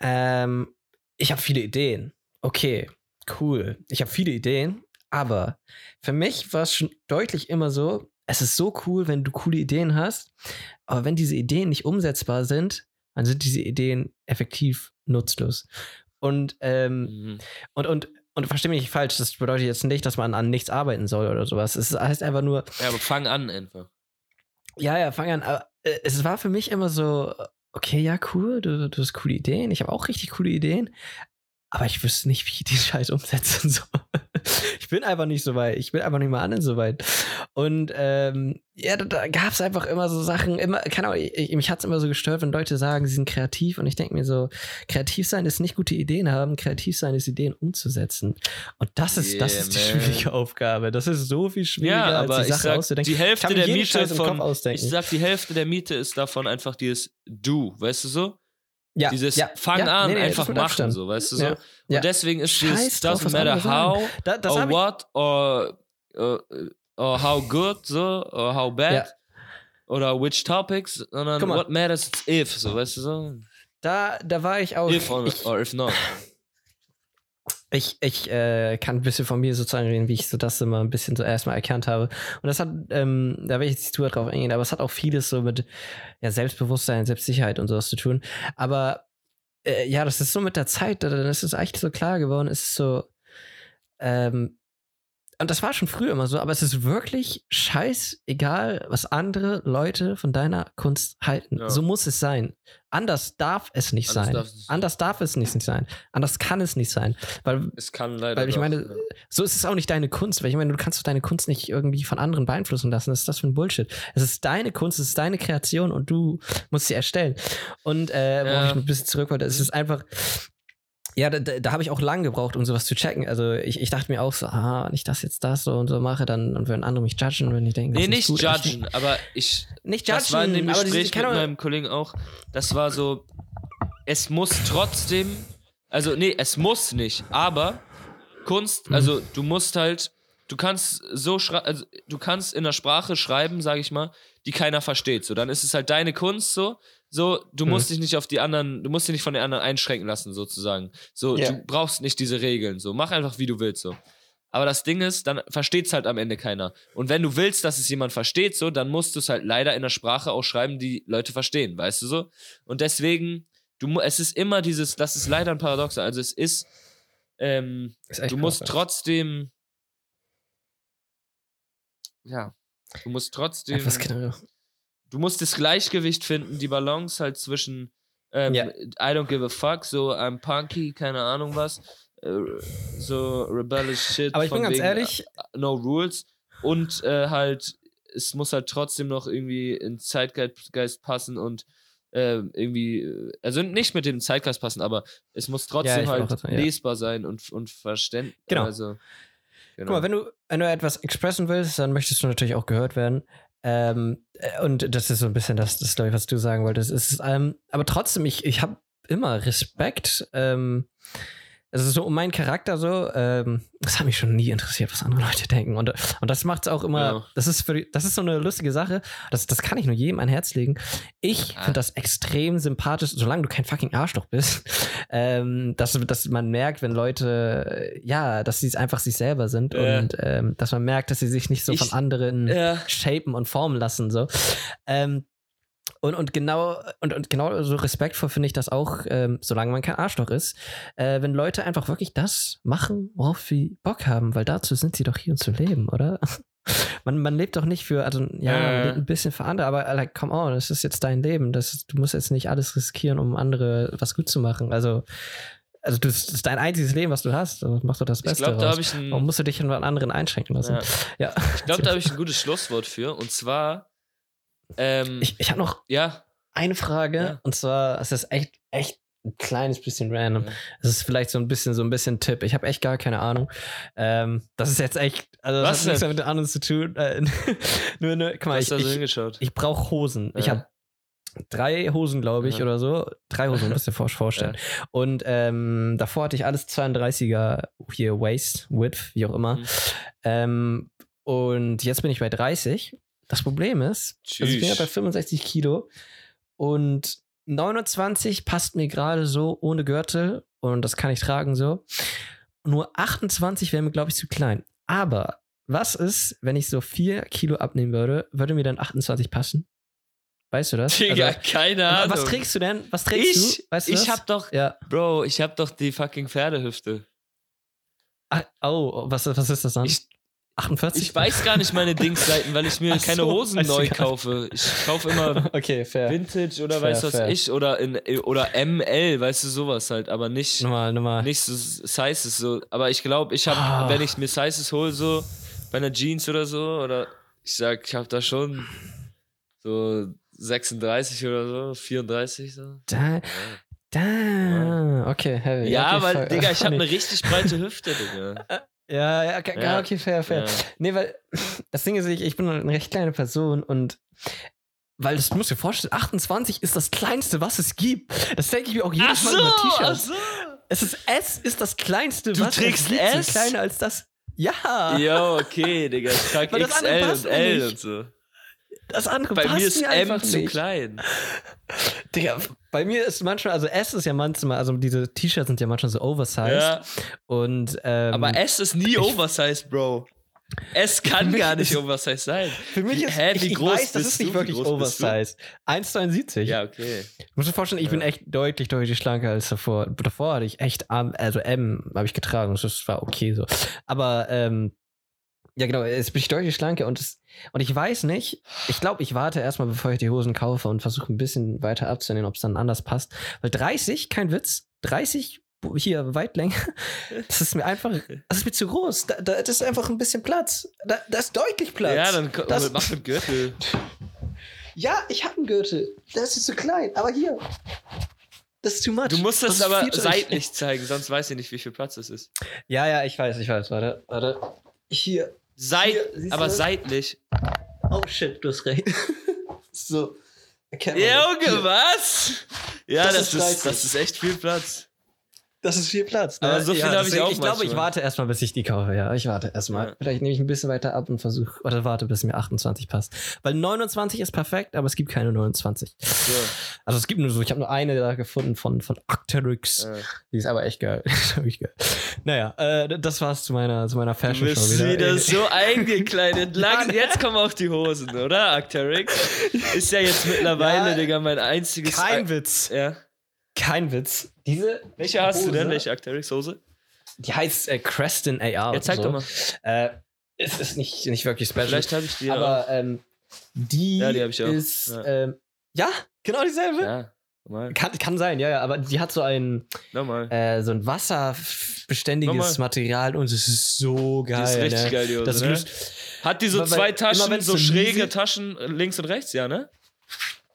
Ähm, ich habe viele Ideen. Okay, cool. Ich habe viele Ideen, aber für mich war es schon deutlich immer so, es ist so cool, wenn du coole Ideen hast, aber wenn diese Ideen nicht umsetzbar sind, dann sind diese Ideen effektiv nutzlos. Und ähm, Mhm. und, und, und verstehe mich nicht falsch, das bedeutet jetzt nicht, dass man an nichts arbeiten soll oder sowas. Es heißt einfach nur, Ja, aber fang an einfach. ja, ja, fang an. Aber äh, es war für mich immer so, okay, ja, cool, du, du hast coole Ideen. Ich habe auch richtig coole Ideen. Aber ich wüsste nicht, wie ich den Scheiß umsetzen soll. Ich bin einfach nicht so weit. Ich bin einfach nicht mal an so weit. Und ähm, ja, da, da gab es einfach immer so Sachen, immer, keine Ahnung, ich, ich, mich hat es immer so gestört, wenn Leute sagen, sie sind kreativ. Und ich denke mir so, kreativ sein ist nicht gute Ideen haben, kreativ sein ist Ideen umzusetzen. Und das ist, das Yeah, ist die man. schwierige Aufgabe. Das ist so viel schwieriger, Ja, als aber die ich Sache sag, auszudenken. die Hälfte der Miete von, ich sag, die Hälfte der Miete ist davon einfach dieses Du, weißt du so? Ja, Dieses ja, Fang ja, an, nee, nee, einfach machen, Abstand. so, weißt du so? Ja, Und deswegen ist drauf, doesn't was matter how Da, or what or, or, or how good, so, or how bad. Oder which topics, sondern what matters is if, so, weißt du so? da, da war ich auch. If or, ich or if not. ich, ich äh, kann ein bisschen von mir sozusagen reden, wie ich so das immer ein bisschen so erstmal erkannt habe. Und das hat, ähm, da will ich jetzt nicht weit drauf eingehen, aber es hat auch vieles so mit ja, Selbstbewusstsein, Selbstsicherheit und sowas zu tun. Aber äh, ja, das ist so mit der Zeit, dann ist es eigentlich so klar geworden, ist so, ähm, und das war schon früher immer so, aber es ist wirklich scheißegal, was andere Leute von deiner Kunst halten. Ja. So muss es sein. Anders darf es nicht Anders sein. darf es. Anders darf es nicht sein. Anders kann es nicht sein. Weil, Es kann leider. weil ich meine, ja. so ist es auch nicht deine Kunst. Weil ich meine, du kannst doch deine Kunst nicht irgendwie von anderen beeinflussen lassen. Was ist das für ein Bullshit? Es ist deine Kunst, es ist deine Kreation und du musst sie erstellen. Und äh, worauf Ja. ich ein bisschen zurück wollte, es ist einfach. Ja, da, da, habe ich auch lange gebraucht, um sowas zu checken. Also ich, ich dachte mir auch so, ah, wenn ich das jetzt das so und so mache, dann und wenn andere mich judgen, wenn die denken, das Nee, nicht gut, judgen, aber ich. Nicht judgen, Das war in dem Gespräch ich mit meinem Kollegen auch. Das war so. Es muss trotzdem. Also, nee, es muss nicht. Aber Kunst, Mhm. also du musst halt. Du kannst so schreiben, also du kannst in einer Sprache schreiben, sag ich mal, die keiner versteht. So, dann ist es halt deine Kunst so. So, du Mhm. musst dich nicht auf die anderen, du musst dich nicht von den anderen einschränken lassen, sozusagen. So, Ja. du brauchst nicht diese Regeln. So, mach einfach, wie du willst. So. Aber das Ding ist, dann versteht's halt am Ende keiner. Und wenn du willst, dass es jemand versteht, so, dann musst du es halt leider in der Sprache auch schreiben, die Leute verstehen, weißt du so? Und deswegen, du, es ist immer dieses, das ist leider ein Paradoxer. Also es ist, ähm, Ist du musst krass. trotzdem, ja, du musst trotzdem, Ja, was genau. Du musst das Gleichgewicht finden, die Balance halt zwischen ähm, Ja. I don't give a fuck, so I'm punky, keine Ahnung was, äh, so rebellious shit. Aber ich bin ganz ehrlich, äh, No Rules und äh, halt, es muss halt trotzdem noch irgendwie in Zeitgeist passen und äh, irgendwie, also nicht mit dem Zeitgeist passen, aber es muss trotzdem ich halt wollte auch, ja. lesbar sein und, und verständlich. Genau. Also, genau. Guck mal, wenn du, wenn du etwas expressen willst, dann möchtest du natürlich auch gehört werden. Ähm, äh, und das ist so ein bisschen das, das glaube ich, was du sagen wolltest. Es ist, ähm, aber trotzdem, ich, ich habe immer Respekt. Ähm, also so um meinen Charakter so, ähm, das hat mich schon nie interessiert, was andere Leute denken. Und, und das macht es auch immer, Ja. das ist für die, das ist so eine lustige Sache. Das, das kann ich nur jedem ein Herz legen. Ich Ah. finde das extrem sympathisch, solange du kein fucking Arschloch bist, ähm, dass, dass man merkt, wenn Leute, äh, ja, dass sie einfach sich selber sind Ja. und ähm, dass man merkt, dass sie sich nicht so Ich- von anderen ja. shapen und formen lassen. So. Ähm, und, und genau und, und genau so respektvoll finde ich das auch, ähm, solange man kein Arschloch ist, äh, wenn Leute einfach wirklich das machen, worauf sie Bock haben, weil dazu sind sie doch hier, um zu leben, oder? Man, man lebt doch nicht für, also ja, lebt ein bisschen für andere, aber like, come on, das ist jetzt dein Leben. Das, du musst jetzt nicht alles riskieren, um andere was gut zu machen. Also, also das ist dein einziges Leben, was du hast. Also mach doch das Ich Beste. glaube, da raus. habe ich ein, Warum musst du dich von anderen einschränken lassen? Ja. Ja. ich glaube, da habe ich ein gutes Schlusswort für. Und zwar, ähm, Ich, ich habe noch ja, eine Frage Ja. und zwar es ist echt echt ein kleines bisschen random. Ja. Es ist vielleicht so ein bisschen so ein bisschen Tipp. Ich habe echt gar keine Ahnung. Ähm, das ist jetzt echt also das Was hat nichts mehr mit den anderen zu tun. Äh, nur nur guck mal, ich, du da so ich, hingeschaut. ich brauche Hosen. Ich habe drei Hosen, glaube ich, oder so. Drei Hosen, müsst ihr euch vorstellen. Und ähm, davor hatte ich alles 32er hier Waist, Width, wie auch immer. Mhm. Ähm, und jetzt bin ich bei 30. Das Problem ist, also ich bin ja bei 65 Kilo und 29 passt mir gerade so ohne Gürtel und das kann ich tragen so. Nur 28 wäre mir, glaube ich, zu klein. Aber was ist, wenn ich so 4 Kilo abnehmen würde, würde mir dann 28 passen? Weißt du das? Digga, Also, keine Ahnung. was trägst du denn? Was trägst ich? du? Weißt du ich das? hab doch, Ja. Bro, ich hab doch die fucking Pferdehüfte. Ah, oh, was, was ist das dann? Ich, 48? ich weiß gar nicht meine Dingsseiten, weil ich mir Ach keine so, Hosen neu kaufe. Ich kaufe immer Okay. Vintage oder Fair, weiß was fair. ich oder in oder ML, weißt du sowas halt, aber nicht Nummer, Nummer. nicht so Sizes so, aber ich glaube, ich habe Ah. wenn ich mir Sizes hole so bei einer Jeans oder so oder ich sag, ich habe da schon so 36 oder so, 34 so. Da, da, okay, heavy. Ja, okay, weil, Digga, ich habe eine richtig breite Hüfte, Digga. Ja, ja, okay, Ja. okay, fair, fair. Ja. Nee, weil das Ding ist, ich, ich bin eine recht kleine Person und weil das du musst dir vorstellen, 28 ist das kleinste, was es gibt. Das denke ich mir auch jedes Mal über T-Shirts. so. Es ist S ist das kleinste, Du was trägst es gibt. S? So kleiner als das. Ja, Ja, okay, Digga, ich trage XL und L und so. Das andere Bei passt mir ist mir M einfach zu nicht. klein. Digga, bei mir ist manchmal, also S ist ja manchmal, also diese T-Shirts sind ja manchmal so oversized. Ja, Und, ähm, aber S ist nie oversized, Bro. S kann gar nicht oversized sein. für mich wie- ist, hä, ich, wie ich groß weiß, das ist nicht wirklich oversized. 1,72. Ja, okay. Du musst dir vorstellen, ich bin Ja. echt deutlich, deutlich schlanker als davor. Davor hatte ich echt, Arm, also M habe ich getragen, das war okay so. Aber ähm, Ja, genau, ich deutlich schlanker und, es, und ich weiß nicht, ich glaube, ich warte erstmal, bevor ich die Hosen kaufe und versuche ein bisschen weiter abzunehmen, ob es dann anders passt. Weil 30, kein Witz, 30 hier Weitlänge, das ist mir einfach, das ist mir zu groß. Da, da das ist einfach ein bisschen Platz. Da, da ist deutlich Platz. Ja, dann das, mach mit Gürtel. Ja, ich habe einen Gürtel. Der ist zu klein, aber hier. Das ist too much. Du musst das, ist aber seitlich zeigen, sonst weiß ich nicht, wie viel Platz es ist. Ja, ja, ich weiß, ich weiß. Warte, warte. Hier. Seit, Hier, aber seitlich. Oh shit, du hast recht. so. Junge, was? Ja, Das das, ist ist, das ist echt viel Platz. Das ist viel Platz. Ne? Aber so viel hab ich deswegen, auch Ich glaube, ich warte erstmal, bis ich die kaufe. Ja, ich warte erstmal. Ja. Vielleicht nehme ich ein bisschen weiter ab und versuche, oder warte, bis mir 28 passt. Weil 29 ist perfekt, aber es gibt keine 29. So, Also es gibt nur so, ich habe nur eine da gefunden von, von Arcteryx. äh, Die ist aber echt geil. Wirklich geil. Naja, äh, das war's zu meiner, zu meiner du Fashion Show bist wieder. wieder Ey. so eingekleidet. Lang, jetzt kommen auch die Hosen, oder, Arcteryx? Ist ja jetzt mittlerweile, Ja. Digga, mein einziges... Kein Witz. Ja. Kein Witz. Diese Welche hast du denn? Hose, Welche Arcteryx-Hose? Die heißt äh, Creston AR. Ja, zeig so. doch mal. Äh, es ist nicht, nicht wirklich special. Vielleicht habe ich die aber ähm, die, Ja, die ich auch. ist. Ja. Ähm, ja genau dieselbe. auch. Ja, normal. Kann, kann sein, ja, ja, aber die hat so ein, äh, so ein wasserbeständiges Normal. Material und es ist so geil. die ist richtig ne? geil, die Hose, Das ne? löst, Hat die so Weil- zwei immer Taschen, wenn's so schräge nieselt- Taschen äh, links und rechts, ja, ne?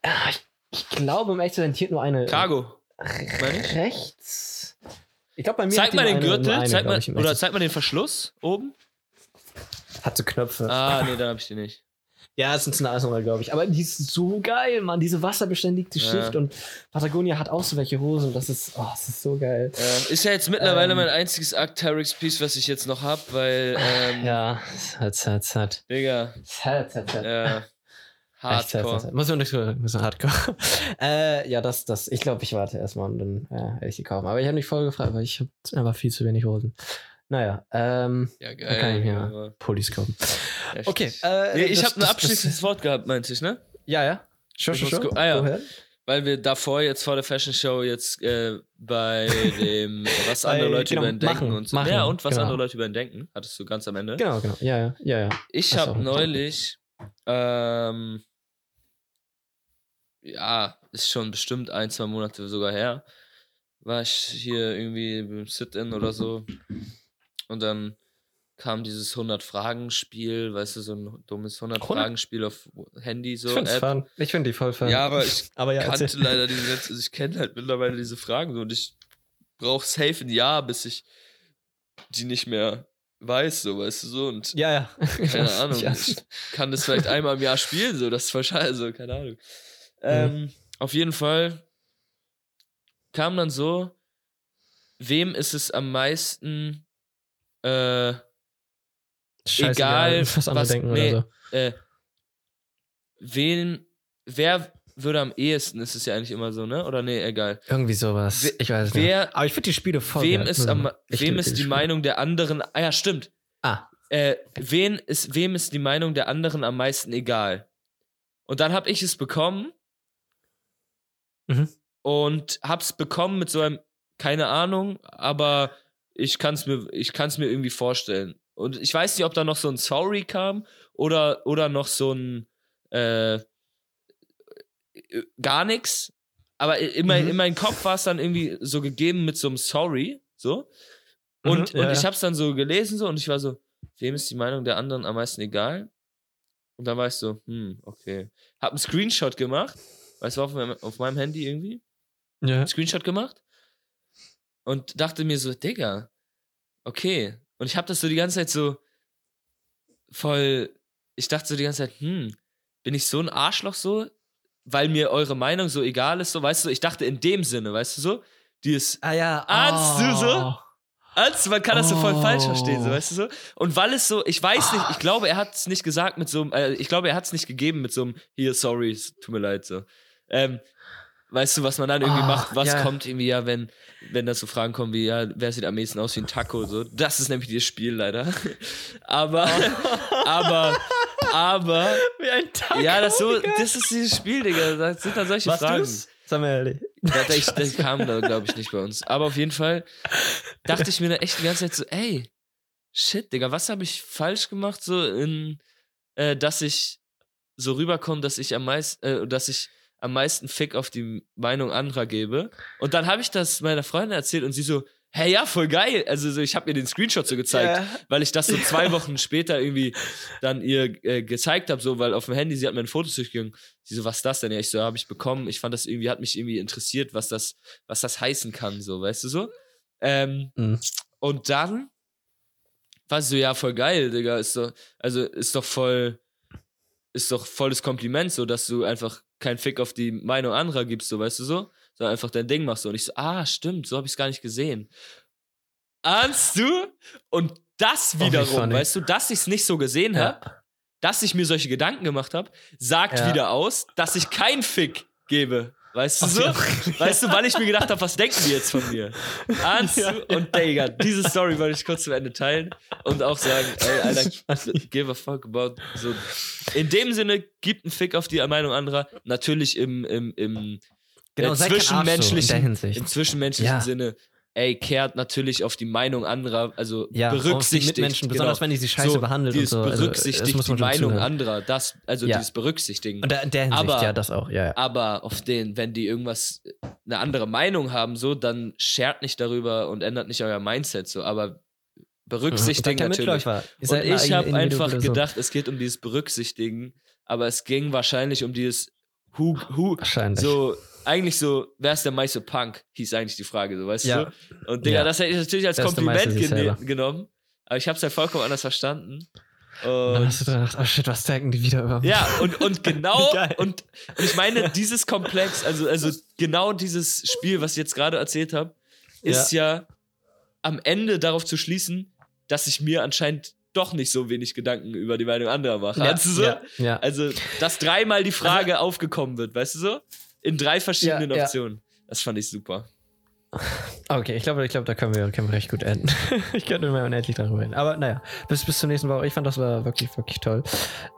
Ah, ich, ich glaube, um echt zu sein, nur eine. Cargo. Rechts. Ich glaube, bei mir Zeig hat mal den Gürtel, eine, zeig mal, ich, oder zeig mal den Verschluss oben. Hat so Knöpfe. Ah, nee, dann hab ich die nicht. Ja, es ist eine Eisnummer, glaube ich. Aber die ist so geil, Mann. Diese wasserbeständige Ja. Schicht. Und Patagonia hat auch so welche Hosen. Das ist, oh, das ist so geil. Äh, ist ja jetzt mittlerweile Ähm. mein einziges Arcteryx-Piece, was ich jetzt noch hab, weil, ähm, Ja, sad, sad, sad. Digga, Sad, sad, sad. Äh, Echt Hardcore. sad. Muss man nicht muss man hardcore. äh, ja, das, das, ich glaube, ich warte erstmal und dann ja, werde ich die kaufen. Aber ich habe mich voll gefragt, weil ich habe einfach viel zu wenig Hosen. Naja, ähm, Ja, da kann ich geil. mir aber Pullis kaufen. heftig. Okay, äh, Nee, ich habe ein abschließendes Wort gehabt, meinte ich, ne? Ja, ja. Schon, schon, schon. ah, ja. Woher? Weil wir davor jetzt vor der Fashion Show jetzt äh, bei dem, was andere Leute genau, über ihn denken machen, und so. machen, ja, und was genau. andere Leute über ihn denken, hattest du ganz am Ende. Genau, genau. Ja, ja, ja, ja. Ich habe neulich, ähm, ja, ist schon bestimmt ein, zwei Monate sogar her, war ich hier irgendwie beim Sit-In oder so und dann kam dieses 100-Fragen-Spiel, weißt du, so ein dummes 100-Fragen-Spiel auf Handy, so ich finde App. fun. Ich finde die voll fun. Ja, aber ich aber ja, kannte erzähl. leider diese ganze, also ich kenne halt mittlerweile diese Fragen so und ich brauche safe ein Jahr, bis ich die nicht mehr weiß, so, weißt du, so und Ja, ja. keine Ahnung, Ja. ich kann das vielleicht einmal im Jahr spielen, so, das ist scheiße, so, keine Ahnung. Ähm, Auf jeden Fall kam dann so, wem ist es am meisten äh, egal, was andere was- denken nee. oder so. äh, wen, wer würde am ehesten, ist es ja eigentlich immer so, ne? Oder nee, egal. Irgendwie sowas. Wer- ich weiß wer- nicht. Aber ich finde die Spiele voll wem geil. ist, am, wem ist die Spiele. Meinung der anderen, ah ja, stimmt. Ah, Äh, wen ist, wem ist die Meinung der anderen am meisten egal? Und dann habe ich es bekommen Mhm. und hab's bekommen mit so einem, keine Ahnung, aber ich kann es mir, ich kann's mir irgendwie vorstellen. Und ich weiß nicht, ob da noch so ein Sorry kam oder, oder noch so ein äh, äh, gar nichts. Aber in, mein, Mhm. in meinem Kopf war es dann irgendwie so gegeben mit so einem Sorry. So. Und, Mhm, ja, und ich hab's dann so gelesen so und ich war so, wem ist die Meinung der anderen am meisten egal? Und dann war ich so, hm, okay. Hab einen Screenshot gemacht. Weißt du, auf meinem, auf meinem Handy irgendwie. ja. Einen Screenshot gemacht. Und dachte mir so, Digga, okay. Und ich hab das so die ganze Zeit so voll. Ich dachte so die ganze Zeit, hm, bin ich so ein Arschloch so? Weil mir eure Meinung so egal ist, so, weißt du, ich dachte in dem Sinne, weißt du so? Die ist Ah ja. Ahnst du so? oh. also, man kann das so voll Oh. falsch verstehen, so, weißt du so? Und weil es so, ich weiß nicht, ich glaube, er hat es nicht gesagt mit so einem, äh, ich glaube, er hat es nicht gegeben mit so einem, hier, sorry, tut mir leid, so. Ähm, weißt du, was man dann irgendwie Ah, macht, was ja. kommt irgendwie, ja, wenn, wenn da so Fragen kommen wie, ja, wer sieht am ehesten aus wie ein Taco, so. Das ist nämlich das Spiel leider. aber, aber, aber, Wie ein Taco. ja, das so, das ist dieses Spiel, Digga, das sind dann solche Was Fragen. du's? Sag mal ehrlich. Das, das kam da, glaube ich, nicht bei uns. Aber auf jeden Fall dachte ich mir dann echt die ganze Zeit so, ey, shit, Digga, was habe ich falsch gemacht, so in, äh, dass ich so rüberkomme, dass ich am meisten, äh, dass ich am meisten Fick auf die Meinung anderer gebe. Und dann habe ich das meiner Freundin erzählt und sie so, hey, ja, voll geil. Also so, ich habe ihr den Screenshot so gezeigt, Ja. weil ich das so zwei Wochen später irgendwie dann ihr äh, gezeigt habe, so, weil auf dem Handy, sie hat mir ein Foto durchgegangen. Sie so, was ist das denn? Ja, ich so, habe ich bekommen. Ich fand das irgendwie, hat mich irgendwie interessiert, was das, was das heißen kann, so, weißt du so? Ähm, Mhm. und dann war sie so, ja, voll geil, Digga. Ist doch, also ist doch voll, ist doch volles Kompliment, so, dass du einfach keinen Fick auf die Meinung anderer gibst, so, weißt du so? Sondern einfach dein Ding machst. So. Und ich so, ah, stimmt, so habe ich es gar nicht gesehen. Ahnst du? Und das Oh, wie wiederum, funny. weißt du, dass ich es nicht so gesehen habe, dass ich mir solche Gedanken gemacht habe, sagt Ja. wieder aus, dass ich keinen Fick gebe. Weißt du so? ja. Weißt du, weil ich mir gedacht habe, was denken die jetzt von mir? Ahnst Ja, du? Und Digga, diese Story wollte ich kurz zum Ende teilen und auch sagen, ey, Alter, give a fuck about so. In dem Sinne, gibt einen Fick auf die Meinung anderer. Natürlich im, im, im Genau, äh, Arsch so in zwischenmenschlichen, im zwischenmenschlichen Ja. Sinne, ey, kehrt natürlich auf die Meinung anderer, also Ja, berücksichtigt. Mitmenschen, besonders wenn die sie scheiße so, behandelt und so. Also, das berücksichtigt muss man die Meinung zuhören. anderer, das, also Ja. dieses Berücksichtigen. Und da, in der Hinsicht, Aber- ja, das auch, ja, ja. Aber auf den, wenn die irgendwas, eine andere Meinung haben, so, dann shared nicht darüber und ändert nicht euer Mindset, so, aber berücksichtigen der natürlich. Mitläufer. Ihr Und ich habe einfach gedacht, es geht um dieses Berücksichtigen, aber es ging wahrscheinlich um dieses Who, who, Wahrscheinlich. so, eigentlich so, wer ist der meiste Punk, hieß eigentlich die Frage, so, weißt Ja. du? Und Digga, Ja. das hätte ich natürlich als Kompliment selber? genommen, aber ich habe es halt vollkommen anders verstanden. Und dann hast du gedacht, oh shit, was denken die wieder über mich? ja, und, und genau, und, und ich meine, dieses Komplex, also, also genau dieses Spiel, was ich jetzt gerade erzählt habe, ist ja. am Ende darauf zu schließen, dass ich mir anscheinend doch nicht so wenig Gedanken über die Meinung anderer mache. Ja, Weißt du so? ja, ja. Also, dass dreimal die Frage aufgekommen wird, weißt du so? In drei verschiedenen Ja, ja. Optionen. Das fand ich super. Okay, ich glaube, ich glaube, da können wir, können wir recht gut enden. ich könnte mal unendlich darüber reden. Aber naja, bis, bis zur nächsten Woche. Ich fand, das war wirklich, wirklich toll.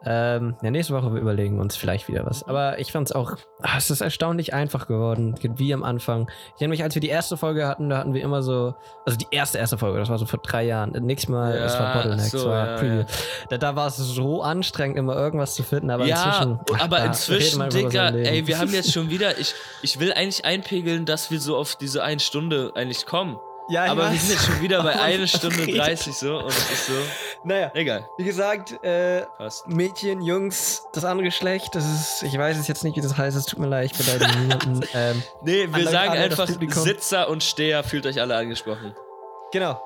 Ähm, ja, nächste Woche wir überlegen uns vielleicht wieder was. Aber ich fand es auch, ah, es ist erstaunlich einfach geworden, wie am Anfang. Ich erinnere mich, als wir die erste Folge hatten, da hatten wir immer so, also die erste, erste Folge, das war so vor drei Jahren. Nächstes Mal, das war Ja, Bottleneck, ach so, war ja, Preview. ja. Da, da war es so anstrengend, immer irgendwas zu finden. Aber ja, inzwischen. ach, aber da inzwischen, Digga, ey, wir haben jetzt schon wieder, ich, ich will eigentlich einpegeln, dass wir so auf diese eine Stunde eigentlich kommen. ja, Aber wir weiß. sind jetzt schon wieder bei einer Stunde redet. 30 so und es ist so, Naja, egal, wie gesagt, äh. Mädchen, Jungs, das andere Geschlecht, das ist, ich weiß es jetzt nicht, wie das heißt, es tut mir leid, ich beleidige niemanden. Ähm, Nee, wir sagen einfach. Sitzer und Steher, fühlt euch alle angesprochen. genau.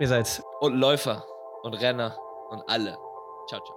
Ihr seid's. Und Läufer und Renner und alle. Ciao, ciao.